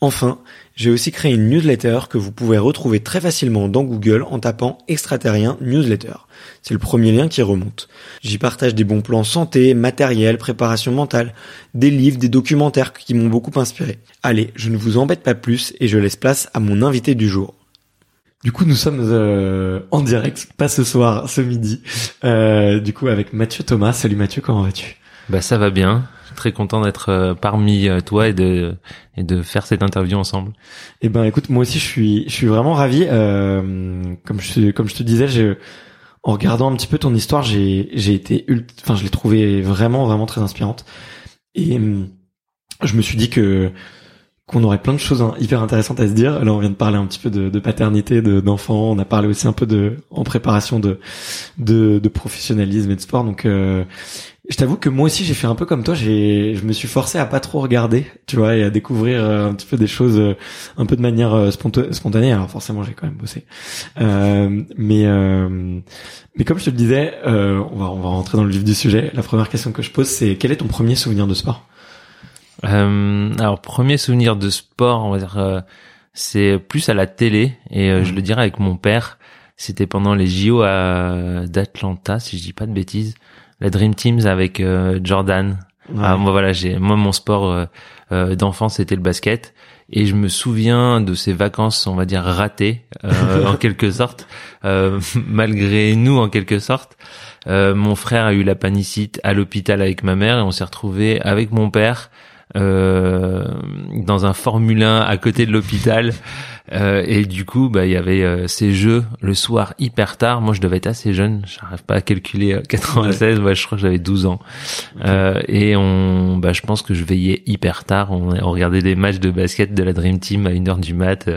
Enfin, j'ai aussi créé une newsletter que vous pouvez retrouver très facilement dans Google en tapant extraterrien newsletter. C'est le premier lien qui remonte. J'y partage des bons plans santé, matériel, préparation mentale, des livres, des documentaires qui m'ont beaucoup inspiré. Allez, je ne vous embête pas plus et je laisse place à mon invité du jour. Du coup, nous sommes euh, en direct, pas ce soir, ce midi. Euh, du coup, avec Mathieu Thomas. Salut Mathieu, comment vas-tu? Bah ça va bien très content d'être euh, parmi euh, toi et de et de faire cette interview ensemble. Eh ben écoute, moi aussi je suis je suis vraiment ravi. Euh, comme je comme je te disais, j'ai en regardant un petit peu ton histoire, j'ai j'ai été enfin je l'ai trouvé vraiment vraiment très inspirante et hum, je me suis dit que qu'on aurait plein de choses hyper intéressantes à se dire. Là, on vient de parler un petit peu de, de paternité, d'enfants. on a parlé aussi un peu de en préparation de de, de professionnalisme et de sport. Donc, euh, je t'avoue que moi aussi j'ai fait un peu comme toi, j'ai je me suis forcé à pas trop regarder, tu vois, et à découvrir euh, un petit peu des choses euh, un peu de manière euh, spontanée. Alors forcément, j'ai quand même bossé. Euh, mais mais comme je te le disais, on va on va rentrer dans le vif du sujet. La première question que je pose c'est quel est ton premier souvenir de sport? Alors premier souvenir de sport, on va dire c'est plus à la télé et je le dirais avec mon père. C'était pendant les JO d'Atlanta, si je dis pas de bêtises la Dream Teams avec euh, Jordan. Ah, moi voilà, j'ai moi mon sport euh, euh, d'enfance c'était le basket et je me souviens de ces vacances, on va dire ratées en quelque sorte, malgré nous en quelque sorte. mon frère a eu la panicite à l'hôpital avec ma mère et on s'est retrouvé avec mon père dans un Formule 1 à côté de l'hôpital. Euh, et du coup, bah il y avait euh, ces jeux le soir hyper tard. Moi, je devais être assez jeune. J'arrive pas à calculer 96. Euh, ouais, je crois que j'avais 12 ans. et on, bah je pense que je veillais hyper tard. On, on, regardait des matchs de basket de la Dream Team à une heure du mat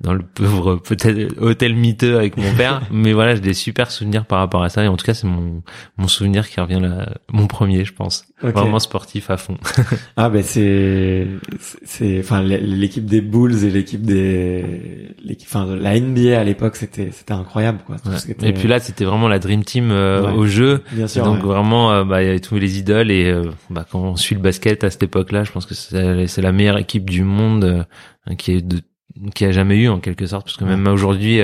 dans le pauvre peut-être hôtel miteux avec mon père. Mais voilà, j'ai des super souvenirs par rapport à ça. Et en tout cas, c'est mon mon souvenir qui revient là, mon premier, je pense. Vraiment sportif à fond. ah ben c'est c'est enfin l'équipe des Bulls et l'équipe des l'équipe, enfin la NBA à l'époque, c'était c'était incroyable quoi. Et puis là, c'était vraiment la dream team euh, au jeu. Bien sûr. Donc vraiment, euh, bah il y avait tous les idoles et euh, bah quand on suit le basket à cette époque-là, je pense que c'est c'est la meilleure équipe du monde qui est de qui a jamais eu en quelque sorte parce que même aujourd'hui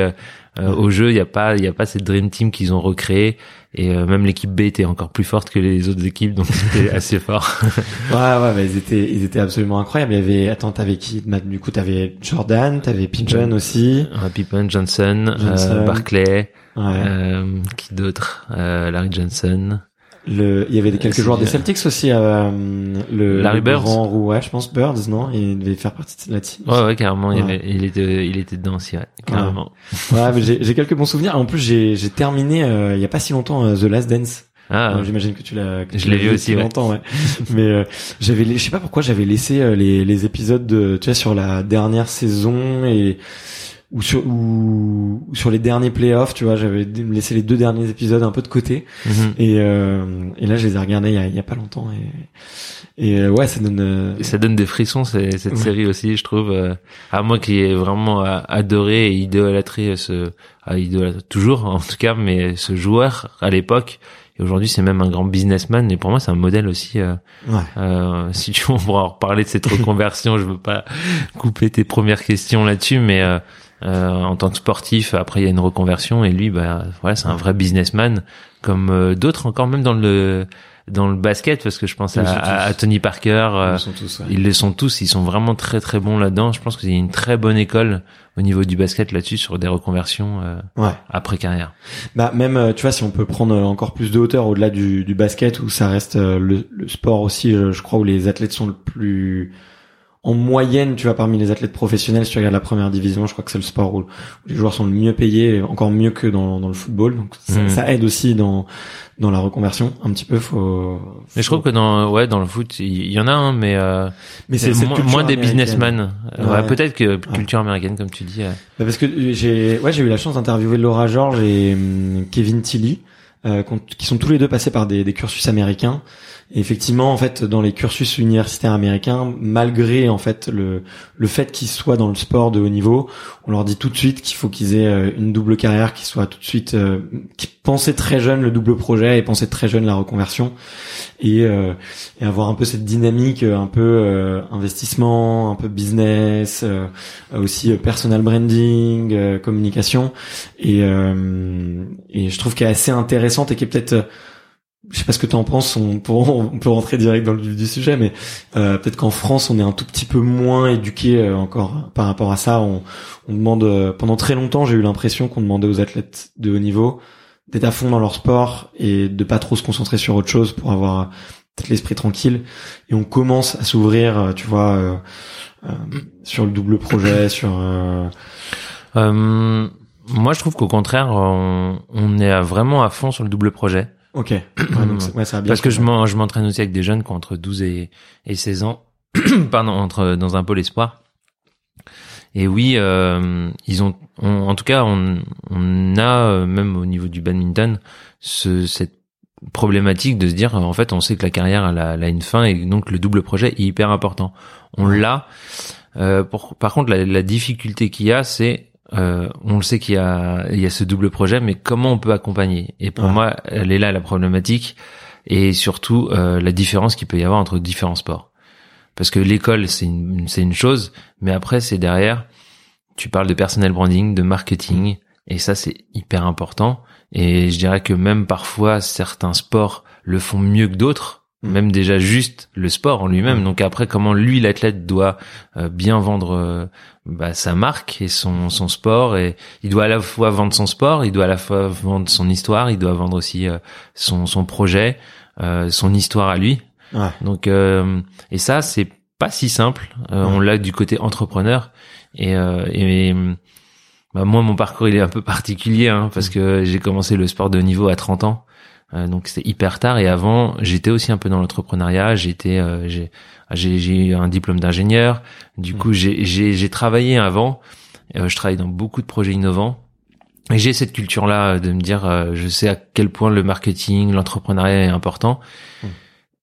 au jeu il y a pas il y a pas cette dream team qu'ils ont recréé. Et euh, même l'équipe B était encore plus forte que les autres équipes donc c'était assez fort. Ouais ouais bah, ils étaient ils étaient absolument incroyables. Il y avait attends t'avais qui du coup t'avais Jordan t'avais Pippen aussi. Pippen Johnson, Euh, Barclay euh, qui d'autre euh, Larry Johnson le, il y avait quelques joueurs des Celtics aussi. Euh, le, Larry Bird. ouais, je pense Birds, non? Il devait faire partie de la team. Ouais, ouais, carrément. Il, avait, il, était, il était dedans aussi, ouais, carrément. Ouais, mais j'ai quelques bons souvenirs. En plus, j'ai terminé euh, il y a pas si longtemps euh, The Last Dance. Ah. Euh, J'imagine que tu l'as. Je l'ai vu aussi, ouais. longtemps, ouais. Mais euh, j'avais, je sais pas pourquoi j'avais laissé euh, les, les épisodes de, tu vois, sur la dernière saison et ou sur ou, ou sur les derniers playoffs, tu vois, j'avais laissé les deux derniers épisodes un peu de côté Mhm. et euh, et là je les ai regardés il y a, il y a pas longtemps et et euh, ouais ça donne. euh, Et ça donne des frissons cette Ouais. série aussi je trouve euh, à moi qui ai vraiment euh, adoré et idolâtré ce ah, idolâtré toujours en tout cas mais ce joueur à l'époque et aujourd'hui c'est même un grand businessman et pour moi c'est un modèle aussi euh, ouais. euh, si tu on pourra en reparler de cette reconversion je veux pas couper tes premières questions là-dessus mais euh, euh, en tant que sportif après il y a une reconversion et lui bah voilà c'est un vrai businessman comme euh, d'autres encore même dans le dans le basket parce que je pense à, à- à Tony Parker euh, Ils sont tous. ouais. ils le sont tous, ils sont vraiment très très bons là-dedans. Je pense qu'il y a une très bonne école au niveau du basket là-dessus sur des reconversions euh, Ouais. après carrière. Bah même euh, tu vois si on peut prendre euh, encore plus de hauteur au-delà du, du basket où ça reste euh, le, le sport aussi euh, je crois où les athlètes sont le plus en moyenne tu vois parmi les athlètes professionnels si tu regardes la première division je crois que c'est le sport où, les joueurs sont le mieux payés encore mieux que dans, dans le football donc ça, Mhm. ça aide aussi dans dans la reconversion un petit peu faut, Mais je trouve que dans ouais dans le foot il y, en a un mais euh, mais c'est moins, des businessmen. Ouais. ouais, peut-être que culture américaine comme tu dis. euh. Bah, parce que j'ai ouais j'ai eu la chance d'interviewer Laura George et hum, Kevin Tilly euh, qui sont tous les deux passés par des, des cursus américains et effectivement en fait dans les cursus universitaires américains malgré en fait le le fait qu'ils soient dans le sport de haut niveau on leur dit tout de suite qu'il faut qu'ils aient euh, une double carrière qui soit tout de suite euh, qui pensaient très jeune le double projet et pensaient très jeune la reconversion et, euh, et avoir un peu cette dynamique euh, un peu euh, investissement un peu business euh, aussi personal branding, communication, et et je trouve qu'elle est assez intéressante et qui est peut-être, je sais pas ce que tu en penses, on, peut- rentrer direct dans le vif du sujet, mais euh, peut-être qu'en France on est un tout petit peu moins éduqué euh, encore par rapport à ça. On, on demande euh, pendant très longtemps, j'ai eu l'impression qu'on demandait aux athlètes de haut niveau d'être à fond dans leur sport et de pas trop se concentrer sur autre chose pour avoir peut-être l'esprit tranquille. Et on commence à s'ouvrir, euh, tu vois. sur le double projet, sur moi je trouve qu'au contraire on, est vraiment à fond sur le double projet. Ok, ouais, donc c'est- ouais, ça va bien. Parce que je m'en- je m'entraîne aussi avec des jeunes qui ont entre 12 et, et 16 ans, pardon, entre dans un pôle espoir. Et oui, euh, ils ont, on- en tout cas, on, on a euh, même au niveau du badminton ce, cette problématique de se dire, en fait, on sait que la carrière elle a, elle a une fin et donc le double projet est hyper important. On l'a. Euh, pour- par contre, la, la difficulté qu'il y a, c'est euh, on le sait qu'il y a, il y a ce double projet, mais comment on peut accompagner? Et pour Ouais. moi, elle est là la problématique et surtout euh, la différence qu'il peut y avoir entre différents sports. Parce que l'école, c'est une, c'est une chose, mais après, c'est derrière, tu parles de personnel branding, de marketing, et ça, c'est hyper important. Et je dirais que même parfois, certains sports le font mieux que d'autres. Même déjà juste le sport en lui-même. Donc après, comment lui, l'athlète, doit euh, bien vendre euh, bah, sa marque et son, son sport, et il doit à la fois vendre son sport, il doit à la fois vendre son histoire, il doit vendre aussi euh, son, son projet, son histoire à lui. Ouais. Donc euh, et ça c'est pas si simple. Euh, Ouais. On l'a du côté entrepreneur et, euh, et bah, moi mon parcours il est un peu particulier hein, parce que j'ai commencé le sport de haut niveau à 30 ans. Euh, donc c'était hyper tard. Et avant j'étais aussi un peu dans l'entrepreneuriat. J'étais euh, j'ai j'ai eu un diplôme d'ingénieur. Du coup j'ai j'ai travaillé avant. Euh, je travaille dans beaucoup de projets innovants. Et j'ai cette culture là de me dire euh, je sais à quel point le marketing l'entrepreneuriat est important.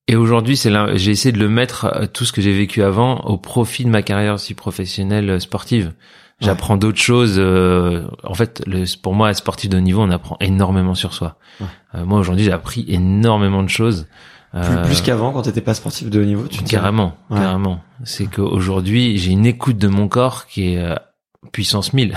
Et aujourd'hui, c'est là, j'ai essayé de le mettre euh, tout ce que j'ai vécu avant au profit de ma carrière aussi professionnelle euh, sportive. J'apprends d'autres choses. euh, en fait, le, pour moi, sportif de haut niveau, on apprend énormément sur soi. Ouais. Euh, moi, aujourd'hui, j'ai appris énormément de choses. Plus, Euh, plus qu'avant quand t'étais pas sportif de haut niveau, tu Carrément, carrément. C'est qu'aujourd'hui, j'ai une écoute de mon corps qui est puissance 1000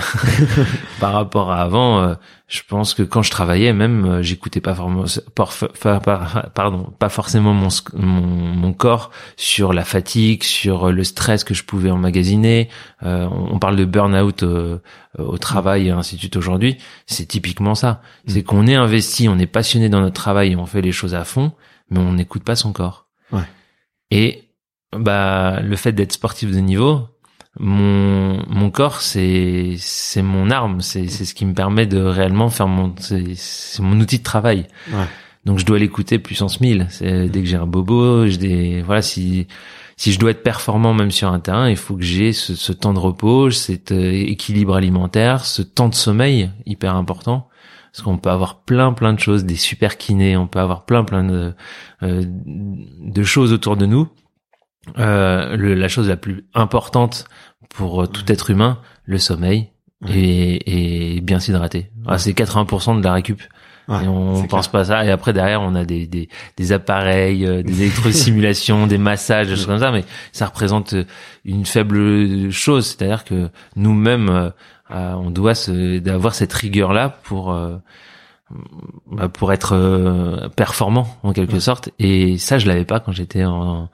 par rapport à avant. euh, je pense que quand je travaillais, même, euh, j'écoutais pas forcément, par- par- par- pardon, pas forcément mon, mon mon corps sur la fatigue, sur le stress que je pouvais emmagasiner. Euh, on on parle de burn-out euh, au travail et ainsi de suite aujourd'hui. C'est typiquement ça. C'est qu'on est investi, on est passionné dans notre travail et on fait les choses à fond, mais on n'écoute pas son corps. Ouais. Et bah le fait d'être sportif de niveau, mon mon corps c'est c'est mon arme, c'est c'est ce qui me permet de réellement faire mon c'est c'est mon outil de travail. Ouais. Donc je dois l'écouter puissance 1000. C'est dès que j'ai un bobo, j'ai des voilà si si je dois être performant même sur un terrain, il faut que j'ai ce, ce, temps de repos, cet euh, équilibre alimentaire, ce temps de sommeil hyper important. Parce qu'on peut avoir plein plein de choses, des super kinés, on peut avoir plein plein de, euh, de choses autour de nous. Euh, le, la chose la plus importante pour tout être humain, le sommeil et, et bien s'hydrater. Ah, c'est 80% de la récup et on pense pas à ça. Et après derrière, on a des des, des appareils, euh, des électrosimulations, des massages, des choses comme ça. Mais ça représente une faible chose. C'est-à-dire que nous-mêmes, euh, euh, on doit se d'avoir cette rigueur là pour bah, pour être performant en quelque sorte. Et ça, je l'avais pas quand j'étais en euh,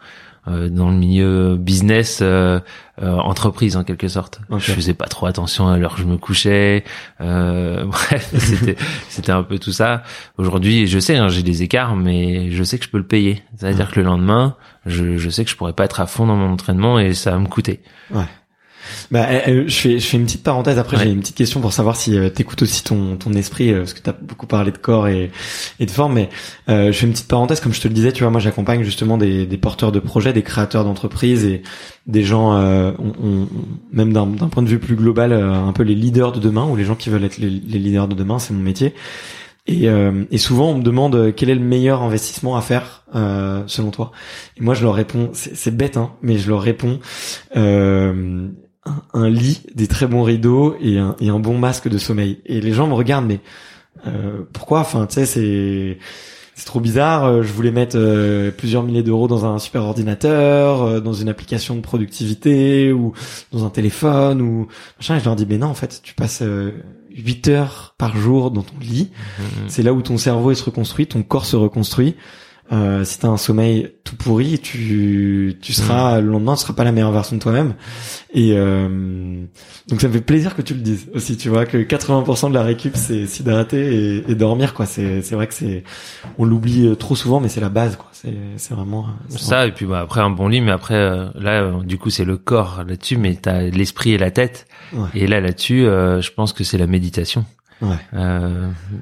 dans le milieu business euh, euh, entreprise en quelque sorte. Je faisais pas trop attention à l'heure que je me couchais. bref, c'était c'était un peu tout ça. Aujourd'hui, je sais, hein, j'ai des écarts, mais je sais que je peux le payer. C'est-à-dire que le lendemain, je, je sais que je pourrais pas être à fond dans mon entraînement et ça va me coûter. Ouais. Bah, euh, euh, je fais, je fais une petite parenthèse. Après, j'ai une petite question pour savoir si euh, t'écoutes aussi ton, ton esprit, parce que t'as beaucoup parlé de corps et, et de forme. Mais je fais une petite parenthèse, comme je te le disais. Tu vois, moi, j'accompagne justement des, des porteurs de projets, des créateurs d'entreprises et des gens, on, même d'un point de vue plus global, un peu les leaders de demain ou les gens qui veulent être les, les leaders de demain. C'est mon métier. Et, et, souvent, on me demande quel est le meilleur investissement à faire selon toi? Et moi, je leur réponds, c'est bête, hein, mais je leur réponds euh, un, lit, des très bons rideaux et un, et un bon masque de sommeil. Et les gens me regardent, mais euh, pourquoi? Enfin, tu sais, c'est c'est trop bizarre. Euh, je voulais mettre euh, plusieurs milliers d'euros dans un super ordinateur, dans une application de productivité ou dans un téléphone ou machin. Et je leur dis, mais non, en fait, tu passes 8 heures par jour dans ton lit. Mmh. C'est là où ton cerveau se reconstruit, ton corps se reconstruit. Euh, si t'as un sommeil tout pourri, tu tu seras mm. le lendemain, tu seras pas la meilleure version de toi-même. Et euh, donc ça me fait plaisir que tu le dises aussi. Tu vois que 80% de la récup c'est s'hydrater et, et, dormir quoi. C'est c'est vrai que c'est on l'oublie euh, trop souvent, mais c'est la base quoi. C'est c'est vraiment ça. Et puis bah, après un bon lit, mais après euh, là du coup c'est le corps là-dessus, mais t'as l'esprit et la tête. Et là là-dessus, je pense que c'est la méditation. Ouais.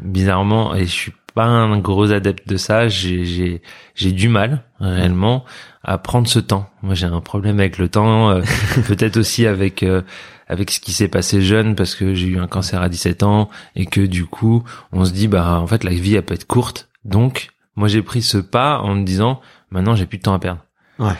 bizarrement, et je suis pas un gros adepte de ça. J'ai j'ai j'ai du mal réellement à prendre ce temps. Moi, j'ai un problème avec le temps, euh, peut-être aussi avec euh, avec ce qui s'est passé jeune parce que j'ai eu un cancer à 17 ans et que du coup, on se dit bah en fait la vie elle peut être courte. Donc, moi j'ai pris ce pas en me disant maintenant j'ai plus de temps à perdre. Ouais.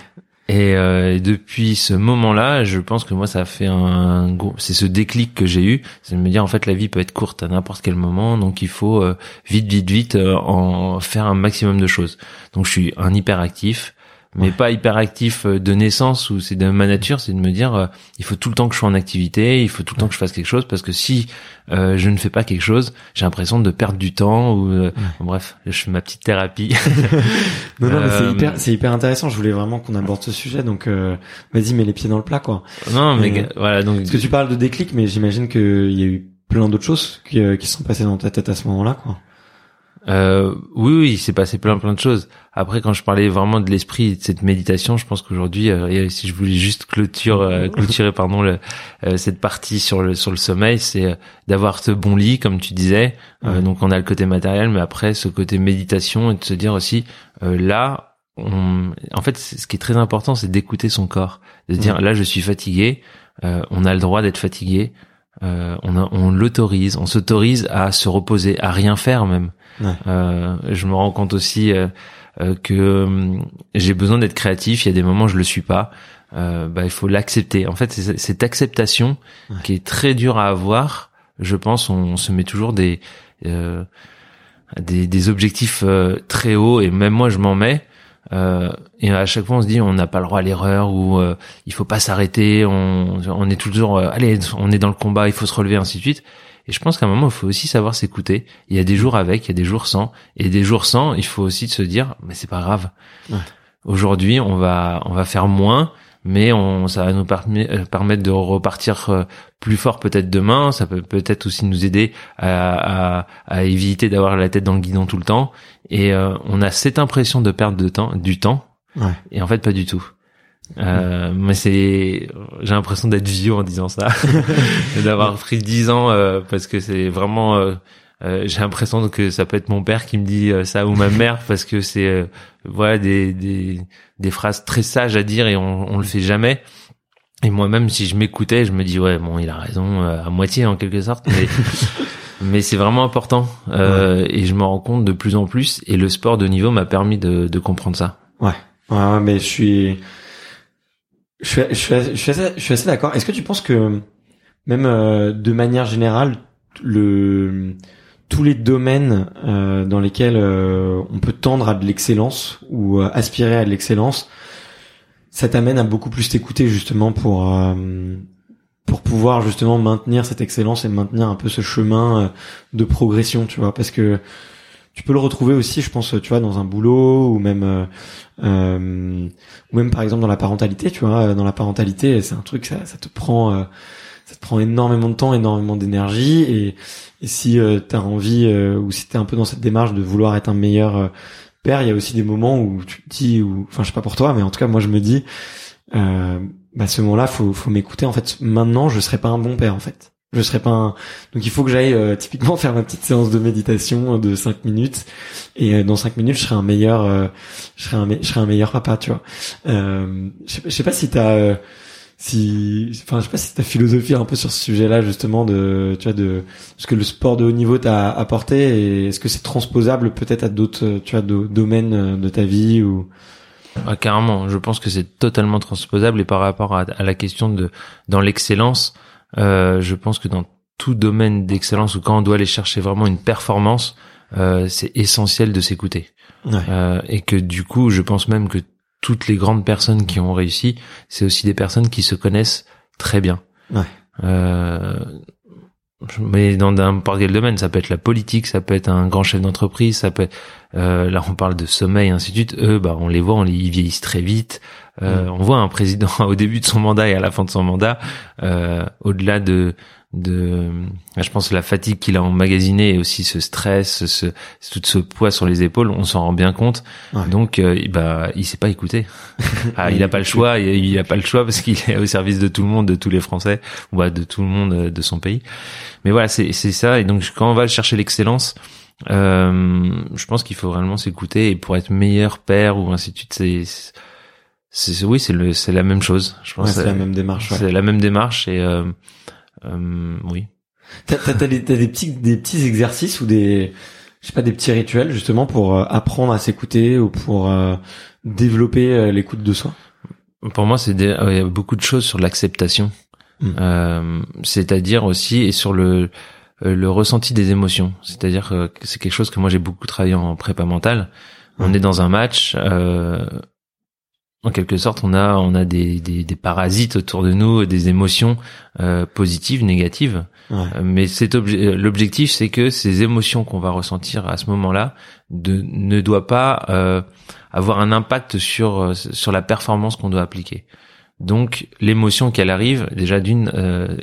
Euh, et depuis ce moment-là, je pense que moi, ça a fait un gros. C'est ce déclic que j'ai eu, c'est de me dire en fait, la vie peut être courte à n'importe quel moment, donc il faut euh, vite, vite, vite euh, en faire un maximum de choses. Donc je suis un hyperactif mais pas hyperactif euh, de naissance ou c'est de ma nature, c'est de me dire euh, il faut tout le temps que je sois en activité, il faut tout le temps que je fasse quelque chose parce que si euh, je ne fais pas quelque chose, j'ai l'impression de perdre du temps ou bref, je fais ma petite thérapie. non non, mais c'est hyper c'est hyper intéressant, je voulais vraiment qu'on aborde ce sujet donc vas-y mets les pieds dans le plat quoi. Non mais voilà donc parce que tu parles de déclic mais j'imagine qu'il y a eu plein d'autres choses qui, qui sont passées dans ta tête à ce moment-là quoi. Euh, oui, oui, il s'est passé plein plein de choses. Après, quand je parlais vraiment de l'esprit de cette méditation, je pense qu'aujourd'hui, euh, si je voulais juste clôture, euh, clôturer pardon le, euh, cette partie sur le sur le sommeil, c'est d'avoir ce bon lit, comme tu disais. donc, on a le côté matériel, mais après, ce côté méditation et de se dire aussi là, on... en fait, ce qui est très important, c'est d'écouter son corps, de se dire là, je suis fatigué. on a le droit d'être fatigué. On, on l'autorise, on s'autorise à se reposer, à rien faire même. Euh, je me rends compte aussi euh, euh, que j'ai besoin d'être créatif. Il y a des moments où je le suis pas. bah, il faut l'accepter. En fait, c'est cette acceptation qui est très dure à avoir. Je pense, on, se met toujours des des, des, objectifs très hauts et même moi je m'en mets. Euh, et à chaque fois on se dit on n'a pas le droit à l'erreur ou euh, il faut pas s'arrêter, on, on est toujours allez on est dans le combat, il faut se relever ainsi de suite. Et je pense qu'à un moment, il faut aussi savoir s'écouter. Il y a des jours avec, il y a des jours sans. Et des jours sans, il faut aussi se dire, mais c'est pas grave. Aujourd'hui, on va, on va faire moins, mais on, ça va nous euh, permettre de repartir euh, plus fort peut-être demain. Ça peut peut-être aussi nous aider à, à, à éviter d'avoir la tête dans le guidon tout le temps. Et euh, on a cette impression de perdre de temps, du temps. Et en fait, pas du tout. Euh, mais c'est, j'ai l'impression d'être vieux en disant ça, d'avoir pris dix ans euh, parce que c'est vraiment euh, Euh, j'ai l'impression que ça peut être mon père qui me dit euh, ça ou ma mère parce que c'est euh, voilà des, des des phrases très sages à dire et on on le fait jamais. Et moi-même, si je m'écoutais, je me dis ouais bon, il a raison à moitié en quelque sorte, mais mais c'est vraiment important et je me rends compte de plus en plus. Et le sport de niveau m'a permis de de comprendre ça. Ouais, ouais, mais je suis je suis, je suis, je suis assez, je suis assez d'accord. Est-ce que tu penses que même de manière générale, le tous les domaines euh, dans lesquels euh, on peut tendre à de l'excellence ou euh, aspirer à de l'excellence, ça t'amène à beaucoup plus t'écouter justement pour pour pouvoir justement maintenir cette excellence et maintenir un peu ce chemin de progression, tu vois, parce que tu peux le retrouver aussi, je pense, tu vois, dans un boulot ou même euh, ou même par exemple dans la parentalité, tu vois, dans la parentalité, c'est un truc ça, ça te prend ça te prend énormément de temps, énormément d'énergie et, si euh, tu as envie euh, ou si tu es un peu dans cette démarche de vouloir être un meilleur euh, père, il y a aussi des moments où tu te dis ou enfin je sais pas pour toi mais en tout cas moi je me dis euh, bah ce moment-là faut faut m'écouter en fait maintenant je serai pas un bon père en fait. Je serai pas un... donc il faut que j'aille typiquement faire ma petite séance de méditation de 5 minutes et dans 5 minutes je serai un meilleur je serai un je serai un meilleur papa, tu vois. je sais, pas si tu as si, enfin, je sais pas si ta philosophie un peu sur ce sujet-là, justement, de, tu vois, de ce que le sport de haut niveau t'a apporté et est-ce que c'est transposable peut-être à d'autres, tu vois, domaines de ta vie ou? Ah, carrément, je pense que c'est totalement transposable et par rapport à, la question de dans l'excellence, euh, je pense que dans tout domaine d'excellence ou quand on doit aller chercher vraiment une performance, euh, c'est essentiel de s'écouter. Ouais. Euh, et que du coup, je pense même que toutes les grandes personnes qui ont réussi, c'est aussi des personnes qui se connaissent très bien. Ouais. Euh, mais dans n'importe quel domaine, ça peut être la politique, ça peut être un grand chef d'entreprise, ça peut être, euh, là on parle de sommeil, ainsi de suite. Eux, bah on les voit, on les, ils vieillissent très vite. Euh, mm. On voit un président au début de son mandat et à la fin de son mandat, euh, au-delà de de je pense la fatigue qu'il a emmagasinée et aussi ce stress ce tout ce poids sur les épaules on s'en rend bien compte. Donc euh, bah il s'est pas écouté ah, il a pas le choix il, il a pas le choix parce qu'il est au service de tout le monde de tous les français ou bah, de tout le monde euh, de son pays. Mais voilà c'est c'est ça. Et donc quand on va chercher l'excellence euh, je pense qu'il faut vraiment s'écouter et pour être meilleur père ou ainsi de suite c'est c'est oui c'est le c'est la même chose je pense. C'est la même démarche c'est la même démarche et euh, euh, oui. T'as, t'as, t'as, des, des petits des petits exercices ou des je sais pas des petits rituels justement pour euh, apprendre à s'écouter ou pour euh, développer l'écoute de soi? Pour moi, c'est il y a beaucoup de choses sur l'acceptation, hmm. c'est-à-dire aussi et sur le le ressenti des émotions. C'est-à-dire que c'est quelque chose que moi j'ai beaucoup travaillé en prépa mentale. On est dans un match, euh, en quelque sorte, on a on a des, des, des parasites autour de nous, des émotions euh, positives, négatives. Euh, mais c'est euh, l'objectif, c'est que ces émotions qu'on va ressentir à ce moment-là de, ne doit pas euh, avoir un impact sur euh, sur la performance qu'on doit appliquer. Donc l'émotion qu'elle arrive, déjà d'une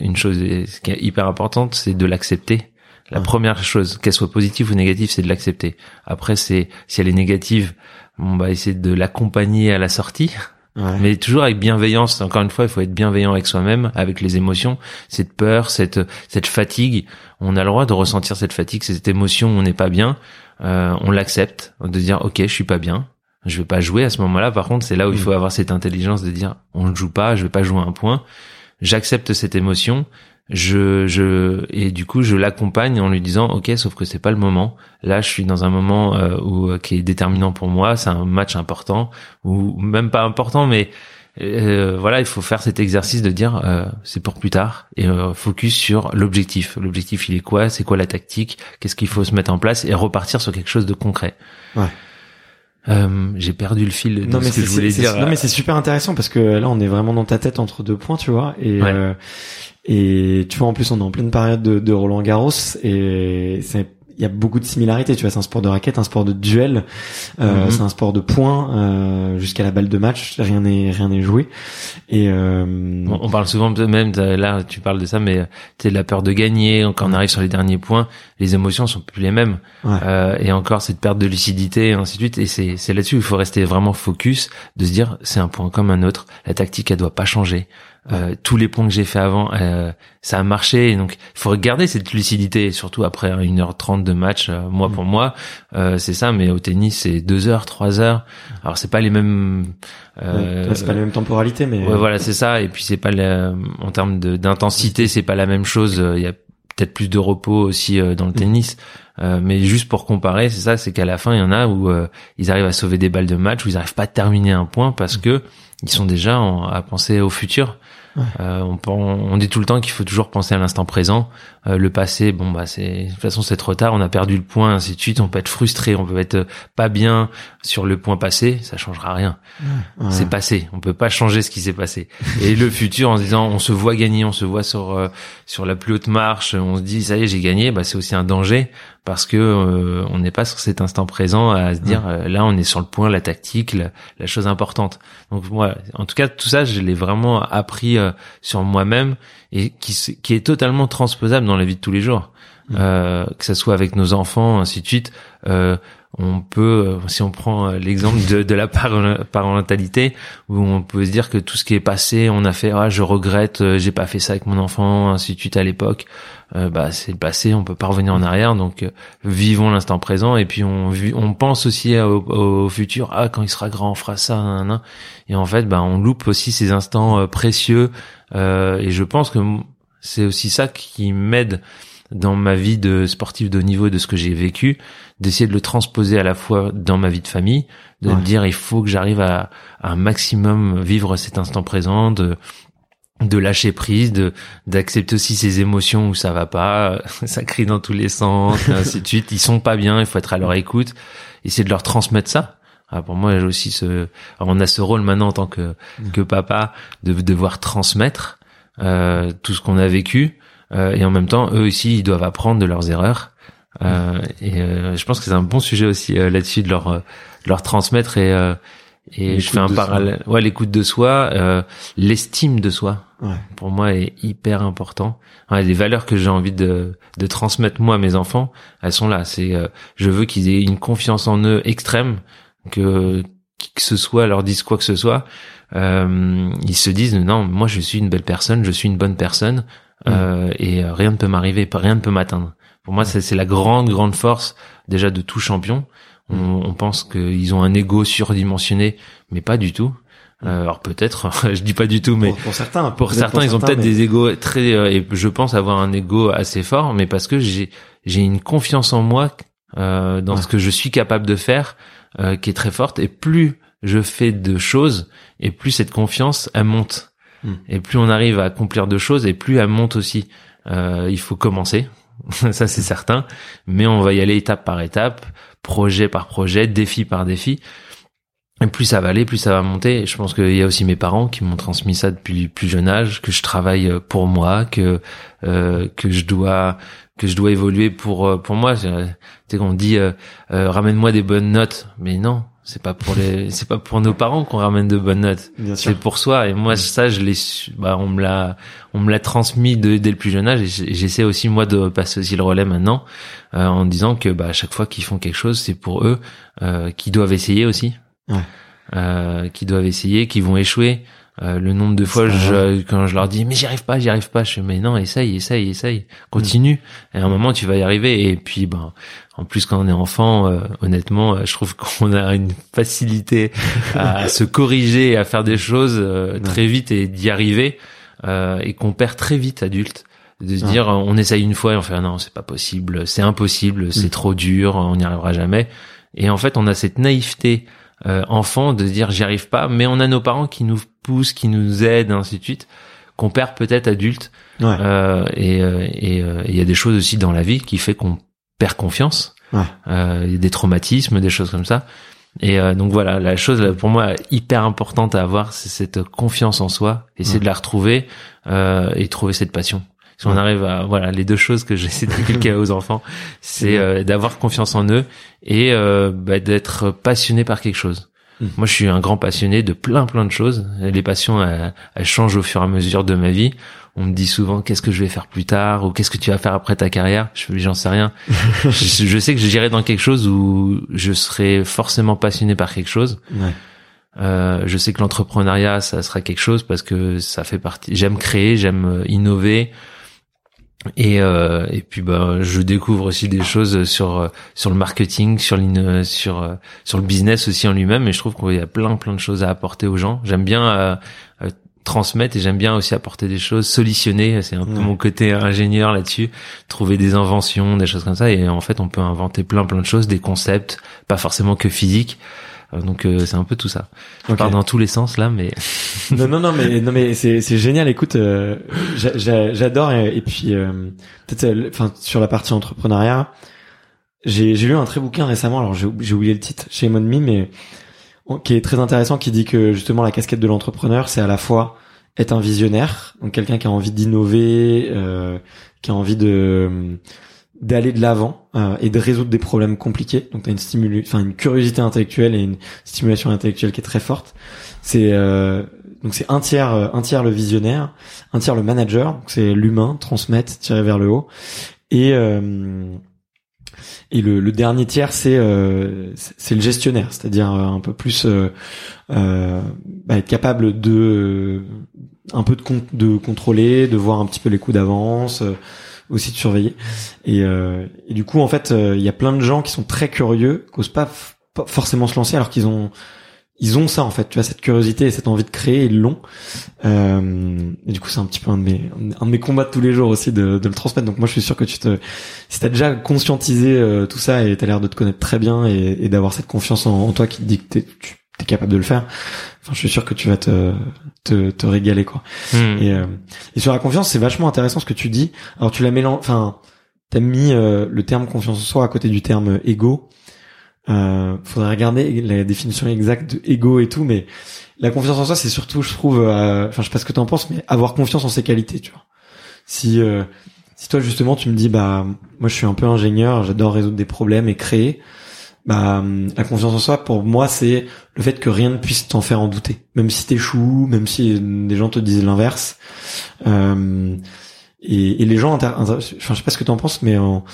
une chose qui est hyper importante, c'est de l'accepter. La première chose, qu'elle soit positive ou négative, c'est de l'accepter. Après, c'est si elle est négative, on va essayer de l'accompagner à la sortie. Mais toujours avec bienveillance. Encore une fois, il faut être bienveillant avec soi-même, avec les émotions, cette peur, cette cette fatigue. On a le droit de ressentir cette fatigue, cette émotion. On n'est pas bien. Euh, on l'accepte, de dire ok, je suis pas bien. Je vais pas jouer à ce moment-là. Par contre, c'est là où il mm. faut avoir cette intelligence de dire on ne joue pas, je vais pas jouer un point. J'accepte cette émotion je je et du coup je l'accompagne en lui disant ok sauf que c'est pas le moment. Là je suis dans un moment euh, où euh, qui est déterminant pour moi. C'est un match important ou même pas important mais euh, voilà il faut faire cet exercice de dire c'est pour plus tard et focus sur l'objectif. L'objectif il est quoi? C'est quoi la tactique? Qu'est-ce qu'il faut se mettre en place? Et repartir sur quelque chose de concret. Ouais. Euh, j'ai perdu le fil de ce que je voulais dire. Non mais c'est super intéressant parce que là on est vraiment dans ta tête entre deux points, tu vois. Et euh, et tu vois, en plus, on est en pleine période de, de Roland Garros et c'est il y a beaucoup de similarités. Tu vois, c'est un sport de raquette, un sport de duel, euh, mhm. c'est un sport de points euh, jusqu'à la balle de match. Rien n'est rien n'est joué. Et euh... on, parle souvent même là, tu parles de ça, mais tu la peur de gagner. Quand on arrive sur les derniers points, les émotions sont plus les mêmes. Euh, et encore cette perte de lucidité, et ainsi de suite. Et c'est c'est là-dessus il faut rester vraiment focus, de se dire c'est un point comme un autre. La tactique elle doit pas changer. Euh, tous les points que j'ai fait avant, euh, ça a marché. Et donc, il faut regarder cette lucidité, surtout après 1h30 de match, euh, moi pour moi, c'est ça. Mais au tennis, c'est 2 heures, 3 heures. Alors, c'est pas les mêmes. c'est pas les mêmes temporalités, mais. Ouais, voilà, c'est ça. Et puis, c'est pas en termes d'intensité, c'est pas la même chose. Il y a peut-être plus de repos aussi dans le tennis. mais juste pour comparer, c'est ça, c'est qu'à la fin, il y en a où ils arrivent à sauver des balles de match, où ils arrivent pas à terminer un point parce que ils sont déjà à penser au futur. Euh, on, on, dit tout le temps qu'il faut toujours penser à l'instant présent. Euh, le passé, bon bah c'est de toute façon c'est trop tard, on a perdu le point, ainsi de suite. On peut être frustré, on peut être pas bien sur le point passé, ça changera rien. C'est passé, on peut pas changer ce qui s'est passé. Et le futur, en se disant on se voit gagner, on se voit sur euh, sur la plus haute marche, on se dit ça y est j'ai gagné, bah c'est aussi un danger parce que euh, on n'est pas sur cet instant présent à se dire euh, là on est sur le point la tactique la, chose importante. Donc moi en tout cas tout ça je l'ai vraiment appris euh, sur moi-même et qui qui est totalement transposable dans la vie de tous les jours. Que ça soit avec nos enfants ainsi de suite on peut, euh, si on prend euh, l'exemple de, de la parentalité, où on peut se dire que tout ce qui est passé, on a fait, ah, je regrette, euh, j'ai pas fait ça avec mon enfant, ainsi de suite à l'époque. bah, c'est le passé, on peut pas revenir en arrière, donc vivons l'instant présent et puis on, on pense aussi au, futur. Ah, quand il sera grand, on fera ça, et en fait, bah, on loupe aussi ces instants précieux. et je pense que c'est aussi ça qui m'aide dans ma vie de sportif de haut niveau, de ce que j'ai vécu, d'essayer de le transposer à la fois dans ma vie de famille, de me dire il faut que j'arrive à, un maximum vivre cet instant présent, de de lâcher prise, de d'accepter aussi ces émotions où ça va pas, ça crie dans tous les sens, et ainsi de suite. Ils sont pas bien, il faut être à leur écoute, essayer de leur transmettre ça. Ah, pour moi, j'ai aussi ce, on a ce rôle maintenant en tant que mmh. que papa de devoir transmettre euh, tout ce qu'on a vécu et en même temps, eux aussi, ils doivent apprendre de leurs erreurs. Euh, et euh, je pense que c'est un bon sujet aussi là-dessus de leur leur transmettre et et je fais un parallèle. Ouais, l'écoute de soi, l'estime de soi. Ouais. Pour moi, est hyper important. Ouais, les valeurs que j'ai envie de de transmettre moi à mes enfants, elles sont là. C'est je veux qu'ils aient une confiance en eux extrême, que qui que ce soit leur dise quoi que ce soit, euh, ils se disent non, moi je suis une belle personne, je suis une bonne personne, euh, et euh, rien ne peut m'arriver, rien ne peut m'atteindre. Pour moi, c'est la grande, grande force déjà de tout champion. On, on pense qu'ils ont un ego surdimensionné, mais pas du tout. Euh, alors peut-être, je dis pas du tout, mais pour, certains, pour certains, ils ont peut-être des égos très, et je pense avoir un ego assez fort, mais parce que j'ai j'ai une confiance en moi euh, dans ce que je suis capable de faire, euh, qui est très forte. Et plus je fais de choses, et plus cette confiance elle monte. Et plus on arrive à accomplir de choses, et plus elle monte aussi. Euh, il faut commencer, ça c'est certain, mais on va y aller étape par étape, projet par projet, défi par défi. Et plus ça va aller, plus ça va monter. Et je pense qu'il y a aussi mes parents qui m'ont transmis ça depuis plus jeune âge, que je travaille pour moi, que euh, que je dois que je dois évoluer pour euh, pour moi. Tu sais qu'on dit euh, ramène-moi des bonnes notes, mais non, c'est pas pour les, c'est pas pour nos parents qu'on ramène de bonnes notes. C'est pour soi. Et moi, ça, je l'ai, bah, on me l'a, on me l'a transmis dès le plus jeune âge. Et j'essaie aussi moi de passer aussi le relais maintenant, euh, en disant que bah à chaque fois qu'ils font quelque chose, c'est pour eux, euh, qui doivent essayer aussi, ouais. euh, qui doivent essayer, qui vont échouer. Euh, le nombre de fois je, quand je leur dis mais j'y arrive pas, j'y arrive pas, je fais mais non essaye, essaye, essaye, continue. Et à un moment tu vas y arriver. Et puis ben en plus quand on est enfant, euh, honnêtement, euh, je trouve qu'on a une facilité à se corriger, à faire des choses très vite et d'y arriver, et qu'on perd très vite adulte de se dire on essaye une fois et on fait ah non c'est pas possible, c'est impossible, c'est mm. trop dur, on n'y arrivera jamais. Et en fait on a cette naïveté euh, enfant de se dire j'y arrive pas, mais on a nos parents qui nous poussent, qui nous aident, ainsi de suite, qu'on perd peut-être adulte. Euh, et euh, euh, il y a des choses aussi dans la vie qui fait qu'on perd confiance. Ouais. A des traumatismes, des choses comme ça. Et donc voilà, la chose pour moi hyper importante à avoir, c'est cette confiance en soi, essayer de la retrouver et trouver cette passion. Si on arrive à voilà les deux choses que j'essaie d'inculquer aux enfants, c'est euh, d'avoir confiance en eux et euh, bah, d'être passionné par quelque chose. Hmm. Moi, je suis un grand passionné de plein plein de choses. Les passions, elles, changent au fur et à mesure de ma vie. On me dit souvent qu'est-ce que je vais faire plus tard ou qu'est-ce que tu vas faire après ta carrière? Je j'en sais rien. je, sais que j'irai dans quelque chose où je serai forcément passionné par quelque chose. Ouais. Euh, je sais que l'entrepreneuriat, ça sera quelque chose parce que ça fait partie. J'aime créer, j'aime euh, innover. Et, euh, et puis bah je découvre aussi des choses sur sur le marketing, sur sur sur le business aussi en lui-même. Et je trouve qu'il y a plein plein de choses à apporter aux gens. J'aime bien transmettre et j'aime bien aussi apporter des choses, solutionner. C'est un peu mon côté ingénieur là-dessus, trouver des inventions, des choses comme ça. Et en fait, on peut inventer plein plein de choses, des concepts, pas forcément que physiques. Euh, donc euh, c'est un peu tout ça. Je parle dans tous les sens là, mais non non non mais non mais c'est c'est génial. Écoute, euh, j'adore et, puis peut-être enfin sur la partie entrepreneuriat, j'ai j'ai lu un très bouquin récemment. Alors j'ai oublié le titre, chez Me, mais qui est très intéressant, qui dit que justement la casquette de l'entrepreneur, c'est à la fois être un visionnaire, donc quelqu'un qui a envie d'innover, euh, qui a envie de d'aller de l'avant euh, et de résoudre des problèmes compliqués. Donc tu as une enfin une curiosité intellectuelle et une stimulation intellectuelle qui est très forte. C'est euh, donc c'est un tiers euh, un tiers le visionnaire, un tiers le manager, donc c'est l'humain, transmettre, tirer vers le haut et et le, le, dernier tiers c'est c'est le gestionnaire, c'est-à-dire un peu plus bah, être capable de un peu de, de contrôler, de voir un petit peu les coups d'avance, aussi de surveiller. Et, euh, du coup, en fait, euh, il y a plein de gens qui sont très curieux, qui osent pas, pas forcément se lancer alors qu'ils ont ils ont ça en fait, tu vois cette curiosité et cette envie de créer, ils l'ont. Euh, et du coup, c'est un petit peu un de mes un de mes combats de tous les jours aussi de, de le transmettre. Donc moi, je suis sûr que tu te si t'as déjà conscientisé euh, tout ça et t'as l'air de te connaître très bien et, et d'avoir cette confiance en, toi qui te dit que tu t'es capable de le faire. Enfin, je suis sûr que tu vas te te, te régaler quoi. Hmm. Et, euh, et sur la confiance, c'est vachement intéressant ce que tu dis. Alors tu l'as mélangé, enfin, t'as mis euh, le terme confiance en soi à côté du terme ego. Euh, faudrait regarder la définition exacte de ego et tout, mais la confiance en soi, c'est surtout, je trouve, euh, enfin, je sais pas ce que t'en penses, mais avoir confiance en ses qualités, tu vois. Si si toi justement tu me dis bah moi je suis un peu ingénieur, j'adore résoudre des problèmes et créer, bah la confiance en soi pour moi c'est le fait que rien ne puisse t'en faire en douter même si t'échoues même si des gens te disent l'inverse euh, et, et, les gens enfin je sais pas ce que t'en penses mais en,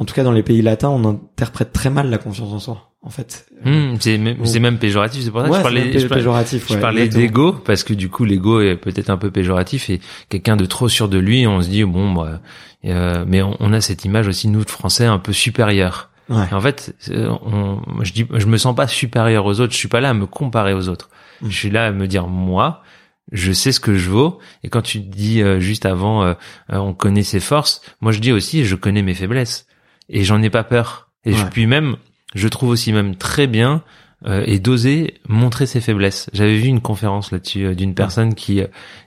en tout cas dans les pays latins on interprète très mal la confiance en soi en fait mmh, c'est même c'est même péjoratif c'est pour ça que je parlais je, péjoratif, je parlais d'ego parce que du coup l'ego est peut-être un peu péjoratif et quelqu'un de trop sûr de lui on se dit bon bah, euh, mais on, on, a cette image aussi nous de français un peu supérieur en fait, euh, on, je dis, je me sens pas supérieur aux autres. Je suis pas là à me comparer aux autres. Mm. Je suis là à me dire moi, je sais ce que je vaux. Et quand tu dis euh, juste avant, euh, on connaît ses forces. Moi, je dis aussi, je connais mes faiblesses et j'en ai pas peur. Et je puis même, je trouve aussi même très bien et d'oser montrer ses faiblesses. J'avais vu une conférence là-dessus d'une personne qui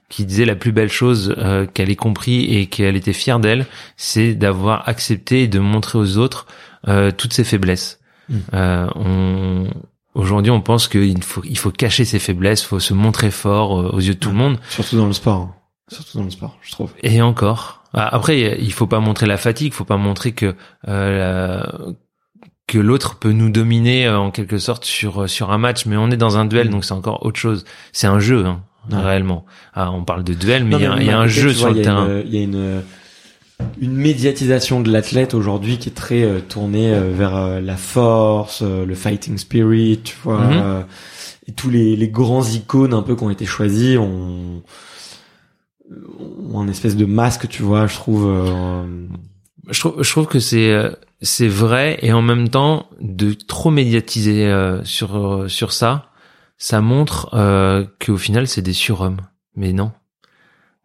qui disait la plus belle chose qu'elle ait compris et qu'elle était fière d'elle, c'est d'avoir accepté et de montrer aux autres euh, toutes ses faiblesses. Euh, on, aujourd'hui, on pense qu'il faut, il faut cacher ses faiblesses, faut se montrer fort euh, aux yeux de tout le monde. Surtout dans le sport. Hein. Surtout dans le sport, je trouve. Et encore. Ah, après, il faut pas montrer la fatigue, il faut pas montrer que euh, que l'autre peut nous dominer en quelque sorte sur sur un match, mais on est dans un duel, hmm. donc c'est encore autre chose. C'est un jeu, hein, réellement. Ah, on parle de duel, mais il y, a, y a un jeu sur le terrain. Il y a une une médiatisation de l'athlète aujourd'hui qui est très euh, tournée euh, vers euh, la force, le fighting spirit, tu vois, mhm. et tous les, les grands icônes un peu qui ont été choisis ont, ont un espèce de masque, tu vois, je trouve. Je trouve, je trouve que c'est c'est vrai et en même temps de trop médiatiser sur sur ça, ça montre euh, qu'au final c'est des surhommes. Mais non,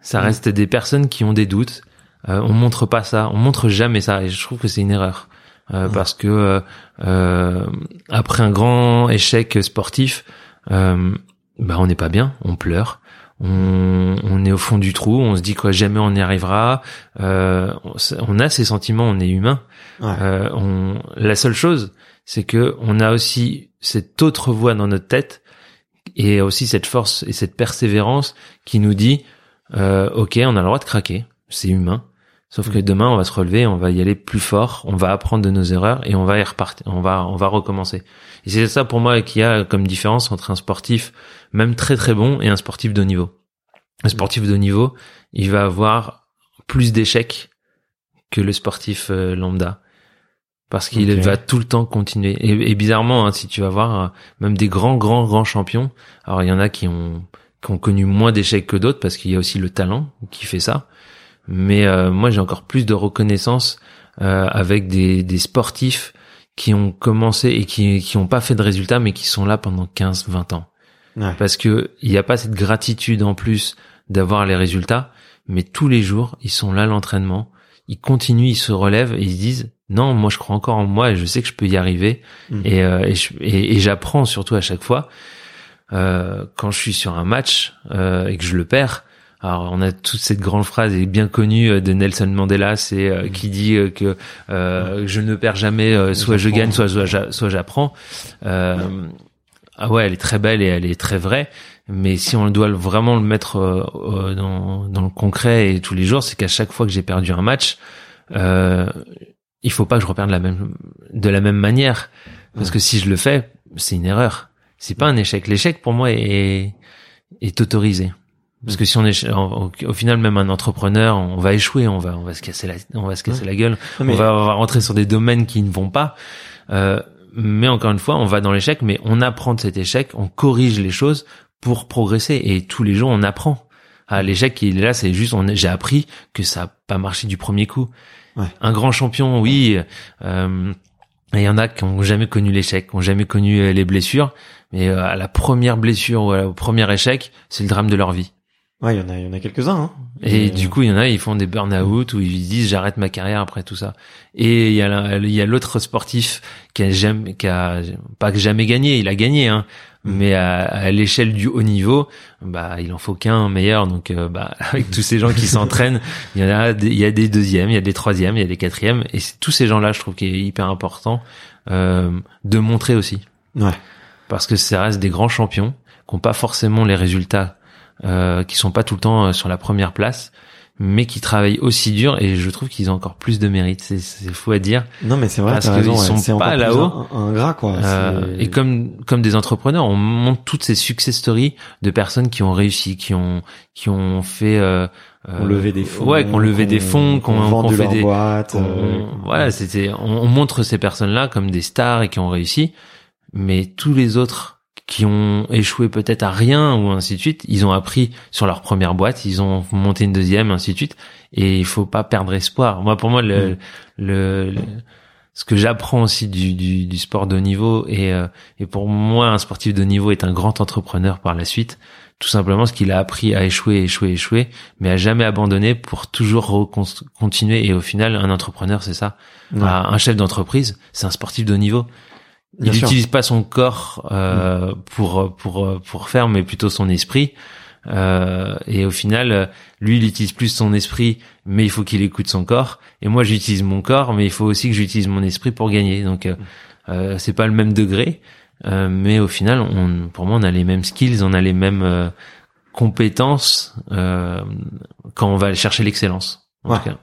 ça reste des personnes qui ont des doutes. Euh, on montre pas ça, on montre jamais ça, et je trouve que c'est une erreur. Euh, parce que euh, après un grand échec sportif, bah on n'est pas bien, on pleure, on, on, est au fond du trou, on se dit quoi jamais on y arrivera. on, a ces sentiments, on est humain. on, la seule chose, c'est que on a aussi cette autre voix dans notre tête et aussi cette force et cette persévérance qui nous dit ok, on a le droit de craquer, c'est humain. Sauf que mm. demain, on va se relever, on va y aller plus fort, on va apprendre de nos erreurs et on va y repartir, on va, on va recommencer. Et c'est ça pour moi qu'il y a comme différence entre un sportif, même très très bon, et un sportif de haut niveau. Un sportif de haut niveau, il va avoir plus d'échecs que le sportif euh, lambda. parce qu'il va tout le temps continuer. Et, et bizarrement, hein, si tu vas voir, euh, même des grands, grands, grands champions, alors il y en a qui ont, qui ont connu moins d'échecs que d'autres parce qu'il y a aussi le talent qui fait ça. Mais euh, moi, j'ai encore plus de reconnaissance euh, avec des, des sportifs qui ont commencé et qui qui ont pas fait de résultats, mais qui sont là pendant 15, 20 ans. Ouais. Parce que il n'y a pas cette gratitude en plus d'avoir les résultats, mais tous les jours, ils sont là l'entraînement, ils continuent, ils se relèvent et ils se disent non, moi je crois encore en moi et je sais que je peux y arriver Mhm. et, euh, et, j'apprends surtout à chaque fois euh, quand je suis sur un match euh, et que je le perds. Alors on a toute cette grande phrase et bien connue euh, de Nelson Mandela, c'est euh, qui dit euh, que euh, je ne perds jamais, euh, soit je gagne, soit soit j'apprends. Ah ouais, elle est très belle et elle est très vraie. Mais si on doit vraiment le mettre euh, euh, dans, dans le concret et tous les jours, c'est qu'à chaque fois que j'ai perdu un match, euh, il faut pas que je reperde la même, de la même manière. Parce que si je le fais, c'est une erreur. C'est pas un échec. L'échec pour moi est, est autorisé. Parce que si on est, au, au final, même un entrepreneur, on va échouer, on va, on va se casser la, on va se casser Ouais. la gueule, mais- on va, on va rentrer sur des domaines qui ne vont pas. Euh, mais encore une fois, on va dans l'échec, mais on apprend de cet échec, on corrige les choses pour progresser. Et tous les jours, on apprend. Ah, l'échec, il est là, c'est juste, on, j'ai appris que ça a pas marché du premier coup. Ouais. Un grand champion, oui. euh, il y en a qui ont jamais connu l'échec, qui ont jamais connu euh, les blessures. Mais euh, à la première blessure ou au premier échec, c'est le drame de leur vie. Ouais, il y en a, il y en a quelques-uns. Hein. Et Mais, du coup, il y en a, ils font des burn-out ou ils disent j'arrête ma carrière après tout ça. Et il y a, la- il y a l'autre sportif qui a jamais, qui a pas que jamais gagné, il a gagné, hein. Mais à, à l'échelle du haut niveau, bah il en faut qu'un meilleur. Donc euh, bah avec tous ces gens qui s'entraînent, il y en a, il y a des deuxièmes, il y a des troisièmes, il y a des quatrièmes. Et tous ces gens-là, je trouve qu'il est hyper important euh, de montrer aussi Ouais. parce que ça reste des grands champions qui n'ont pas forcément les résultats, euh, qui sont pas tout le temps euh, sur la première place, mais qui travaillent aussi dur et je trouve qu'ils ont encore plus de mérite. C'est, c'est fou à dire. Non, mais c'est vrai, Parce qu'ils ouais. sont C'est pas là-haut. Un, gras, quoi. Euh, et comme comme des entrepreneurs, on montre toutes ces success stories de personnes qui ont réussi, qui ont qui ont fait euh, on levait des fonds. ouais, qu'on levait des fonds, qu'on vendu fait leur des boîte. qu'on- euh, voilà, c'était on, on montre ces personnes-là comme des stars et qui ont réussi, mais tous les autres qui ont échoué peut-être à rien ou ainsi de suite, ils ont appris sur leur première boîte, ils ont monté une deuxième, ainsi de suite, et il faut pas perdre espoir. Moi, pour moi, le, Mm. le, le- ce que j'apprends aussi du, du, du sport de haut niveau et, euh, et pour moi, un sportif de haut niveau est un grand entrepreneur par la suite. Tout simplement parce qu'il a appris à échouer, échouer, échouer, mais à jamais abandonner pour toujours continuer. Et au final, un entrepreneur, c'est ça. ouais. Ah, Un chef d'entreprise, c'est un sportif de haut niveau. Bien il n'utilise pas son corps euh, pour pour pour faire, mais plutôt son esprit. Euh, et au final, lui, il utilise plus son esprit, mais il faut qu'il écoute son corps. Et moi, j'utilise mon corps, mais il faut aussi que j'utilise mon esprit pour gagner. Donc, euh, euh, c'est pas le même degré, euh, mais au final, on, pour moi, on a les mêmes skills, on a les mêmes euh, compétences euh, quand on va chercher l'excellence. En Ouais. tout cas.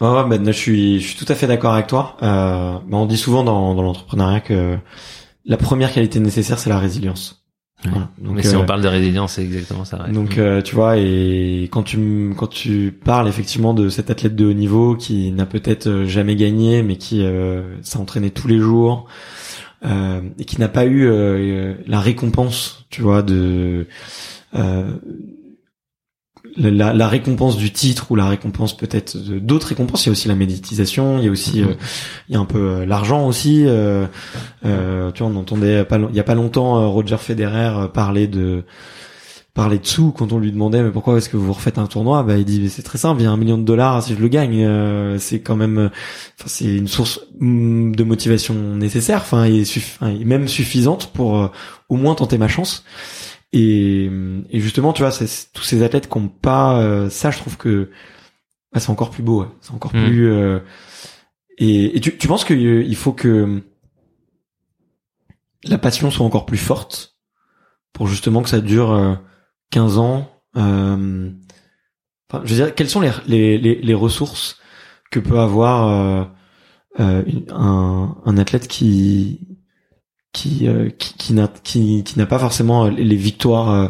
Ouais, ben, je suis, je suis tout à fait d'accord avec toi. Euh, ben, on dit souvent dans, dans l'entrepreneuriat que la première qualité nécessaire, c'est la résilience. Ouais. Voilà. Donc, mais si euh, on parle de résilience, c'est exactement ça. ouais. Donc euh, tu vois et quand tu quand tu parles effectivement de cet athlète de haut niveau qui n'a peut-être euh, jamais gagné mais qui euh, s'est entraîné tous les jours euh, et qui n'a pas eu la récompense tu vois de euh, la, la récompense du titre ou la récompense peut-être d'autres récompenses. Il y a aussi la méditisation il y a aussi euh, il y a un peu euh, l'argent aussi euh, euh, tu vois on entendait pas long- il y a pas longtemps Roger Federer parler de parler de sous quand on lui demandait mais pourquoi est-ce que vous refaites un tournoi? Bah il dit c'est très simple il y a un million de dollars si je le gagne euh, c'est quand même enfin c'est une source mm, de motivation nécessaire enfin et, suff- et même suffisante pour au moins tenter ma chance et, et justement tu vois c'est tous ces athlètes qui ont pas euh, ça je trouve que bah, c'est encore plus beau ouais. c'est encore Mm. plus euh, et, et tu, tu penses qu'il faut que la passion soit encore plus forte pour justement que ça dure euh, 15 ans euh, enfin, je veux dire quelles sont les, les, les, les ressources que peut avoir euh, euh, un, un athlète qui qui euh, qui, qui n'a qui, qui n'a pas forcément euh, les victoires euh,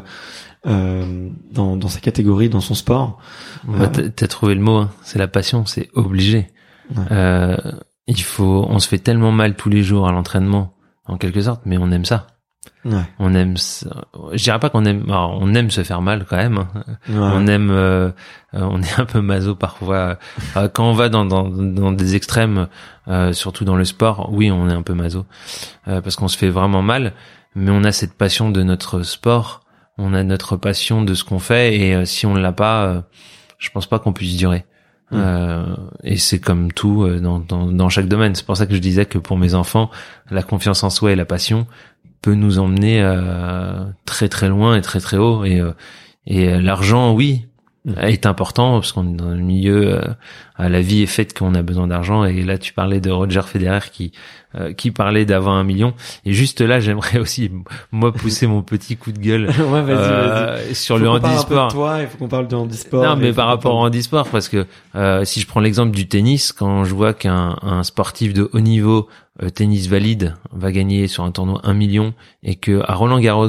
euh, dans, dans sa catégorie dans son sport Bah, t'as- T'as trouvé le mot, hein. c'est la passion, c'est obligé. Ouais. Euh, il faut, on se fait tellement mal tous les jours à l'entraînement, en quelque sorte, mais on aime ça. Ouais. On aime, je dirais pas qu'on aime, alors, on aime se faire mal quand même. hein. Ouais. On aime, euh, euh, on est un peu maso parfois. Euh, quand on va dans, dans, dans des extrêmes, euh, surtout dans le sport, oui, on est un peu maso euh, parce qu'on se fait vraiment mal. Mais on a cette passion de notre sport, on a notre passion de ce qu'on fait, et euh, si on l'a pas, je pense pas qu'on puisse durer. Euh, et c'est comme tout dans, dans, dans chaque domaine. C'est pour ça que je disais que pour mes enfants, la confiance en soi et la passion peut nous emmener euh, très très loin et très très haut. Et, euh, et euh, l'argent, oui. Est important parce qu'on est dans le milieu, euh, à la vie est faite qu'on a besoin d'argent. Et là, tu parlais de Roger Federer qui euh, qui parlait d'avoir un million. Et juste là, j'aimerais aussi moi pousser mon petit coup de gueule ouais, vas-y, vas-y. euh, sur Faut le un handisport. toi, il faut qu'on parle de handisport. Non, mais par rapport au handisport, parce que euh, si je prends l'exemple du tennis, quand je vois qu'un un sportif de haut niveau, euh, tennis valide, va gagner sur un tournoi 1 million, et que à Roland Garros,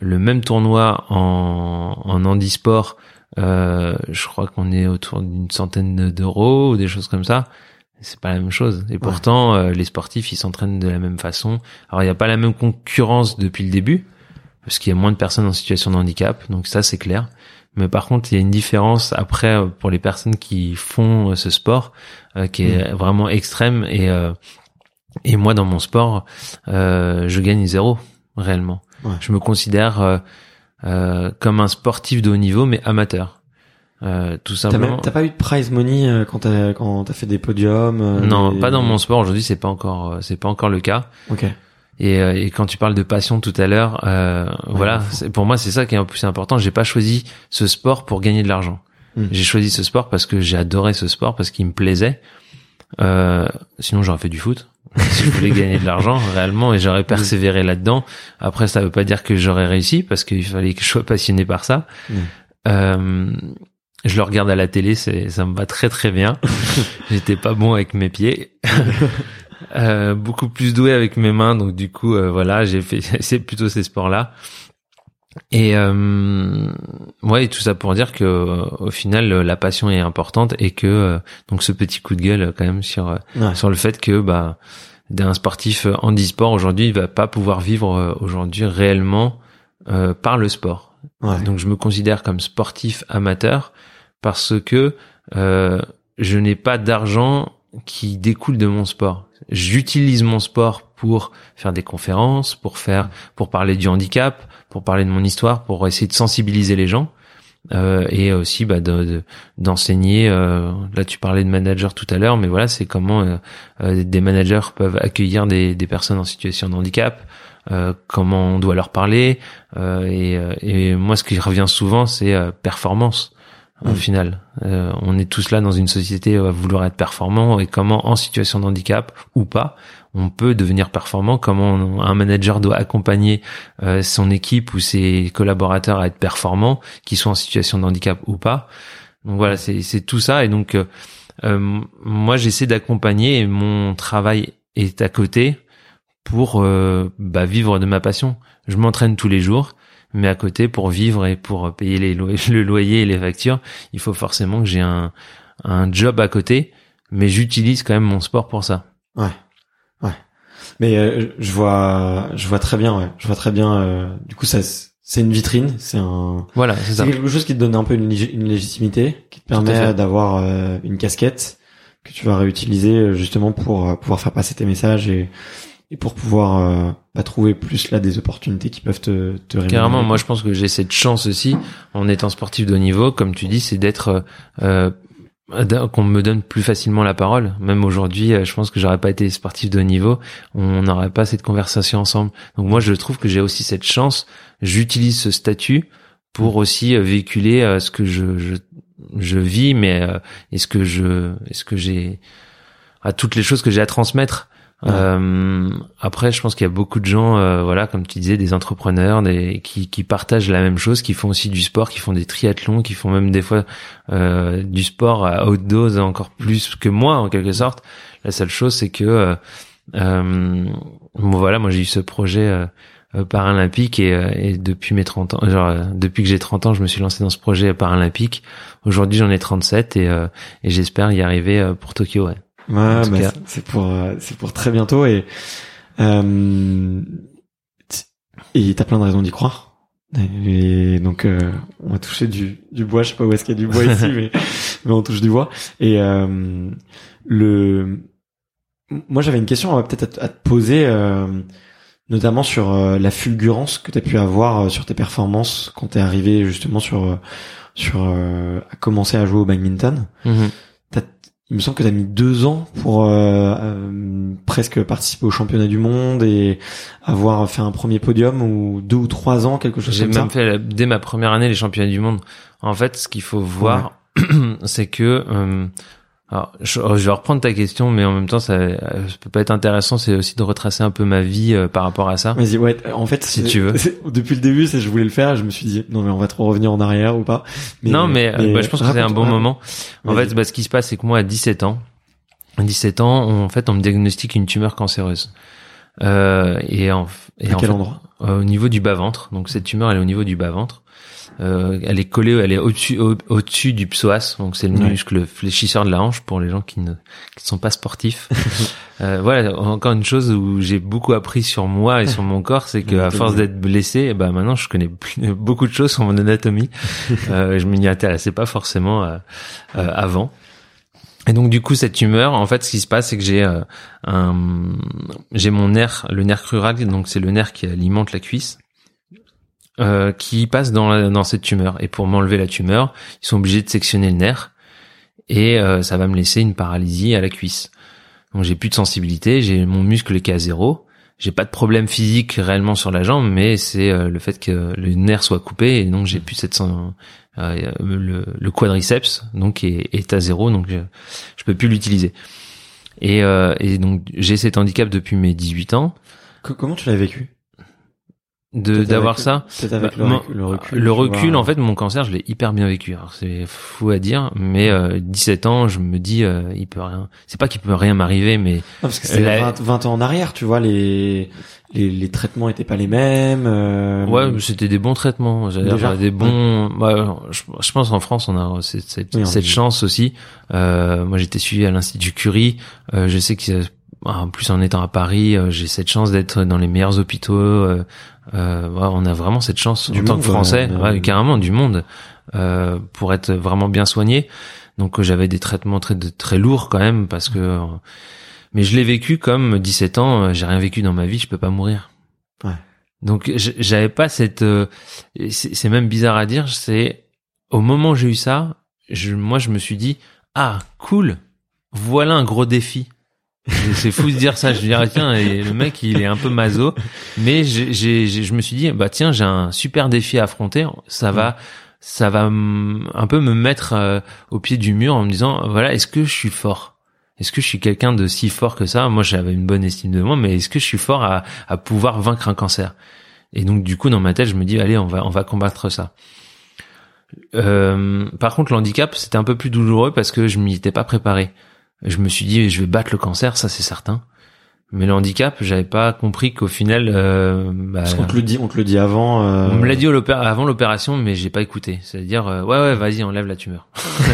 le même tournoi en, en handisport, euh, je crois qu'on est autour d'une centaine d'euros ou des choses comme ça. C'est pas la même chose. Et pourtant, euh, les sportifs, ils s'entraînent de la même façon. Alors, il n'y a pas la même concurrence depuis le début, parce qu'il y a moins de personnes en situation de handicap. Donc ça, c'est clair. Mais par contre, il y a une différence après euh, pour les personnes qui font euh, ce sport euh, qui est vraiment extrême. Et euh, et moi, dans mon sport, euh, je gagne zéro réellement. Ouais. Je me considère euh, comme un sportif de haut niveau, mais amateur. Euh, tout simplement. t'as pas eu de prize money euh, quand t'as quand t'as fait des podiums euh, Non, des- pas dans mon sport aujourd'hui. C'est pas encore, c'est pas encore le cas. Ok. Et, et quand tu parles de passion tout à l'heure, euh, voilà, pour moi c'est ça qui est un plus important. J'ai pas choisi ce sport pour gagner de l'argent. Mm. J'ai choisi ce sport parce que j'ai adoré ce sport, parce qu'il me plaisait. Euh, sinon j'aurais fait du foot si je voulais gagner de l'argent réellement et j'aurais persévéré là-dedans. Après ça veut pas dire que j'aurais réussi parce qu'il fallait que je sois passionné par ça. Mm. Euh, je le regarde à la télé, c'est ça me va très très bien. J'étais pas bon avec mes pieds. Euh, beaucoup plus doué avec mes mains donc du coup euh, voilà j'ai fait c'est plutôt ces sports là et euh, ouais tout ça pour dire que euh, au final euh, la passion est importante et que euh, donc ce petit coup de gueule quand même sur Ouais. sur le fait que bah d'un sportif euh, handisport aujourd'hui il va pas pouvoir vivre aujourd'hui réellement euh, par le sport Ouais. donc je me considère comme sportif amateur parce que euh, je n'ai pas d'argent qui découle de mon sport. J'utilise mon sport pour faire des conférences, pour faire, pour parler du handicap, pour parler de mon histoire, pour essayer de sensibiliser les gens. Euh, et aussi bah, de- de- d'enseigner. euh, là, tu parlais de manager tout à l'heure, mais voilà, c'est comment euh, euh, des managers peuvent accueillir des, des personnes en situation de handicap, euh, comment on doit leur parler. euh, et, et moi, ce qui revient souvent, c'est performance. Au Mm. final, Euh, on est tous là dans une société à vouloir être performant et comment, en situation de handicap ou pas, on peut devenir performant. Comment on- un manager doit accompagner euh, son équipe ou ses collaborateurs à être performants, qu'ils soient en situation de handicap ou pas. Donc voilà, c'est c'est tout ça. Et donc, euh, euh, moi, j'essaie d'accompagner et mon travail est à côté pour euh, bah, vivre de ma passion. Je m'entraîne tous les jours, mais à côté, pour vivre et pour payer les lo- le loyer et les factures, il faut forcément que j'ai un, un job à côté, mais j'utilise quand même mon sport pour ça. Ouais. Ouais. Mais euh, je vois je vois très bien ouais. Je vois très bien euh, du coup ça c'est une vitrine, c'est un Voilà, c'est ça. c'est quelque chose qui te donne un peu une, lég- une légitimité, qui te permet d'avoir euh, une casquette que tu vas réutiliser euh, justement pour euh, pouvoir faire passer tes messages et et pour pouvoir euh, bah, trouver plus là des opportunités qui peuvent te te rémunérer. Carrément, moi je pense que j'ai cette chance aussi, en étant sportif de haut niveau, comme tu dis, c'est d'être euh, euh, qu'on me donne plus facilement la parole. Même aujourd'hui, euh, je pense que j'aurais pas été sportif de haut niveau, on n'aurait pas cette conversation ensemble. Donc moi, je trouve que j'ai aussi cette chance. J'utilise ce statut pour aussi euh, véhiculer ce que je, je je vis, mais est-ce que je est-ce que j'ai à toutes les choses que j'ai à transmettre. Euh, après, je pense qu'il y a beaucoup de gens, euh, voilà, comme tu disais, des entrepreneurs, des, qui, qui partagent la même chose, qui font aussi du sport, qui font des triathlons, qui font même des fois euh, du sport à haute dose encore plus que moi, en quelque sorte. La seule chose, c'est que, euh, euh, bon, voilà, moi j'ai eu ce projet euh, paralympique et, et depuis mes 30 ans, genre depuis que j'ai 30 ans, je me suis lancé dans ce projet paralympique. Aujourd'hui, j'en ai 37 et, et j'espère y arriver pour Tokyo. Ouais. Ouais, bah, c'est pour euh, c'est pour très bientôt et euh, et t'as plein de raisons d'y croire. Et donc euh, on va toucher du du bois, je sais pas où est-ce qu'il y a du bois ici, mais mais on touche du bois. Et euh, le moi j'avais une question euh, peut-être à, te poser. Euh, notamment sur la fulgurance que tu as pu avoir sur tes performances quand tu es arrivé justement sur sur à commencer à jouer au badminton. Mm-hmm il me semble que tu as mis deux ans pour euh, euh, presque participer au championnat du monde et avoir fait un premier podium ou deux ou trois ans quelque chose comme ça. J'ai même fait dès ma première année les championnats du monde. En fait, ce qu'il faut voir, c'est que euh, alors, je, vais reprendre ta question, mais en même temps, ça, ça peut pas être intéressant. C'est aussi de retracer un peu ma vie euh, par rapport à ça. Vas-y, ouais. En fait, si tu veux. Depuis le début, c'est je voulais le faire. Je me suis dit non, mais on va trop revenir en arrière ou pas. non, mais, bah, je pense que c'est un bon moment. En fait, bah, ce qui se passe, c'est que moi, à 17 ans, à 17 ans, en fait, on me diagnostique une tumeur cancéreuse. Euh, et en, et à quel endroit? euh, Au niveau du bas ventre. Donc cette tumeur, elle est au niveau du bas ventre. Euh, elle est collée, elle est au-dessus au, dessus du psoas, donc c'est le muscle fléchisseur de la hanche pour les gens qui ne, qui sont pas sportifs. euh, voilà, encore une chose où j'ai beaucoup appris sur moi et sur mon corps, c'est que à force d'être blessé, bah maintenant je connais beaucoup de choses sur mon anatomie. euh, je m'y intéressais pas forcément euh, euh, avant. Et donc du coup cette tumeur, en fait, ce qui se passe, c'est que j'ai euh, un, j'ai mon nerf, le nerf crural, donc c'est le nerf qui alimente la cuisse, euh, qui passe dans, dans cette tumeur. Et pour m'enlever la tumeur, ils sont obligés de sectionner le nerf et euh, ça va me laisser une paralysie à la cuisse. Donc j'ai plus de sensibilité, j'ai mon muscle qui est à zéro. J'ai pas de problème physique réellement sur la jambe, mais c'est euh, le fait que le nerf soit coupé et donc j'ai plus cette le, le, quadriceps donc est, est, à zéro, donc je, je peux plus l'utiliser. Et, et donc j'ai cet handicap depuis mes 18 ans. Comment tu l'as vécu? De d'avoir ça. avec le, recul, le recul, le recul en fait mon cancer je l'ai hyper bien vécu alors c'est fou à dire mais euh, 17 ans je me dis euh, il peut rien c'est pas qu'il peut rien m'arriver mais parce que c'est 20, ans en arrière tu vois les les, les traitements étaient pas les mêmes euh... ouais c'était des bons traitements j'avais des bons bah, je, je, pense en France on a cette, cette, cette chance aussi. Euh, moi j'étais suivi à l'institut Curie euh, je sais que en plus en étant à Paris, j'ai cette chance d'être dans les meilleurs hôpitaux. Euh, euh on a vraiment cette chance du en tant que Français, carrément du monde, euh, pour être vraiment bien soigné. Donc j'avais des traitements très très lourds quand même parce que. Mais je l'ai vécu comme 17 ans. J'ai rien vécu dans ma vie. Je peux pas mourir. Ouais. Donc j'avais pas cette. C'est même bizarre à dire. C'est au moment où j'ai eu ça, je, moi je me suis dit ah cool, voilà un gros défi c'est fou de dire ça. Je dirais tiens, le mec il est un peu maso, mais j'ai, je me suis dit bah tiens j'ai un super défi à affronter. Ça va, ça va un peu me mettre euh, au pied du mur en me disant voilà est-ce que je suis fort? Est-ce que je suis quelqu'un de si fort que ça? Moi j'avais une bonne estime de moi, mais est-ce que je suis fort à, à pouvoir vaincre un cancer? Et donc du coup dans ma tête je me dis allez on va on va combattre ça. Euh, par contre, l'handicap, c'était un peu plus douloureux parce que je m'y étais pas préparé. Je me suis dit, je vais battre le cancer, ça c'est certain. Mais le handicap, j'avais pas compris qu'au final. Euh, bah, Parce qu'on te le dit, on te le dit avant. Euh... On me l'a dit avant l'opération, mais j'ai pas écouté. C'est-à-dire, euh, ouais, ouais, vas-y, enlève la tumeur.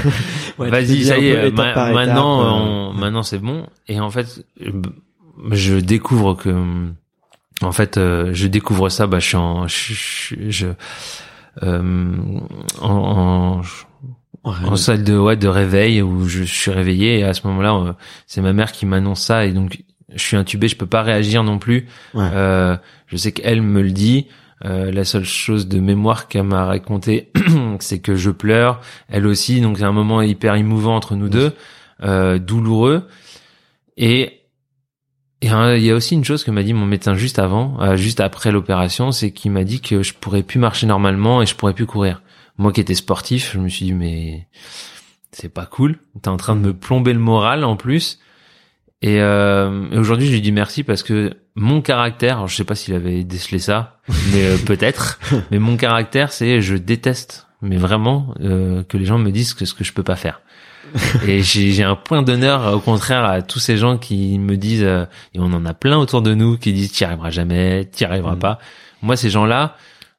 vas-y, ça y est. maintenant, euh. maintenant c'est bon. Et en fait, je découvre que, en fait, euh, je découvre ça. Bah, je suis en, je, je, en, en en salle de ouais de réveil où je, suis réveillé et à ce moment-là euh, c'est ma mère qui m'annonce ça et donc je suis intubé je peux pas réagir non plus. Euh, je sais qu'elle me le dit. Euh, la seule chose de mémoire qu'elle m'a raconté c'est que je pleure elle aussi. Donc c'est un moment hyper émouvant entre nous deux euh, douloureux. Et et il y a aussi une chose que m'a dit mon médecin juste avant, euh, juste après l'opération, c'est qu'il m'a dit que je pourrais plus marcher normalement et je pourrais plus courir moi qui étais sportif, je me suis dit mais c'est pas cool. T'es en train de me plomber le moral en plus. Et, euh, aujourd'hui, je lui dis merci parce que mon caractère, je sais pas s'il avait décelé ça, mais euh, peut-être. Mais mon caractère, c'est je déteste, mais vraiment euh, que les gens me disent que ce que je peux pas faire. et j'ai un point d'honneur au contraire à tous ces gens qui me disent euh, et on en a plein autour de nous qui disent t'y arriveras jamais, t'y arriveras mm. pas. Moi, ces gens-là,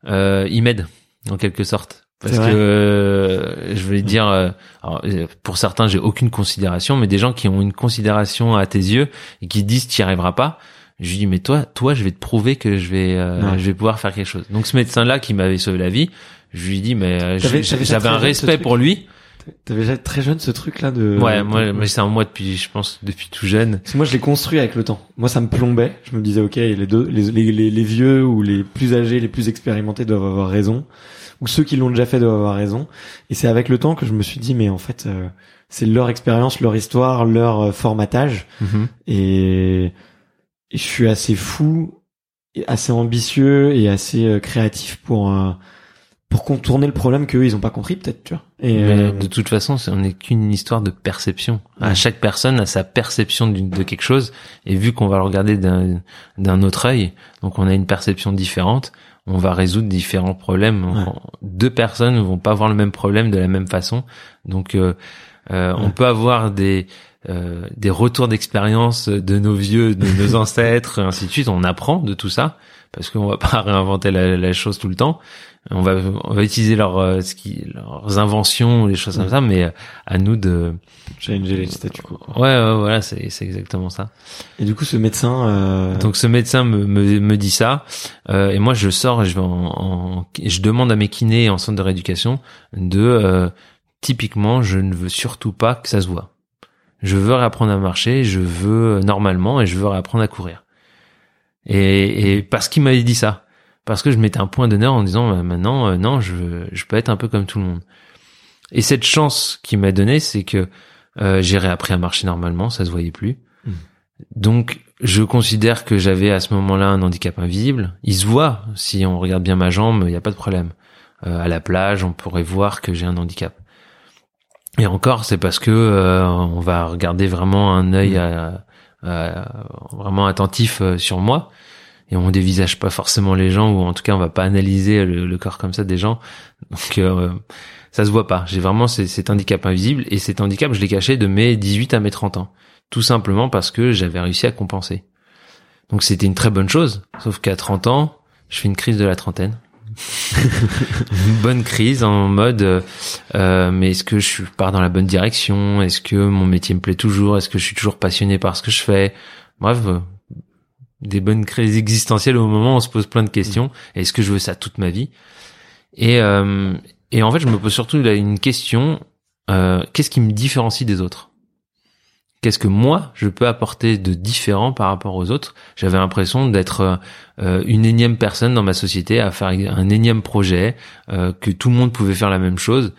euh, ils m'aident en quelque sorte Parce que euh, je vais dire, euh, alors, euh, pour certains, j'ai aucune considération, mais des gens qui ont une considération à tes yeux et qui disent tu n'y arriveras pas, je lui dis mais toi, toi, je vais te prouver que je vais, euh, Ouais. je vais pouvoir faire quelque chose. Donc ce médecin-là qui m'avait sauvé la vie, je lui dis mais j'avais un respect pour lui. T'avais déjà très jeune ce truc là de. Ouais, moi, mais c'est un moi depuis, je pense, depuis tout jeune. Parce que moi, je l'ai construit avec le temps. Moi, ça me plombait. Je me disais, ok, les deux, les, les, les, les vieux ou les plus âgés, les plus expérimentés doivent avoir raison, ou ceux qui l'ont déjà fait doivent avoir raison. Et c'est avec le temps que je me suis dit, mais en fait, euh, c'est leur expérience, leur histoire, leur euh, formatage, et, et je suis assez fou, assez ambitieux et assez euh, créatif pour euh, pour contourner le problème qu'eux ils ont pas compris peut-être, tu vois. Et euh, de toute façon, on n'est qu'une histoire de perception. À Ouais. chaque personne a sa perception de quelque chose, et vu qu'on va le regarder d'un d'un autre œil, donc on a une perception différente, on va résoudre différents problèmes. Ouais. Deux personnes ne vont pas voir le même problème de la même façon, donc euh, euh, on peut avoir des euh, des retours d'expérience de nos vieux, de nos ancêtres, et ainsi de suite. On apprend de tout ça parce qu'on va pas réinventer la, la chose tout le temps. On va on va utiliser leurs euh, ce qui leurs inventions, les choses comme ça, mais euh, à nous de challenger les statu quo. quoi. ouais, ouais voilà c'est c'est exactement ça. Et du coup, ce médecin, euh, Donc ce médecin me me, me dit ça euh, et moi je sors et je vais en, en- je demande à mes kinés en centre de rééducation de euh, typiquement je ne veux surtout pas que ça se voit. Je veux réapprendre à marcher, je veux normalement et je veux réapprendre à courir. Et, et parce qu'il m'avait dit ça, parce que je mettais un point d'honneur en disant bah, maintenant euh, non je veux- je peux être un peu comme tout le monde. Et cette chance qu'il m'a donnée, c'est que euh, j'ai réappris à marcher normalement, ça se voyait plus. Mm. Donc je considère que j'avais à ce moment-là un handicap invisible. Il se voit si on regarde bien ma jambe, il n'y a pas de problème. Euh, à la plage, on pourrait voir que j'ai un handicap. Et encore, c'est parce que euh, on va regarder vraiment un œil à- vraiment attentif euh, sur moi et on dévisage pas forcément les gens ou en tout cas on va pas analyser le, le corps comme ça des gens. Donc euh, ça se voit pas. J'ai vraiment cet handicap invisible et cet handicap je l'ai caché de mes 18 à mes 30 ans. Tout simplement parce que j'avais réussi à compenser. Donc c'était une très bonne chose. Sauf qu'à 30 ans, je fais une crise de la trentaine. une bonne crise en mode euh, mais est-ce que je pars dans la bonne direction? Est-ce que mon métier me plaît toujours? Est-ce que je suis toujours passionné par ce que je fais? Bref, euh, des bonnes crises existentielles au moment où on se pose plein de questions. Est-ce que je veux ça toute ma vie? Et euh, et en fait, je me pose surtout une question euh, qu'est-ce qui me différencie des autres? Qu'est-ce que moi je peux apporter de différent par rapport aux autres? J'avais l'impression d'être euh, une énième personne dans ma société à faire un énième projet, euh, que tout le monde pouvait faire la même chose.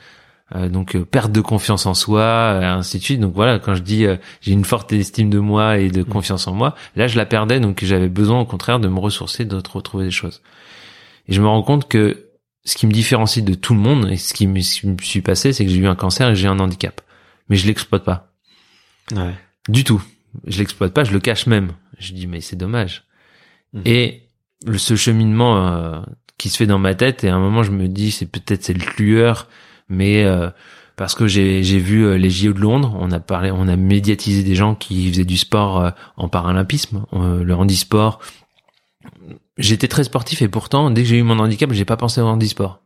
Euh, donc euh, perte de confiance en soi, ainsi de suite. Donc voilà, quand je dis euh, j'ai une forte estime de moi et de confiance en moi, là je la perdais, donc j'avais besoin au contraire de me ressourcer, de retrouver des choses. Et je me rends compte que ce qui me différencie de tout le monde et ce qui me, ce qui me suis passé, c'est que j'ai eu un cancer et j'ai un handicap, mais je l'exploite pas ouais. du tout. Je l'exploite pas, je le cache même. Je dis mais c'est dommage. Mhm. Et le, ce cheminement euh, qui se fait dans ma tête et à un moment je me dis c'est peut-être c'est le lueur, mais euh, parce que j'ai vu euh, les JO de Londres, on a parlé, on a médiatisé des gens qui faisaient du sport euh, en paralympisme, euh, le handisport. J'étais très sportif et pourtant dès que j'ai eu mon handicap, j'ai pas pensé au handisport.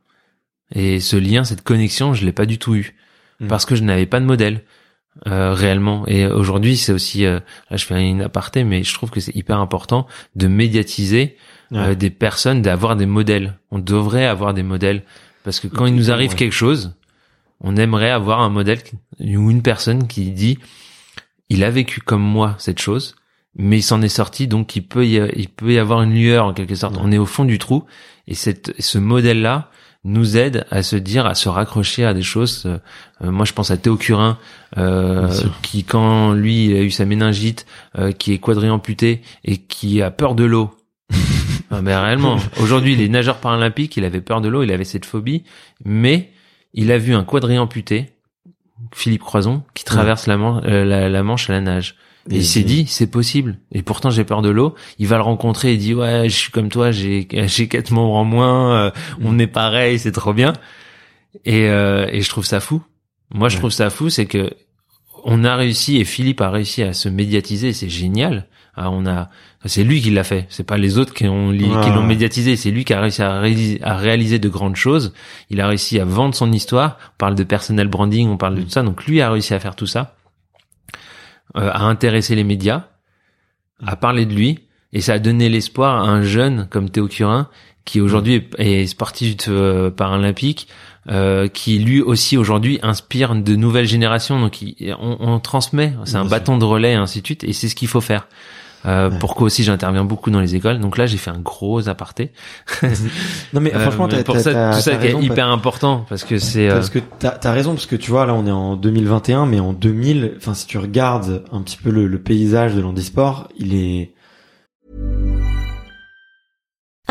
Et ce lien, cette connexion, je l'ai pas du tout eu Mhm. parce que je n'avais pas de modèle euh, réellement. Et aujourd'hui, c'est aussi euh, là, je fais une aparté, mais je trouve que c'est hyper important de médiatiser euh, des personnes, d'avoir des modèles. On devrait avoir des modèles parce que quand il nous arrive Ouais. quelque chose, on aimerait avoir un modèle ou une personne qui dit il a vécu comme moi cette chose, mais il s'en est sorti, donc il peut y, il peut y avoir une lueur en quelque sorte. Ouais. On est au fond du trou et cette, ce modèle-là nous aide à se dire, à se raccrocher à des choses. Euh, euh, moi, je pense à Théo Curin, euh, qui quand lui il a eu sa méningite, euh, qui est quadriamputé et qui a peur de l'eau. Ah, mais réellement, aujourd'hui, il est nageur paralympique, il avait peur de l'eau, il avait cette phobie, mais il a vu un quadriamputé, Philippe Croison, qui traverse la, Man- euh, la, la Manche à la nage. Et il s'est dit, c'est possible. Et pourtant, j'ai peur de l'eau. Il va le rencontrer et dit, ouais, je suis comme toi, j'ai, j'ai quatre membres en moins, euh, on est pareil, c'est trop bien. Et, euh, et je trouve ça fou. Moi, je Ouais. trouve ça fou, c'est que on a réussi et Philippe a réussi à se médiatiser, c'est génial. Ah, on a, c'est lui qui l'a fait. C'est pas les autres qui ont qui l'ont médiatisé. C'est lui qui a réussi à réaliser, à réaliser, de grandes choses. Il a réussi à vendre son histoire. On parle de personnel branding, on parle de tout ça. Donc lui a réussi à faire tout ça, euh, à intéresser les médias, à parler de lui, et ça a donné l'espoir à un jeune comme Théo Curin qui aujourd'hui est, sportif euh, paralympique, euh, qui lui aussi aujourd'hui inspire de nouvelles générations. Donc on, on, transmet, c'est un bâton de relais et ainsi de suite, et c'est ce qu'il faut faire. Euh, Pourquoi aussi j'interviens beaucoup dans les écoles. Donc là j'ai fait un gros aparté. non mais franchement, euh, pour ça, tout ça qui est hyper important parce que c'est parce que t'as as raison parce que tu vois là on est en 2021 mais en 2000, enfin si tu regardes un petit peu le, le paysage de l'handisport, il est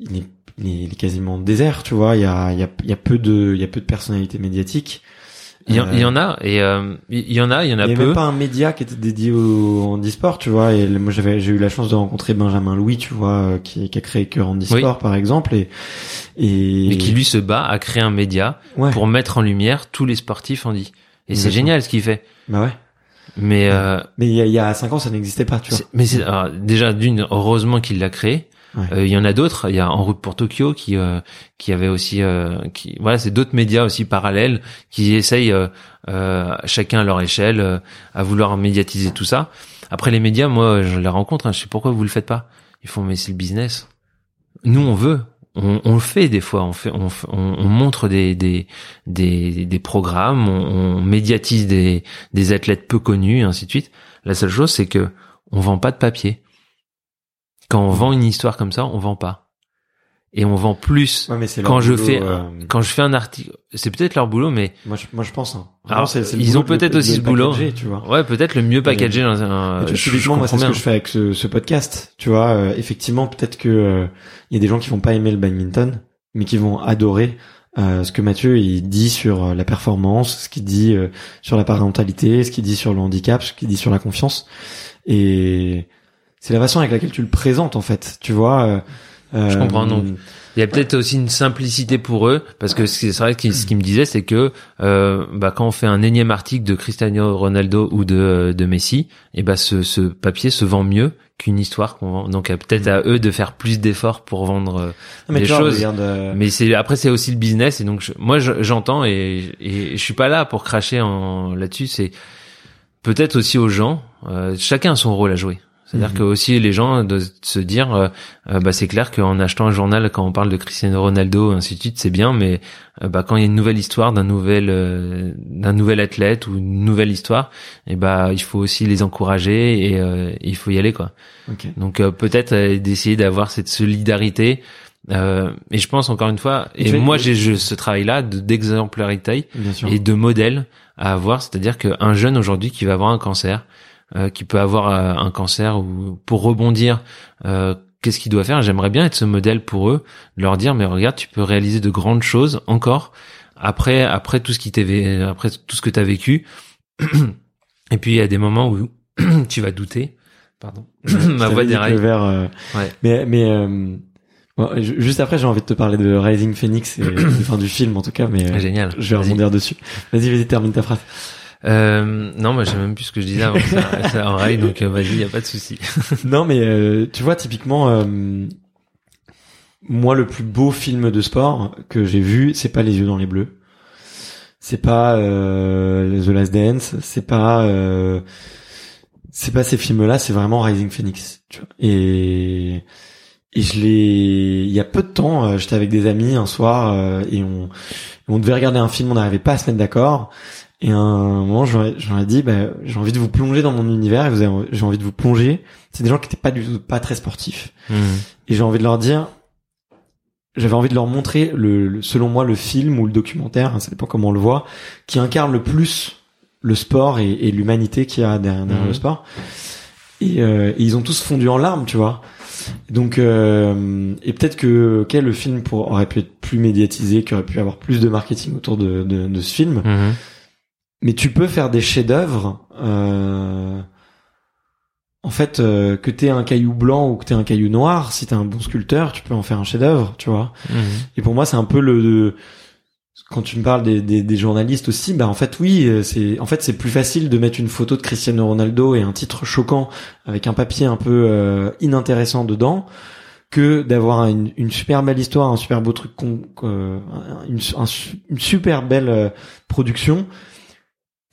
Il est, il est, quasiment désert, tu vois. Il y a, il y a, il y a peu de, il y a peu de personnalités médiatiques. Il y, en, il y en a et euh, il y en a, il y en a peu. Il y a même pas un média qui était dédié au handisport, tu vois. Et moi, j'avais, j'ai eu la chance de rencontrer Benjamin Louis, tu vois, euh, qui, qui a créé Cœur Handisport, par exemple, et et qui lui se bat à créer un média pour mettre en lumière tous les sportifs handi. Et c'est génial ce qu'il fait. Bah ouais. Mais euh, mais il y a, il y a cinq ans, ça n'existait pas, tu vois. Mais c'est déjà d'une heureusement qu'il l'a créé. Euh, il y en a d'autres. Il y a En route pour Tokyo qui euh, qui avait aussi euh, qui voilà c'est d'autres médias aussi parallèles qui essayent chacun à leur échelle à vouloir médiatiser tout ça. Après les médias, moi je les rencontre. Hein, je sais pourquoi vous le faites pas. Ils font mais c'est le business. Nous on veut. On, on, le fait des fois, on fait, on, on montre des des des, des programmes, on, on, médiatise des des athlètes peu connus, et ainsi de suite. La seule chose, c'est que on vend pas de papier. Quand on vend une histoire comme ça, on vend pas. Et on vend plus quand je fais euh, quand je fais un article. C'est peut-être leur boulot, mais moi je, moi je pense. Hein. Alors, ils ont peut-être aussi ce boulot. Tu vois. Ouais, peut-être le mieux packagé dans un. Tu, typiquement, moi c'est ce que je fais avec ce, ce podcast. Tu vois, euh, effectivement, peut-être que euh, il y a des gens qui vont pas aimer le badminton, mais qui vont adorer ce que Mathieu il dit sur la performance, ce qu'il dit sur la parentalité, ce qu'il dit sur le handicap, ce qu'il dit sur la confiance. Et c'est la façon avec laquelle tu le présentes en fait. Tu vois. Euh, je comprends donc. Il y a peut-être aussi une simplicité pour eux, parce que c'est vrai que ce qu'ils me disait, c'est que euh, bah, quand on fait un énième article de Cristiano Ronaldo ou de, de Messi, et bah ce, ce papier se vend mieux qu'une histoire qu'on vend. Donc peut-être à eux de faire plus d'efforts pour vendre euh, des choses. Mais c'est après c'est aussi le business et donc moi j'entends et, et je suis pas là pour cracher en là-dessus. C'est peut-être aussi aux gens. Euh, chacun a son rôle à jouer. C'est-à-dire mhm. que aussi les gens de se dire, euh, euh, bah c'est clair qu'en achetant un journal quand on parle de Cristiano Ronaldo, ainsi de suite, c'est bien, mais euh, bah quand il y a une nouvelle histoire d'un nouvel d'un nouvel athlète ou une nouvelle histoire, et eh bah il faut aussi les encourager et il faut y aller quoi. Donc peut-être d'essayer d'avoir cette solidarité. et je pense encore une fois, et, moi j'ai ce travail-là d'exemplarité et de modèle à avoir, c'est-à-dire qu'un jeune aujourd'hui qui va avoir un cancer euh, qui peut avoir euh, un cancer ou pour rebondir, euh, qu'est-ce qu'il doit faire? J'aimerais bien être ce modèle pour eux, leur dire mais regarde, tu peux réaliser de grandes choses encore après après tout ce qui t'est après tout ce que tu as vécu. Et puis il y a des moments où tu vas douter. Pardon. Ma voix déraille. Euh... Ouais. Mais mais juste après, j'ai envie de te parler de Rising Phoenix et fin du film en tout cas, mais génial. Je vais rebondir dessus. Vas-y, vas-y, termine ta phrase. Euh, non, moi, j'ai même plus ce que je disais avant. ça, en donc euh, vas-y, y a pas de souci. non, mais euh, tu vois, typiquement, euh, moi, le plus beau film de sport que j'ai vu, c'est pas Les yeux dans les bleus. C'est pas The Last Dance. C'est pas c'est pas ces films-là. C'est vraiment Rising Phoenix. Tu vois. Et et je l'ai. Il y a peu de temps, j'étais avec des amis un soir et on on devait regarder un film. On n'arrivait pas à se mettre d'accord. Et à un moment, j'aurais dit, bah, j'ai envie de vous plonger dans mon univers. Et j'ai envie de vous plonger. C'est des gens qui étaient pas du tout pas très sportifs. Mmh. Et j'ai envie de leur dire, j'avais envie de leur montrer le, le- selon moi le film ou le documentaire, hein, ça dépend comment on le voit, qui incarne le plus le sport et, et l'humanité qu'il y a derrière, derrière Mhm. le sport. Et, euh, et ils ont tous fondu en larmes, tu vois. Donc euh, et peut-être que ok le film pour, aurait pu être plus médiatisé, qu'il aurait pu avoir plus de marketing autour de, de, de ce film. Mhm. Mais tu peux faire des chefs-d'œuvre. Euh, en fait, euh, que t'aies un caillou blanc ou que t'aies un caillou noir, si t'es un bon sculpteur, tu peux en faire un chef-d'œuvre, tu vois. Mhm. Et pour moi, c'est un peu le, le- quand tu me parles des, des, des journalistes aussi, bah en fait oui, euh, c'est en fait c'est plus facile de mettre une photo de Cristiano Ronaldo et un titre choquant avec un papier un peu euh, inintéressant dedans que d'avoir une, une super belle histoire, un super beau truc, con- euh, une, un une super belle production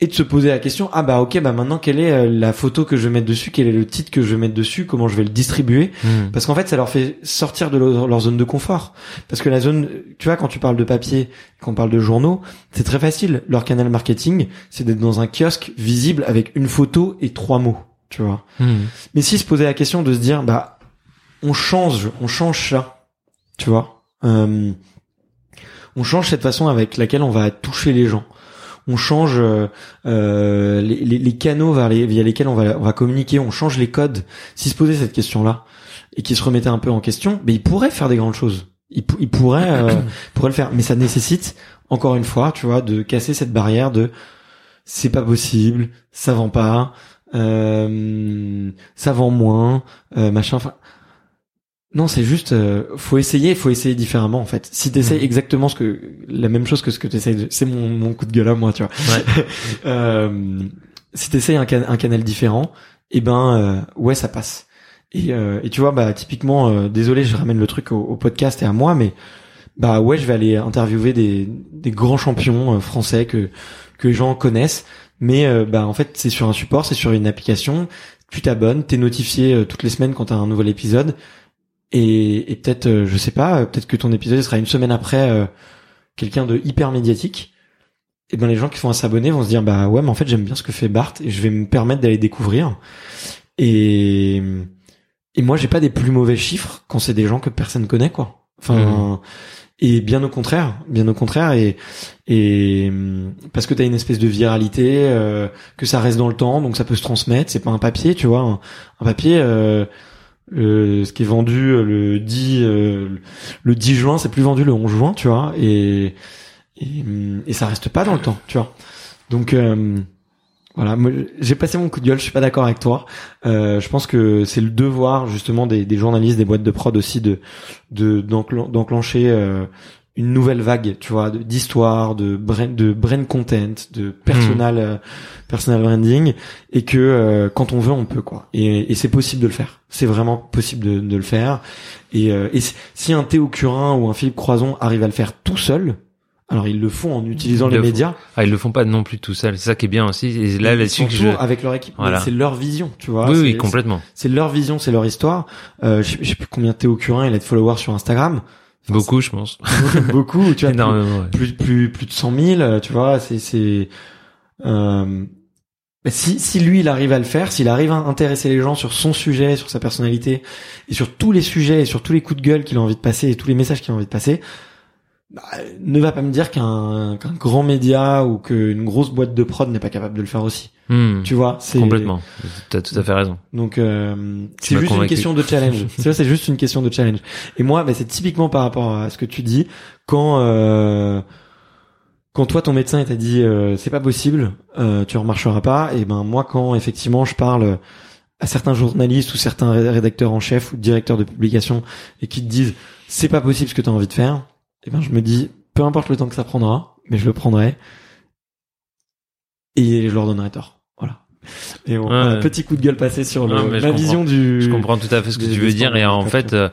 et de se poser la question ah bah ok bah maintenant quelle est euh, la photo que je vais mettre dessus, quel est le titre que je vais mettre dessus, comment je vais le distribuer? Mhm. parce qu'en fait, ça leur fait sortir de leur, zone de confort. Parce que la zone, tu vois, quand tu parles de papier, qu'on parle de journaux, c'est très facile. Leur canal marketing, c'est d'être dans un kiosque visible avec une photo et trois mots, tu vois. Mhm. Mais si se posait la question de se dire, bah, on change, on change ça, tu vois. Euh, on change cette façon avec laquelle on va toucher les gens. On change euh, euh, les, les- les canaux vers les, via lesquels on va, on va communiquer. On change les codes. Si se posait cette question-là et qui se remettait un peu en question, mais il pourrait faire des grandes choses. Il, pou- il pourrait, euh, le faire. Mais ça nécessite, encore une fois, tu vois, de casser cette barrière de c'est pas possible, ça vend pas, euh, ça vend moins, euh, machin. Enfin, non, c'est juste, euh, faut essayer, faut essayer différemment en fait. Si t'essayes Mhm. exactement ce que, la même chose que ce que t'essayes, de- c'est mon, mon coup de gueule à moi, tu vois. Ouais. Euh, si t'essayes un, can- un canal différent, eh ben euh, ouais, ça passe. Et, euh, et tu vois, bah typiquement, euh, désolé, je ramène le truc au, au podcast et à moi, mais bah ouais, je vais aller interviewer des, des grands champions français que que les gens connaissent, mais euh, bah en fait c'est sur un support, c'est sur une application, tu t'abonnes, t'es notifié toutes les semaines quand t'as un nouvel épisode, et, et peut-être, euh, je sais pas, euh, peut-être que ton épisode sera une semaine après euh, quelqu'un de hyper médiatique. Et ben les gens qui vont s'abonner vont se dire bah ouais mais en fait j'aime bien ce que fait Bart et je vais me permettre d'aller découvrir. Et et moi j'ai pas des plus mauvais chiffres quand c'est des gens que personne connaît quoi. Enfin et bien au contraire, bien au contraire et et parce que t'as une espèce de viralité euh, que ça reste dans le temps donc ça peut se transmettre. C'est pas un papier tu vois un, un papier. Euh, le- ce qui est vendu euh, le 10 euh, le 10 juin c'est plus vendu le 11 juin tu vois et et, hum, et ça reste pas dans le temps tu vois. Donc euh, voilà j'ai passé mon coup de gueule je suis pas d'accord avec toi. Euh, je pense que c'est le devoir justement des, des journalistes des boîtes de prod aussi de de d'enclen- d'enclencher euh, une nouvelle vague tu vois d'histoire de brand de brand content de personal euh, personal branding et que euh, quand on veut on peut quoi et, et c'est possible de le faire c'est vraiment possible de, de le faire et, euh, et si- un Théo Curin ou un Philippe Croison arrive à le faire tout seul alors ils le font en utilisant Ils les le médias Ah, ils le font pas non plus tout seul. C'est ça qui est bien aussi. Et là, là-dessus je. toujours avec leur équipe Voilà. c'est leur vision tu vois oui, oui, complètement. c'est leur vision c'est leur histoire euh, je sais plus combien Théo Curin il a de followers sur Instagram Beaucoup, je pense. beaucoup tu vois plus- ouais. plus plus plus de 100 000 euh, tu vois c'est c'est euh, si si lui il arrive à le faire s'il arrive à intéresser les gens sur son sujet sur sa personnalité et sur tous les sujets et sur tous les coups de gueule qu'il a envie de passer et tous les messages qu'il a envie de passer bah, ne va pas me dire qu'un qu'un grand média ou qu'une grosse boîte de prod n'est pas capable de le faire aussi Hmm. tu vois c'est Complètement. T'as tout à fait raison. donc euh, c'est juste une question de challenge. c'est c'est juste une question de challenge. Et moi, bah, c'est typiquement par rapport à ce que tu dis quand euh, quand toi ton médecin t'a dit euh, c'est pas possible, euh, tu remarcheras pas. Et ben moi quand effectivement je parle à certains journalistes ou certains ré- rédacteurs en chef ou directeurs de publication et qui te disent c'est pas possible ce que tu as envie de faire, et ben je me dis peu importe le temps que ça prendra, mais je le prendrai et je leur donnerai tort. Voilà. Et bon, Ouais. voilà, petit coup de gueule passé sur le, Non, ma vision du. Je comprends tout à fait ce que des- tu veux dire et en fait, euh,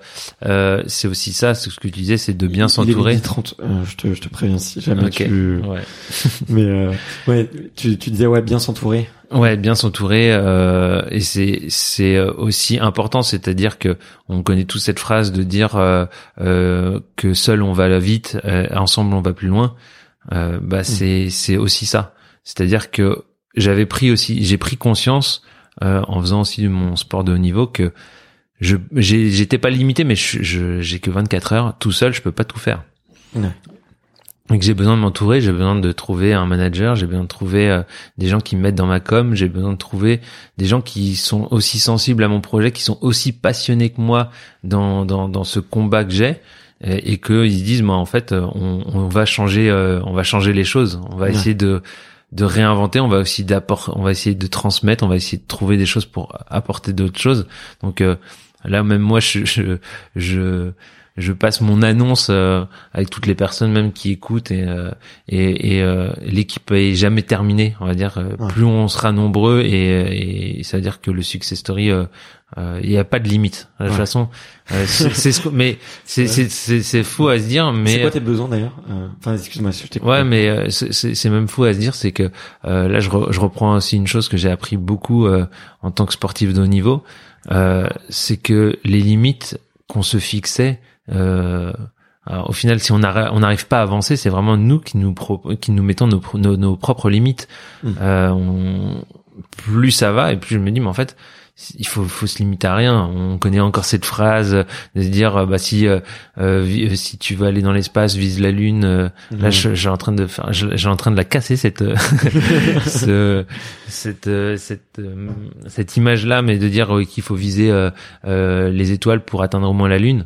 euh, c'est aussi ça, ce que tu disais, c'est de bien s'entourer. midi 30. Euh, je te, je te préviens si jamais tu. Ouais. Mais euh, ouais, tu, tu disais ouais, bien s'entourer. Ouais, bien s'entourer euh, et c'est c'est euh, aussi important, c'est-à-dire que on connaît tous cette phrase de dire euh, euh, que seul on va vite, euh, ensemble on va plus loin. Euh, bah c'est c'est aussi ça, c'est-à-dire que j'avais pris aussi, j'ai pris conscience euh, en faisant aussi mon sport de haut niveau que je j'étais pas limité, mais je j'ai que 24 heures tout seul, je peux pas tout faire. Ouais. Donc j'ai besoin de m'entourer, j'ai besoin de trouver un manager, j'ai besoin de trouver euh, des gens qui me mettent dans ma com, j'ai besoin de trouver des gens qui sont aussi sensibles à mon projet, qui sont aussi passionnés que moi dans dans, dans ce combat que j'ai et, et que ils disent moi en fait on, on va changer euh, on va changer les choses, on va essayer de de réinventer, on va aussi d'apporter, on va essayer de transmettre, on va essayer de trouver des choses pour apporter d'autres choses. Donc euh, là même moi je, je, je je passe mon annonce euh, avec toutes les personnes même qui écoutent et euh, et, et euh, l'équipe est jamais terminée on va dire. Plus on sera nombreux et, et ça veut dire que le success story il n'y a pas de limite. De toute façon c'est ce mais c'est c'est c'est fou à se dire mais c'est quoi tes besoins d'ailleurs? Enfin excuse-moi si je ouais mais c'est c'est même fou à se dire c'est que là je, je reprends aussi une chose que j'ai appris beaucoup en tant que sportif de haut niveau. C'est que les limites qu'on se fixait euh, au final, si on n'arrive pas à avancer, c'est vraiment nous qui nous qui nous mettons nos, nos, propres limites. Hmm. Euh, on, plus ça va, et plus je me dis, mais en fait, il faut, faut se limiter à rien. On connaît encore cette phrase de dire, bah si euh, euh si tu veux aller dans l'espace, vise la lune. Euh, là, hmm. j'ai en train de faire, j'ai en train de la casser cette ce, cette cette cette image là, mais de dire qu'il faut viser les étoiles pour atteindre au moins la lune.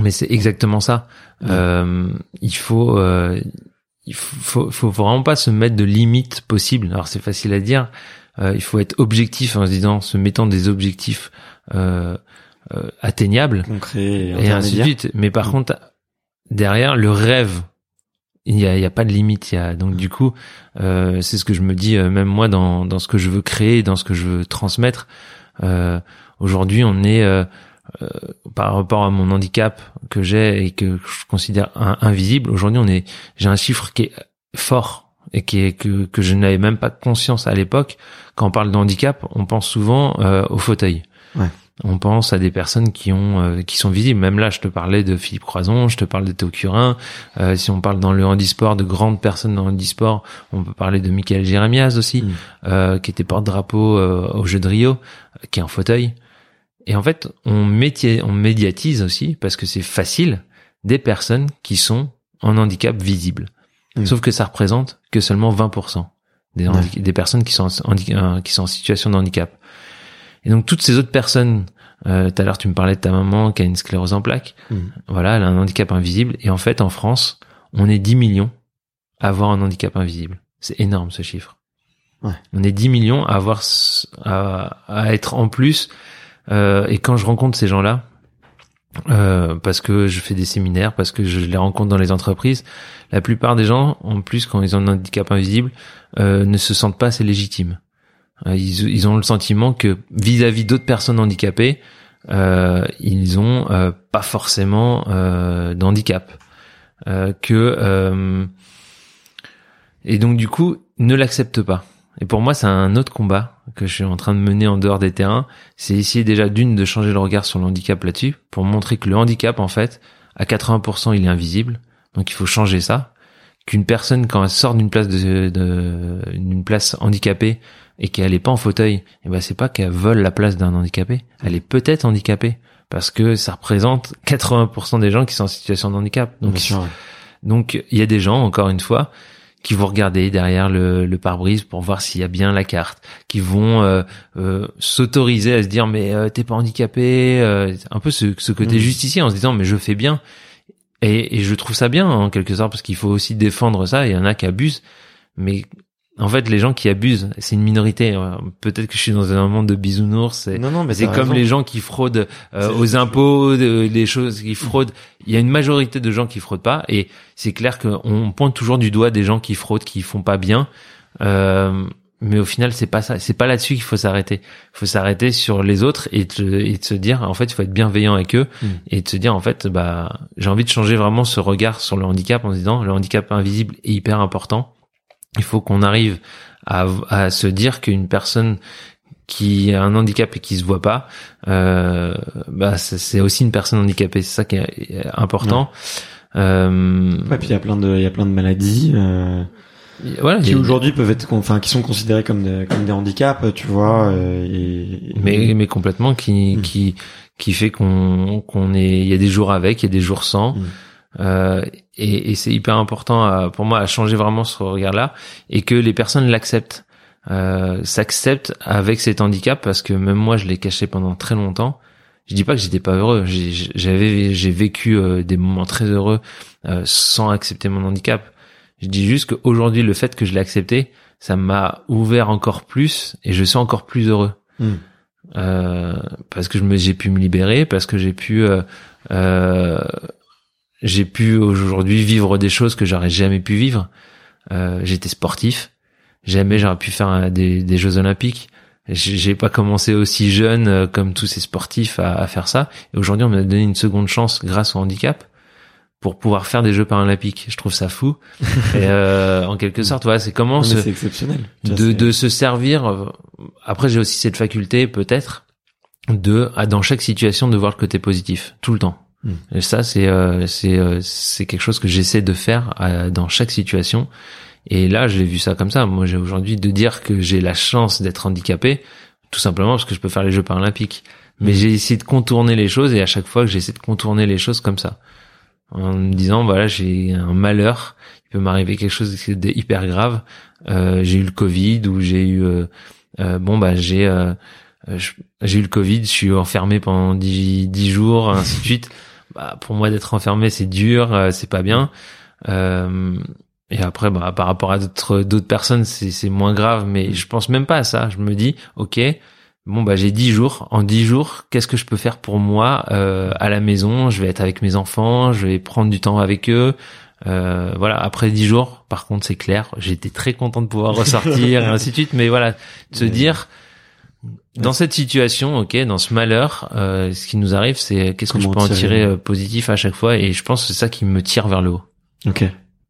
Mais c'est exactement ça. Euh, il faut, euh, il faut, faut, vraiment pas se mettre de limites possibles. Alors c'est facile à dire. Euh, il faut être objectif en se disant, se mettant des objectifs euh, euh atteignables Concret et, ainsi de suite. Mais par mm. contre, derrière le rêve, il y a, y a pas de limite. Il y a donc du coup, euh, c'est ce que je me dis même moi dans dans ce que je veux créer, dans ce que je veux transmettre. Aujourd'hui, on est euh, par rapport à mon handicap que j'ai et que je considère invisible. Aujourd'hui, on est, j'ai un chiffre qui est fort et qui est que, que je n'avais même pas conscience à l'époque. Quand on parle de handicap, on pense souvent euh, au fauteuil. Ouais. On pense à des personnes qui ont euh, qui sont visibles. Même là, je te parlais de Philippe Croison, je te parle de Théo Curin. Euh, si on parle dans le handisport, de grandes personnes dans le handisport, on peut parler de Michael Jérémiaz aussi, mm. euh, qui était porte-drapeau au Jeu de Rio, qui est en fauteuil. Et en fait, on, métier, on médiatise aussi, parce que c'est facile, des personnes qui sont en handicap visible. Mmh. Sauf que ça représente que seulement 20% des, des personnes qui sont, en, euh, qui sont en situation de handicap. Et donc toutes ces autres personnes, euh, tout à l'heure tu me parlais de ta maman qui a une sclérose en plaques, mmh. voilà, elle a un handicap invisible. Et en fait, en France, on est 10 millions à avoir un handicap invisible. C'est énorme ce chiffre. Ouais. On est 10 millions à avoir à, à être en plus et quand je rencontre ces gens-là, euh, parce que je fais des séminaires, parce que je les rencontre dans les entreprises, la plupart des gens, en plus, quand ils ont un handicap invisible, euh, ne se sentent pas assez légitimes. Euh, ils, ont le sentiment que vis-à-vis d'autres personnes handicapées, euh, ils ont euh, pas forcément d'handicap. que et donc du coup, ne l'acceptent pas. Et pour moi, c'est un autre combat que je suis en train de mener en dehors des terrains. C'est essayer déjà d'une de changer le regard sur le handicap là-dessus, pour montrer que le handicap, en fait, à 80%, il est invisible. Donc il faut changer ça. Qu'une personne, quand elle sort d'une place de, d'une place handicapée et qu'elle est pas en fauteuil, eh ben c'est pas qu'elle vole la place d'un handicapé. Elle est peut-être handicapée parce que ça représente 80% des gens qui sont en situation de handicap. Donc, donc il y a des gens, encore une fois, qui vont regarder derrière le, le pare-brise pour voir s'il y a bien la carte, qui vont euh, euh, s'autoriser à se dire mais euh, t'es pas handicapé, un peu ce, ce côté mm. justicier en se disant mais je fais bien. Et, et je trouve ça bien en quelque sorte parce qu'il faut aussi défendre ça. Il y en a qui abusent, mais en fait, les gens qui abusent, c'est une minorité. Peut-être que je suis dans un monde de bisounours. Non, non, mais c'est comme les gens qui fraudent euh, aux impôts, les choses qui fraudent. Il y a une majorité de gens qui fraudent pas, et c'est clair qu'on pointe toujours du doigt des gens qui fraudent, qui font pas bien. Euh, mais au final, c'est pas ça. C'est pas là-dessus qu'il faut s'arrêter. Il faut s'arrêter sur les autres et, de se dire, en fait, il faut être bienveillant avec eux mm. et de se dire, en fait, bah, j'ai envie de changer vraiment ce regard sur le handicap en se disant, le handicap invisible est hyper important il faut qu'on arrive à, à, se dire qu'une personne qui a un handicap et qui se voit pas, euh, bah c'est aussi une personne handicapée. C'est ça qui est important. Euh, ouais, puis il y a plein de, il y a plein de maladies. Euh, voilà, qui a- aujourd'hui peuvent être, enfin, qui sont considérés comme des, comme des handicaps, tu vois. euh, et, mais mais complètement qui Mm. qui qui fait qu'on qu'on est il y a des jours avec il y a des jours sans Mm. Euh, et, et c'est hyper important à- pour moi à changer vraiment ce regard là et que les personnes l'acceptent. Euh, s'acceptent avec cet handicap parce que même moi je l'ai caché pendant très longtemps. Je dis pas que j'étais pas heureux. J'ai- j'avais j'ai vécu euh, des moments très heureux euh, sans accepter mon handicap. Je dis juste qu'aujourd'hui le fait que je l'ai accepté ça m'a ouvert encore plus et je suis encore plus heureux. Mm. euh, parce que je me j'ai pu me libérer parce que j'ai pu euh, euh, j'ai pu aujourd'hui vivre des choses que j'aurais jamais pu vivre euh, j'étais sportif jamais j'aurais pu faire des, des jeux olympiques j'ai pas commencé aussi jeune euh, comme tous ces sportifs à, à faire ça et aujourd'hui on m'a donné une seconde chance grâce au handicap pour pouvoir faire des jeux paralympiques je trouve ça fou et euh, en quelque sorte voilà c'est comment se- exceptionnel. De, de se servir. euh, Après, j'ai aussi cette faculté, peut-être, de, à, dans chaque situation, de voir le côté positif, tout le temps. Et ça, c'est, euh, c'est, euh, c'est quelque chose que j'essaie de faire euh, dans chaque situation. Et là, j'ai vu ça comme ça. Moi, j'ai aujourd'hui de dire que j'ai la chance d'être handicapé, tout simplement parce que je peux faire les Jeux paralympiques. Mais j'ai essayé de contourner les choses et à chaque fois que j'essaie de contourner les choses comme ça. En me disant, voilà, j'ai un malheur, il peut m'arriver quelque chose de hyper grave. Euh, j'ai eu le Covid ou j'ai eu, euh, euh, bon, bah, j'ai, j'ai eu le Covid, je suis enfermé pendant dix, dix jours, ainsi de suite. Bah, pour moi, d'être enfermé, c'est dur, euh, c'est pas bien. Euh, et après, bah, par rapport à d'autres d'autres personnes, c'est moins grave, mais je pense même pas à ça. Je me dis, ok, bon bah j'ai dix jours. En dix jours, qu'est-ce que je peux faire pour moi euh, à la maison? Je vais être avec mes enfants, je vais prendre du temps avec eux. Euh, voilà. Après dix jours, par contre, c'est clair. J'étais très content de pouvoir ressortir, et ainsi de suite. Mais voilà, de se dire. Dans cette situation, ok, dans ce malheur, euh, ce qui nous arrive, c'est qu'est-ce que je peux en tirer euh, positif à chaque fois, et je pense que c'est ça qui me tire vers le haut. Ok.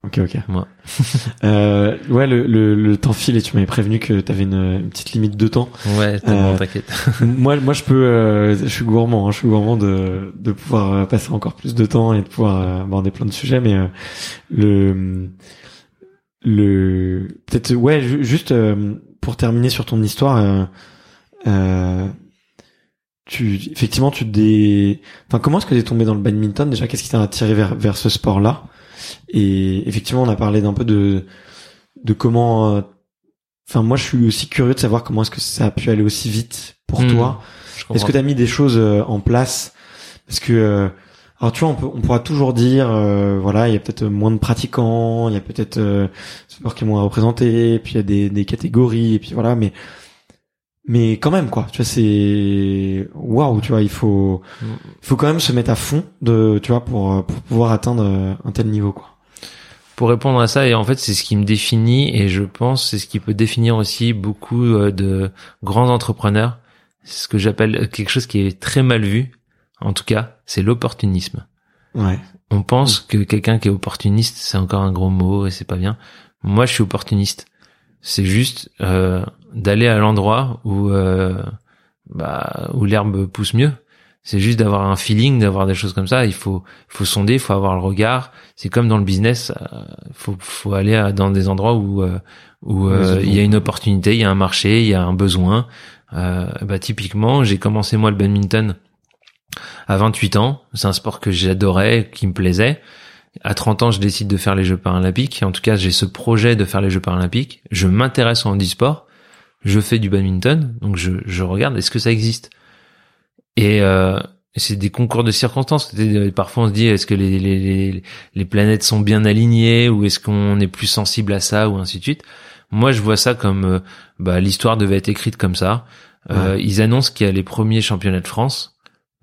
Ok, ok. Moi. euh, ouais, le, le, le temps file et tu m'avais prévenu que t'avais une, une petite limite de temps. Ouais, Euh, t'inquiète. moi, moi, je peux, euh, je suis gourmand, hein, je suis gourmand de, de pouvoir passer encore plus de temps et de pouvoir aborder plein de sujets, mais euh, le, le, peut-être, ouais, ju- juste euh, pour terminer sur ton histoire, euh, tu, effectivement, tu dé, enfin, comment est-ce que t'es tombé dans le badminton? Déjà Qu'est-ce qui t'a attiré vers vers ce sport-là? Et effectivement, on a parlé d'un peu de de comment. euh, Enfin, moi, je suis aussi curieux de savoir comment est-ce que ça a pu aller aussi vite pour Hmm, toi. Est-ce que tu as mis des choses euh, en place? Parce que, euh, alors tu vois, on, peut, on pourra toujours dire, euh, voilà, il y a peut-être moins de pratiquants, il y a peut-être euh, sport qui est moins représenté, puis il y a des, des catégories, et puis voilà, mais mais quand même quoi, tu vois, c'est waouh, tu vois, il faut il faut quand même se mettre à fond de, tu vois, pour euh, pour pouvoir atteindre euh, un tel niveau quoi. Pour répondre à ça, et en fait, c'est ce qui me définit, et je pense c'est ce qui peut définir aussi beaucoup euh, de grands entrepreneurs. C'est ce que j'appelle quelque chose qui est très mal vu, en tout cas, c'est l'opportunisme. Ouais. On pense que quelqu'un qui est opportuniste, c'est encore un gros mot et c'est pas bien. Moi, je suis opportuniste. C'est juste euh, d'aller à l'endroit où euh, bah, où l'herbe pousse mieux. C'est juste d'avoir un feeling, d'avoir des choses comme ça. Il faut faut sonder, il faut avoir le regard. C'est comme dans le business, euh, faut faut aller à- dans des endroits où euh, où euh, il y a une opportunité, il y a un marché, il y a un besoin. Euh, bah typiquement, j'ai commencé moi le badminton à 28 ans. C'est un sport que j'adorais, qui me plaisait. À 30 ans, je décide de faire les Jeux paralympiques. En tout cas, j'ai ce projet de faire les Jeux paralympiques. Je m'intéresse au handisport. Je fais du badminton. Donc, je, je regarde, est-ce que ça existe? Et euh, c'est des concours de circonstances. Parfois, on se dit, est-ce que les, les, les, les planètes sont bien alignées ou est-ce qu'on est plus sensible à ça ou ainsi de suite? Moi, je vois ça comme euh, bah, l'histoire devait être écrite comme ça. Euh, Ils annoncent qu'il y a les premiers championnats de France,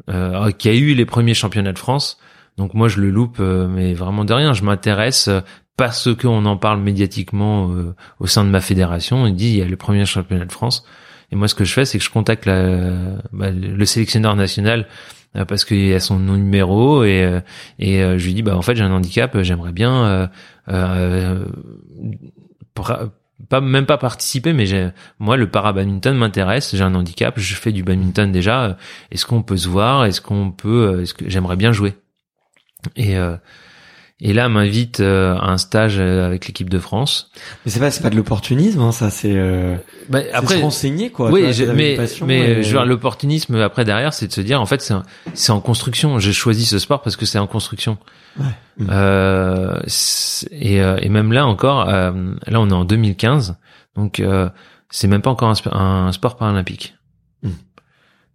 euh, qu'il y a eu les premiers championnats de France. Donc moi, je le loupe, euh, mais vraiment de rien. Je m'intéresse euh, parce qu'on en parle médiatiquement euh, au sein de ma fédération. Il dit il y a le premier championnat de France. Et moi, ce que je fais, c'est que je contacte la, bah, le sélectionneur national euh, parce qu'il a son numéro et euh, et euh, je lui dis bah en fait j'ai un handicap, j'aimerais bien euh, euh, pas même pas participer, mais j'ai moi le para-badminton m'intéresse. J'ai un handicap, je fais du badminton déjà. Est-ce qu'on peut se voir Est-ce qu'on peut Est-ce que j'aimerais bien jouer? Et Et là, m'invite euh, à un stage euh, avec l'équipe de France. Mais c'est pas c'est pas de l'opportunisme, hein, ça c'est euh, Bah, après, se renseigner quoi. oui, je- mais passion, mais et- je veux dire, l'opportunisme après derrière, c'est de se dire en fait c'est en construction. J'ai choisi ce sport parce que c'est en construction. Ouais. Euh, et, euh, et même là encore, euh, là on est en 2015, donc euh, c'est même pas encore un, sp- un sport paralympique. Mm.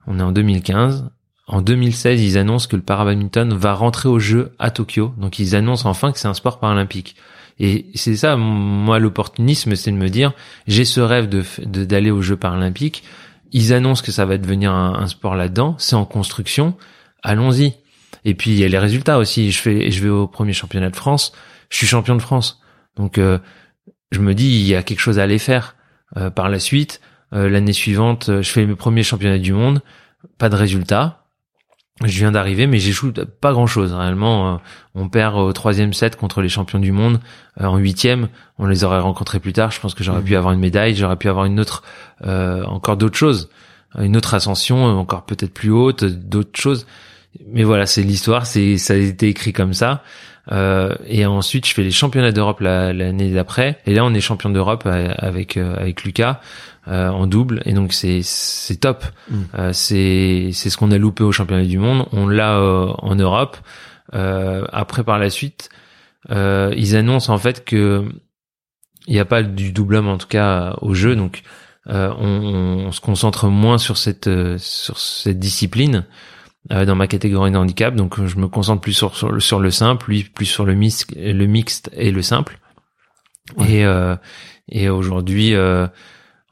On est en 2015. En 2016, ils annoncent que le parabadminton va rentrer aux Jeux à Tokyo. Donc ils annoncent enfin que c'est un sport paralympique. Et c'est ça, moi, l'opportunisme, c'est de me dire, j'ai ce rêve de- d'aller aux Jeux paralympiques. Ils annoncent que ça va devenir un, un sport là-dedans. C'est en construction. Allons-y. Et puis il y a les résultats aussi. Je fais, je vais au premier championnat de France. Je suis champion de France. Donc euh, je me dis, il y a quelque chose à aller faire. Euh, par la suite, euh, l'année suivante, euh, je fais mes premiers championnats du monde. Pas de résultats. Je viens d'arriver, mais j'échoue pas grand chose. Réellement, euh, on perd au troisième set contre les champions du monde. Euh, en huitième, on les aurait rencontrés plus tard. Je pense que j'aurais pu avoir une médaille, j'aurais pu avoir une autre, euh, encore d'autres choses, une autre ascension, euh, encore peut-être plus haute, d'autres choses. Mais voilà, c'est l'histoire, c'est ça a été écrit comme ça. Euh, et ensuite, je fais les championnats d'Europe la- l'année d'après. Et là, on est champion d'Europe euh, avec euh, avec Lucas euh, en double. Et donc c'est c'est top. Mm. Euh, c'est c'est ce qu'on a loupé au championnat du monde. On l'a euh, en Europe. Euh, après, par la suite, euh, ils annoncent en fait que il n'y a pas du double homme en tout cas au jeu. Donc euh, on, on se concentre moins sur cette sur cette discipline dans ma catégorie de handicap. Donc euh, je me concentre plus sur sur le, sur le simple, lui plus sur le mixte, le mixte et le simple. Et euh, et aujourd'hui, euh,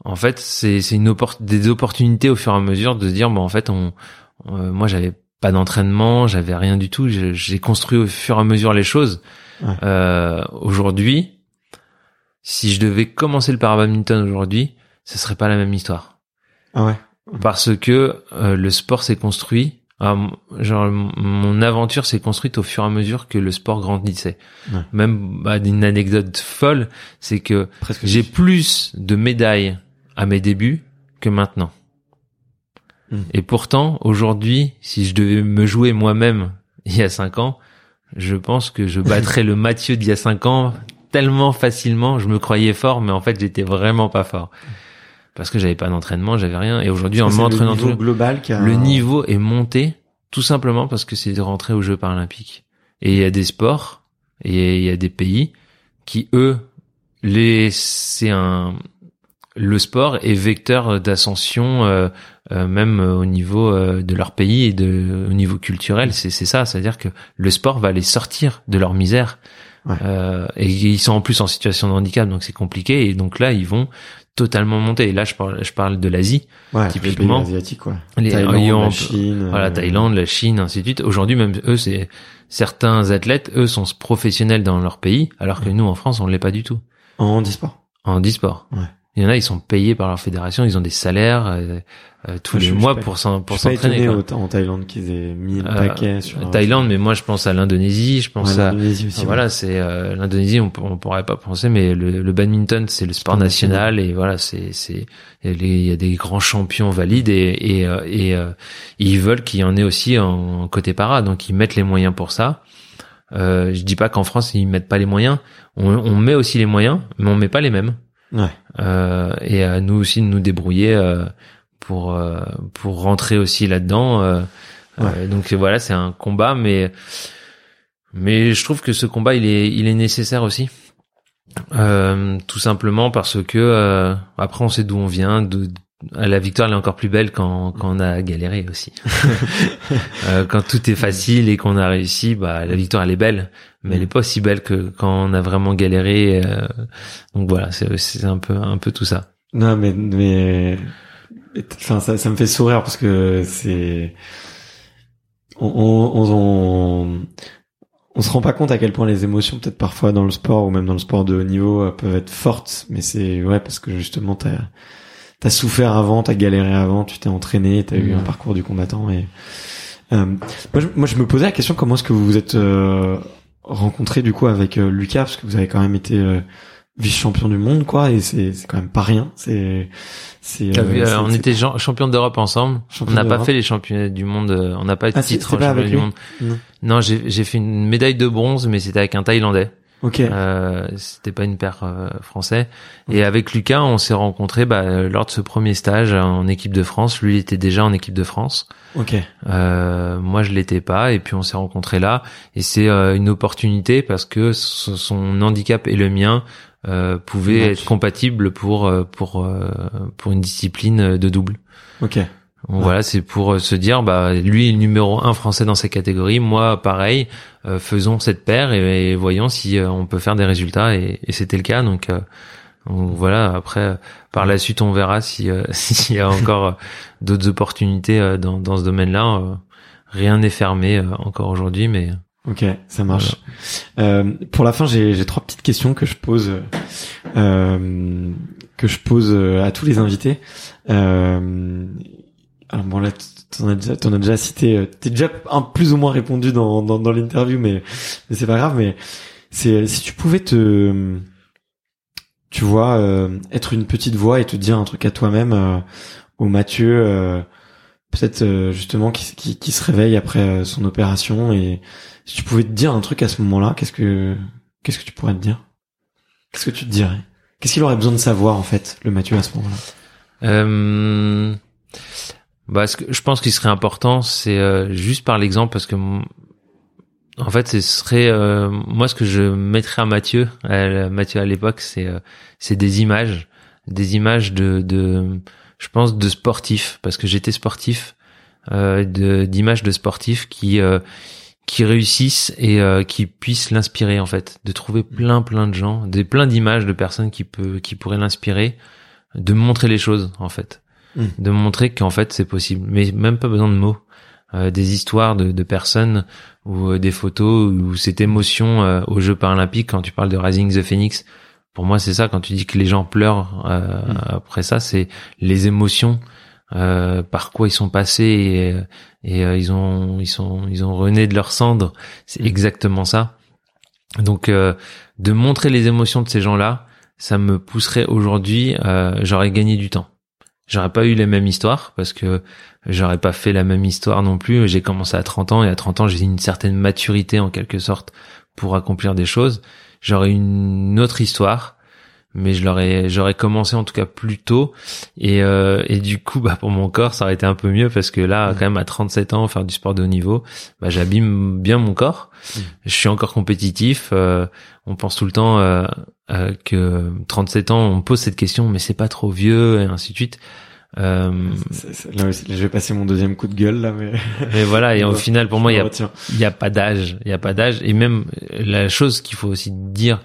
en fait, c'est c'est une oppor- des opportunités au fur et à mesure de se dire bon en fait on euh, moi j'avais pas d'entraînement, j'avais rien du tout. J'ai construit au fur et à mesure les choses. Ouais. Euh, aujourd'hui, si je devais commencer le parabadminton aujourd'hui, ce serait pas la même histoire Ah ouais. parce que euh, le sport s'est construit. Ah, genre mon aventure s'est construite au fur et à mesure que le sport grandissait. Ouais. Même bah, une anecdote folle, c'est que Presque. j'ai plus de médailles à mes débuts que maintenant. Mm. Et pourtant, aujourd'hui, si je devais me jouer moi-même il y a cinq ans, je pense que je battrais le Mathieu d'il y a cinq ans tellement facilement. Je me croyais fort, mais en fait, j'étais vraiment pas fort. Parce que j'avais pas d'entraînement, j'avais rien. Et aujourd'hui, en m'entraînant les- global a... le niveau est monté tout simplement parce que c'est de rentrer aux Jeux paralympiques. Et il y a des sports et il y a des pays qui eux les c'est un le sport est vecteur d'ascension euh, euh, même au niveau euh, de leur pays et de au niveau culturel c'est c'est ça c'est à dire que le sport va les sortir de leur misère Ouais. Euh, et ils sont en plus en situation de handicap donc c'est compliqué et donc là ils vont totalement monter et là je parle je parle de l'Asie ouais, typiquement, les pays asiatiques, quoi. les Thaïlande, la Chine. voilà, euh, Thaïlande, la Chine, ainsi de suite. Aujourd'hui, même eux, c'est certains athlètes, eux, sont professionnels dans leur pays, alors que nous, en France, on ne l'est pas du tout. En handisport. En e-sport. Ouais. Il y en a, ils sont payés par leur fédération, ils ont des salaires euh, euh, tous Ouais, les mois pas- pour s'entraîner. en Thaïlande qu'ils aient mis le Euh, paquet sur... Thaïlande, mais moi, je pense à l'Indonésie, je pense Ouais, à l'Indonésie aussi, Ah, voilà, c'est euh, l'Indonésie, on, on pourrait pas penser, mais le, le badminton, c'est le sport national et voilà, c'est c'est il y a des grands champions valides et et, euh, et, euh, ils veulent qu'il y en ait aussi en côté para, donc ils mettent les moyens pour ça. Euh, je dis pas qu'en France ils mettent pas les moyens, on, on met aussi les moyens, mais on met pas les mêmes. Ouais. Euh, et à nous aussi de nous débrouiller euh, pour euh, pour rentrer aussi là-dedans. euh, euh, donc voilà, c'est un combat, mais mais je trouve que ce combat il est il est nécessaire aussi. Euh, tout simplement parce que euh, après on sait d'où on vient, de, la victoire elle est encore plus belle quand, quand on a galéré aussi. Euh, quand tout est facile et qu'on a réussi, bah la victoire elle est belle, mais elle est pas aussi belle que quand on a vraiment galéré. euh, donc voilà, c'est c'est un peu un peu tout ça. Non, mais, mais, enfin, ça, ça me fait sourire parce que c'est, on, on, on, on se rend pas compte à quel point les émotions, peut-être parfois dans le sport ou même dans le sport de haut niveau, euh, peuvent être fortes. Mais c'est, ouais, parce que justement, t'as, t'as souffert avant, t'as galéré avant, tu t'es entraîné, t'as eu Mhm. un parcours du combattant et, euh, moi, je, moi, je me posais la question comment est-ce que vous vous êtes euh, rencontré du coup avec euh, Lucas parce que vous avez quand même été euh, vice-champion du monde, quoi, et c'est c'est quand même pas rien. C'est c'est. Euh, euh, on était champion d'Europe ensemble. Champion on n'a pas fait les championnats du monde. On n'a pas eu de Ah, c'est- titre du monde. Non. Non, j'ai j'ai fait une médaille de bronze, mais c'était avec un Thaïlandais. Ok. Euh, c'était pas une paire euh, français. Et avec Lucas, on s'est rencontrés bah, lors de ce premier stage en équipe de France. Lui il était déjà en équipe de France. Ok. Euh, moi, je l'étais pas. Et puis on s'est rencontrés là. Et c'est euh, une opportunité parce que so- son handicap et le mien euh, pouvaient être compatibles pour euh, pour pour une discipline de double. Ok. Donc Ouais. Voilà, c'est pour euh, se dire, bah lui est le numéro un français dans sa catégorie, moi pareil, euh, faisons cette paire et, et voyons si euh, on peut faire des résultats et, et c'était le cas. Donc, euh, donc voilà, après euh, par la suite on verra si euh, s'il y a encore d'autres opportunités dans, dans ce domaine-là. Rien n'est fermé encore aujourd'hui, mais Ok, ça marche. Euh, pour la fin, j'ai j'ai trois petites questions que je pose euh, que je pose à tous les invités. Euh, alors bon là, t'en as déjà, t'en as déjà cité, euh, t'es déjà un plus ou moins répondu dans dans, dans l'interview, mais, mais c'est pas grave. Mais c'est si tu pouvais te, tu vois, euh, être une petite voix et te dire un truc à toi-même, euh, au Mathieu. euh, peut-être euh, justement qui, qui, qui se réveille après euh, son opération et si tu pouvais te dire un truc à ce moment-là, qu'est-ce que qu'est-ce que tu pourrais te dire? Qu'est-ce que tu te dirais? Qu'est-ce qu'il aurait besoin de savoir en fait, le Mathieu à ce moment-là? Bah, ce que je pense qu'il serait important, c'est euh, juste par l'exemple, parce que en fait, ce serait euh, moi ce que je mettrais à Mathieu, à Mathieu à l'époque, c'est euh, c'est des images, des images de, de je pense de sportifs, parce que j'étais sportif, euh, de d'images de sportifs qui euh, qui réussissent et euh, qui puissent l'inspirer en fait, de trouver plein plein de gens, des plein d'images de personnes qui peut qui pourraient l'inspirer, de montrer les choses en fait, De montrer qu'en fait c'est possible, mais même pas besoin de mots, Euh, des histoires de, de personnes ou euh, des photos ou cette émotion euh, aux Jeux paralympiques quand tu parles de Rising the Phoenix. Pour moi c'est ça quand tu dis que les gens pleurent euh, Mm. après ça, c'est les émotions. euh, par quoi ils sont passés et, et euh, ils ont ils sont ils ont rené de leurs cendres c'est Mm. exactement ça donc euh, de montrer les émotions de ces gens-là ça me pousserait aujourd'hui euh, j'aurais gagné du temps j'aurais pas eu les mêmes histoires parce que j'aurais pas fait la même histoire non plus. J'ai commencé à 30 ans et à 30 ans j'ai une certaine maturité en quelque sorte pour accomplir des choses. J'aurais une autre histoire mais je l'aurais j'aurais commencé en tout cas plus tôt et euh, et du coup bah pour mon corps ça aurait été un peu mieux parce que là Mm. quand même à 37 ans faire du sport de haut niveau bah j'abîme bien mon corps Mm. je suis encore compétitif euh, on pense tout le temps euh, euh, que 37 ans on pose cette question mais c'est pas trop vieux et ainsi de suite euh, Là aussi, je vais passer mon deuxième coup de gueule là, mais mais voilà et au final pour moi il y a il n'y a pas d'âge, il n'y a pas d'âge. Et même euh, la chose qu'il faut aussi dire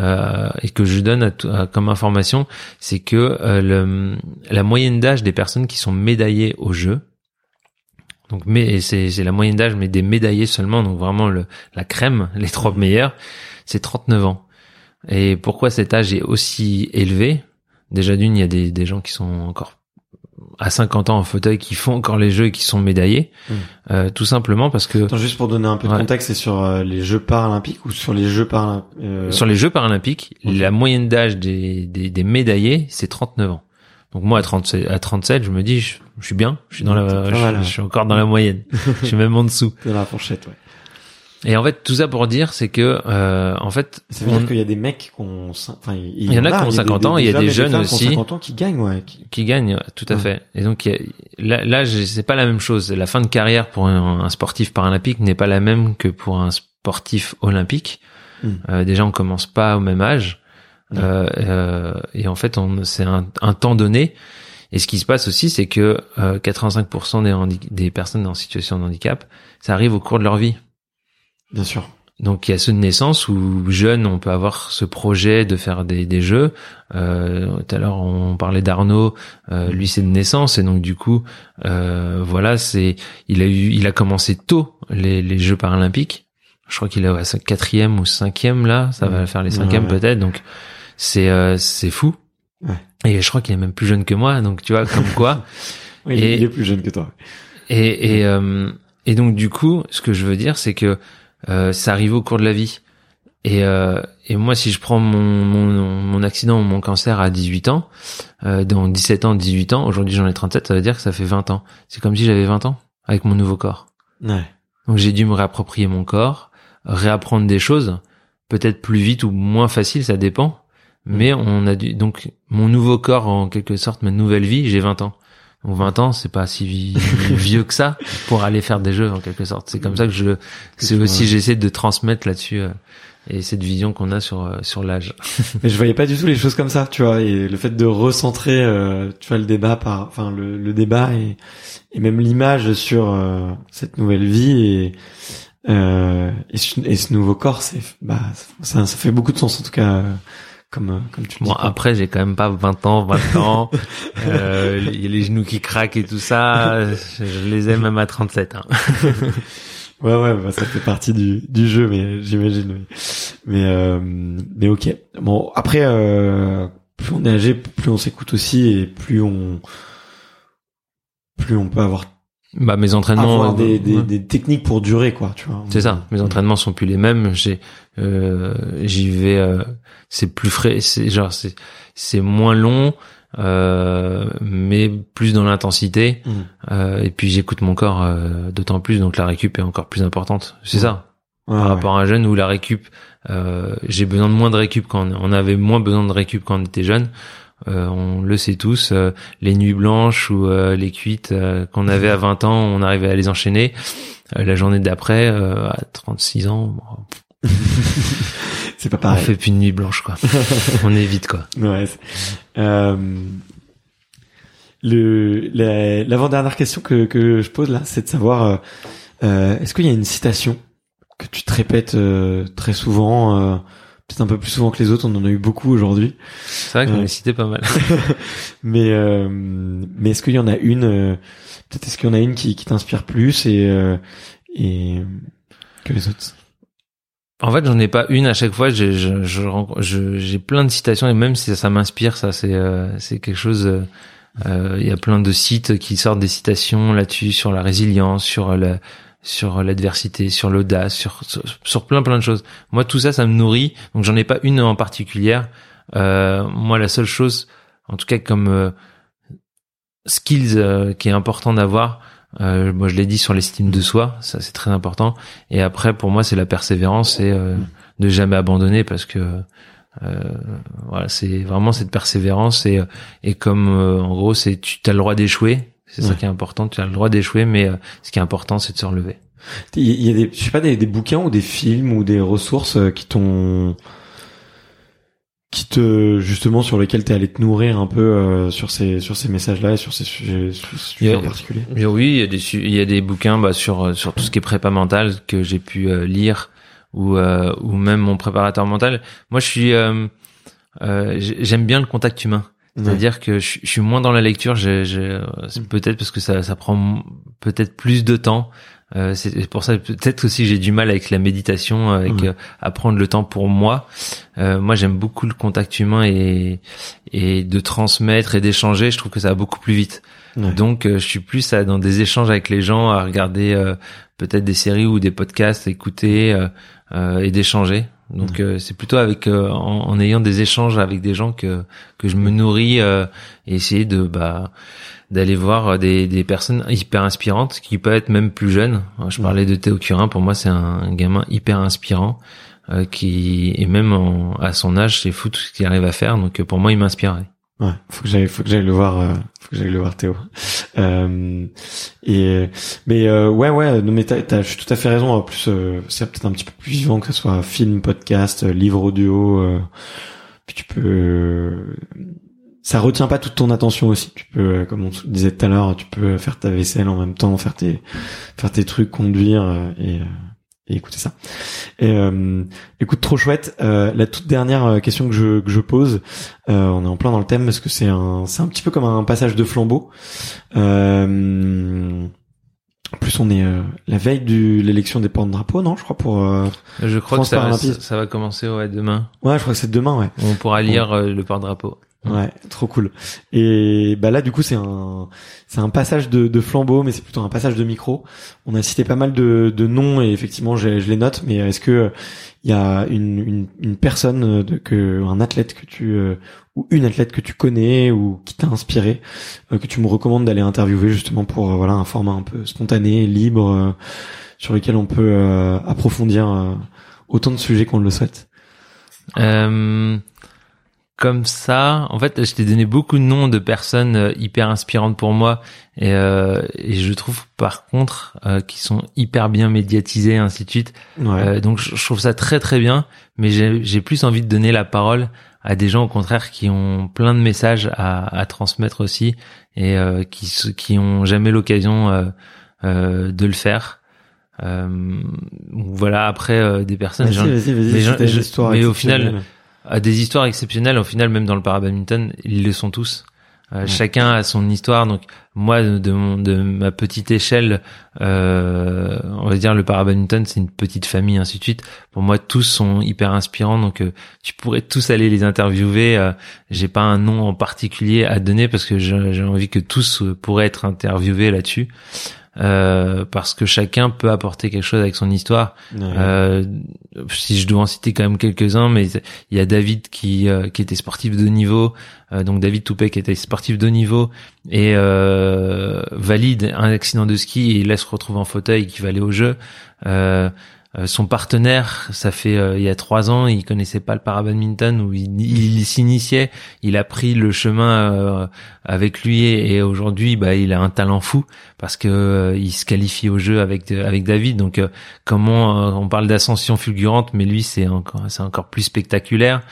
euh, et que je donne comme information, c'est que euh, le, la moyenne d'âge des personnes qui sont médaillées au jeu, donc mais c'est la moyenne d'âge mais des médaillés seulement, donc vraiment la crème, les trois meilleurs, c'est 39 ans. Et pourquoi cet âge est aussi élevé? Déjà d'une, il y a des gens qui sont encore à 50 ans en fauteuil qui font encore les jeux et qui sont médaillés, Mm. Euh, tout simplement parce que Attends, juste pour donner un peu de Ouais. contexte, c'est sur euh, les Jeux paralympiques ou sur les Jeux paralympiques euh, Sur les Jeux paralympiques, la moyenne d'âge des, des, des médaillés, c'est 39 ans. Donc moi, à 37, à 37 je me dis, je, je suis bien, je suis dans la, je, ouais. je suis encore dans la moyenne. je suis même en dessous. dans la fourchette, ouais. Et en fait, tout ça pour dire, c'est que, euh, en fait, Ça veut on- dire qu'il y a des mecs qui ont, cin- enfin, il y en a qui ont des- 50 des- ans, il y a des jeunes femmes qui ont aussi. 50 ans qui gagnent, ouais. qui- qui gagnent, tout à Ouais. fait. Et donc, a- là, là c'est pas la même chose. La fin de carrière pour un, un sportif paralympique n'est pas la même que pour un sportif olympique. Mm. Euh, déjà, on commence pas au même âge. Mm. Euh, euh, et en fait, on, c'est un, un temps donné. Et ce qui se passe aussi, c'est que euh, 85% des, handi- des personnes en situation de handicap, ça arrive au cours de leur vie. Bien sûr. Donc il y a ceux de naissance où jeune on peut avoir ce projet de faire des, des jeux. Euh, tout à l'heure on parlait d'Arnaud, euh, lui c'est de naissance et donc du coup euh, voilà c'est il a eu il a commencé tôt les, les Jeux paralympiques. Je crois qu'il est à sa quatrième ou cinquième là, ça va faire les cinquièmes ouais. peut-être. Donc c'est euh, c'est fou. Ouais. Et je crois qu'il est même plus jeune que moi, donc tu vois comme quoi. Oui, Et- il est plus jeune que toi. Et, et, euh, et donc du coup, ce que je veux dire, c'est que ça arrive au cours de la vie. Et, euh, et moi, si je prends mon, mon, mon accident ou mon cancer à 18 ans, euh, dans 17 ans, 18 ans, aujourd'hui j'en ai 37, ça veut dire que ça fait 20 ans. C'est comme si j'avais 20 ans avec mon nouveau corps. Ouais. Donc j'ai dû me réapproprier mon corps, réapprendre des choses, peut-être plus vite ou moins facile, ça dépend. Mais on a dû donc mon nouveau corps en quelque sorte ma nouvelle vie, j'ai 20 ans. Donc 20 ans, c'est pas si vi- vieux que ça pour aller faire des jeux en quelque sorte. C'est comme ça que je c'est aussi j'essaie de transmettre là-dessus euh, et cette vision qu'on a sur euh, sur l'âge. Mais je voyais pas du tout les choses comme ça, tu vois, et le fait de recentrer, euh, tu vois, le débat par, enfin le, le débat et, et même l'image sur euh, cette nouvelle vie et euh, et, ce, et ce nouveau corps, c'est, bah, ça, ça fait beaucoup de sens en tout cas, comme euh, comme tu le Bon dis. quoi. après j'ai quand même pas 20 ans, 20 ans. Euh, Il y a les genoux qui craquent et tout ça. Je, je les ai même à 37. Hein. Ouais, ouais, bah, ça fait partie du, du jeu, mais j'imagine. oui. Mais, euh, mais ok. Bon, après, euh, plus on est âgé, plus on s'écoute aussi, et plus on, plus on peut avoir, Bah mes entraînements. avoir des, des, ouais. des techniques pour durer, quoi, tu vois. C'est ça. Mes entraînements sont plus les mêmes. J'ai, euh, j'y vais. euh, c'est plus frais. C'est genre c'est c'est moins long, euh, mais plus dans l'intensité. Mm. Euh, et puis j'écoute mon corps euh, d'autant plus, donc la récup est encore plus importante. C'est Ouais. ça. Ouais, Par rapport à un jeune où la récup, euh, j'ai besoin de moins de récup quand on, on avait moins besoin de récup quand on était jeune. Euh, on le sait tous, euh, les nuits blanches ou euh, les cuites euh, qu'on avait à 20 ans, on arrivait à les enchaîner. Euh, la journée d'après, euh, à 36 ans, bon, C'est pas on pareil. fait plus de nuit blanche, quoi. on évite, quoi. Ouais. Euh, le la- l'avant-dernière question que que je pose là, c'est de savoir est-ce qu'il y a une citation que tu te répètes euh, très souvent, euh, peut-être un peu plus souvent que les autres. On en a eu beaucoup aujourd'hui, C'est vrai qu'on Ouais. est cité pas mal. mais euh, mais est-ce qu'il y en a une euh, Peut-être est-ce qu'il y en a une qui, qui t'inspire plus et euh, et que les autres? En fait, j'en ai pas une à chaque fois. Je, je, je je- j'ai plein de citations et même si ça, ça m'inspire, ça c'est euh, c'est quelque chose. euh, euh, Il y a plein de sites qui sortent des citations là-dessus sur la résilience, sur la sur l'adversité, sur l'audace, sur, sur plein plein de choses. Moi, tout ça, ça me nourrit. Donc, j'en ai pas une en particulière. Euh, moi, la seule chose, en tout cas comme euh, skills euh, qui est important d'avoir. Euh, moi, je l'ai dit sur l'estime de soi, ça c'est très important. Et après, pour moi, c'est la persévérance et euh, de jamais abandonner parce que euh, voilà, c'est vraiment cette persévérance et et comme euh, en gros, c'est tu as le droit d'échouer. C'est ça qui est important. Tu as le droit d'échouer, mais euh, ce qui est important, c'est de se relever. Il y- a des, je sais pas, des, des bouquins ou des films ou des ressources euh, qui t'ont, qui te, justement, sur lesquels t'es allé te nourrir un peu euh, sur ces, sur ces messages-là et sur ces sujets, sur ces sujets a- en particulier? Oui, il y a des su- il y a des bouquins bah, sur sur tout ce qui est prépa mental que j'ai pu euh, lire ou euh, ou même mon préparateur mental. Moi, je suis euh, euh, j'ai- j'aime bien le contact humain. C'est-à-dire que je, je suis moins dans la lecture. c'est peut-être parce que ça, ça prend peut-être plus de temps. Euh, c'est pour ça peut-être aussi que j'ai du mal avec la méditation, avec Mhm. euh, à prendre le temps pour moi. Euh, moi, j'aime beaucoup le contact humain et et de transmettre et d'échanger. Je trouve que ça va beaucoup plus vite. Ouais. Donc, euh, je suis plus à, dans des échanges avec les gens, à regarder euh, peut-être des séries ou des podcasts, écouter euh, euh, et d'échanger. Donc, euh, c'est plutôt avec euh, en, en ayant des échanges avec des gens que que je me nourris euh, et essayer de bah d'aller voir des, des personnes hyper inspirantes qui peuvent être même plus jeunes. Je parlais de Théo Curin, pour moi c'est un, un gamin hyper inspirant euh, qui et même en- à son âge c'est fou tout ce qu'il arrive à faire. Donc pour moi il m'inspire. Ouais, faut que j'aille, faut que j'aille le voir, euh, faut que j'aille le voir Théo. Euh, et mais euh, ouais, ouais, non mais t'as, t'as, je suis tout à fait raison. En plus, euh, c'est peut-être un petit peu plus vivant que ce soit film, podcast, euh, livre audio. euh, puis tu peux, euh, ça retient pas toute ton attention aussi. Tu peux, euh, comme on disait tout à l'heure, tu peux faire ta vaisselle en même temps, faire tes, faire tes trucs, conduire euh, et, euh, et écouter ça. Et, euh, écoute, trop chouette. Euh, la toute dernière euh, question que je, que je pose, euh, on est en plein dans le thème parce que c'est un, c'est un petit peu comme un passage de flambeau. Euh, en plus, on est euh, la veille de l'élection des porte-drapeaux, non Je crois pour. euh, Je crois France que ça, va- ça, commencer ouais demain. Ouais, je crois que c'est demain, ouais. On pourra lire le porte-drapeau. Ouais, trop cool. Et bah là, du coup, c'est un, c'est un passage de, de flambeau, mais c'est plutôt un passage de micro. On a cité pas mal de, de noms et effectivement, je, je les note. Mais est-ce que il y a une, une, une personne de, que un athlète que tu euh, ou une athlète que tu connais ou qui t'a inspiré euh, que tu me recommandes d'aller interviewer justement pour euh, voilà un format un peu spontané, libre, sur lequel on peut approfondir autant de sujets qu'on le souhaite? Euh, comme ça, en fait, je t'ai donné beaucoup de noms de personnes euh, hyper inspirantes pour moi, et, euh, et je trouve par contre euh, qui sont hyper bien médiatisés, et ainsi de suite. Euh, donc, je, trouve ça très très bien, mais j'ai plus envie de donner la parole à des gens au contraire qui ont plein de messages à, à transmettre aussi et euh, qui qui ont jamais l'occasion de le faire. voilà, après des personnes, vas -y, vas -y, mais, mais au final à des histoires exceptionnelles. Au final, même dans le parabadminton, ils le sont tous. Euh, chacun a son histoire. Donc moi, de, mon, de ma petite échelle, euh, on va dire le parabadminton, c'est une petite famille, ainsi de suite. Pour moi, tous sont hyper inspirants. Donc euh, tu pourrais tous aller les interviewer. J'ai pas un nom en particulier à donner parce que j'ai envie que tous pourraient être interviewés là-dessus. Euh, parce que chacun peut apporter quelque chose avec son histoire. Euh, si je dois en citer quand même quelques-uns, mais il y a David qui euh, qui était sportif de niveau, euh, donc David Toupet qui était sportif de niveau et valide un accident de ski et il laisse se retrouver en fauteuil qui va aller au jeu. Euh, son partenaire, ça fait euh, il y a trois ans, il connaissait pas le parabadminton où il, il s'initiait. Il a pris le chemin euh, avec lui et, aujourd'hui, bah, il a un talent fou parce que il se qualifie au jeu avec avec David. Donc comment on parle d'ascension fulgurante, mais lui c'est encore c'est encore plus spectaculaire.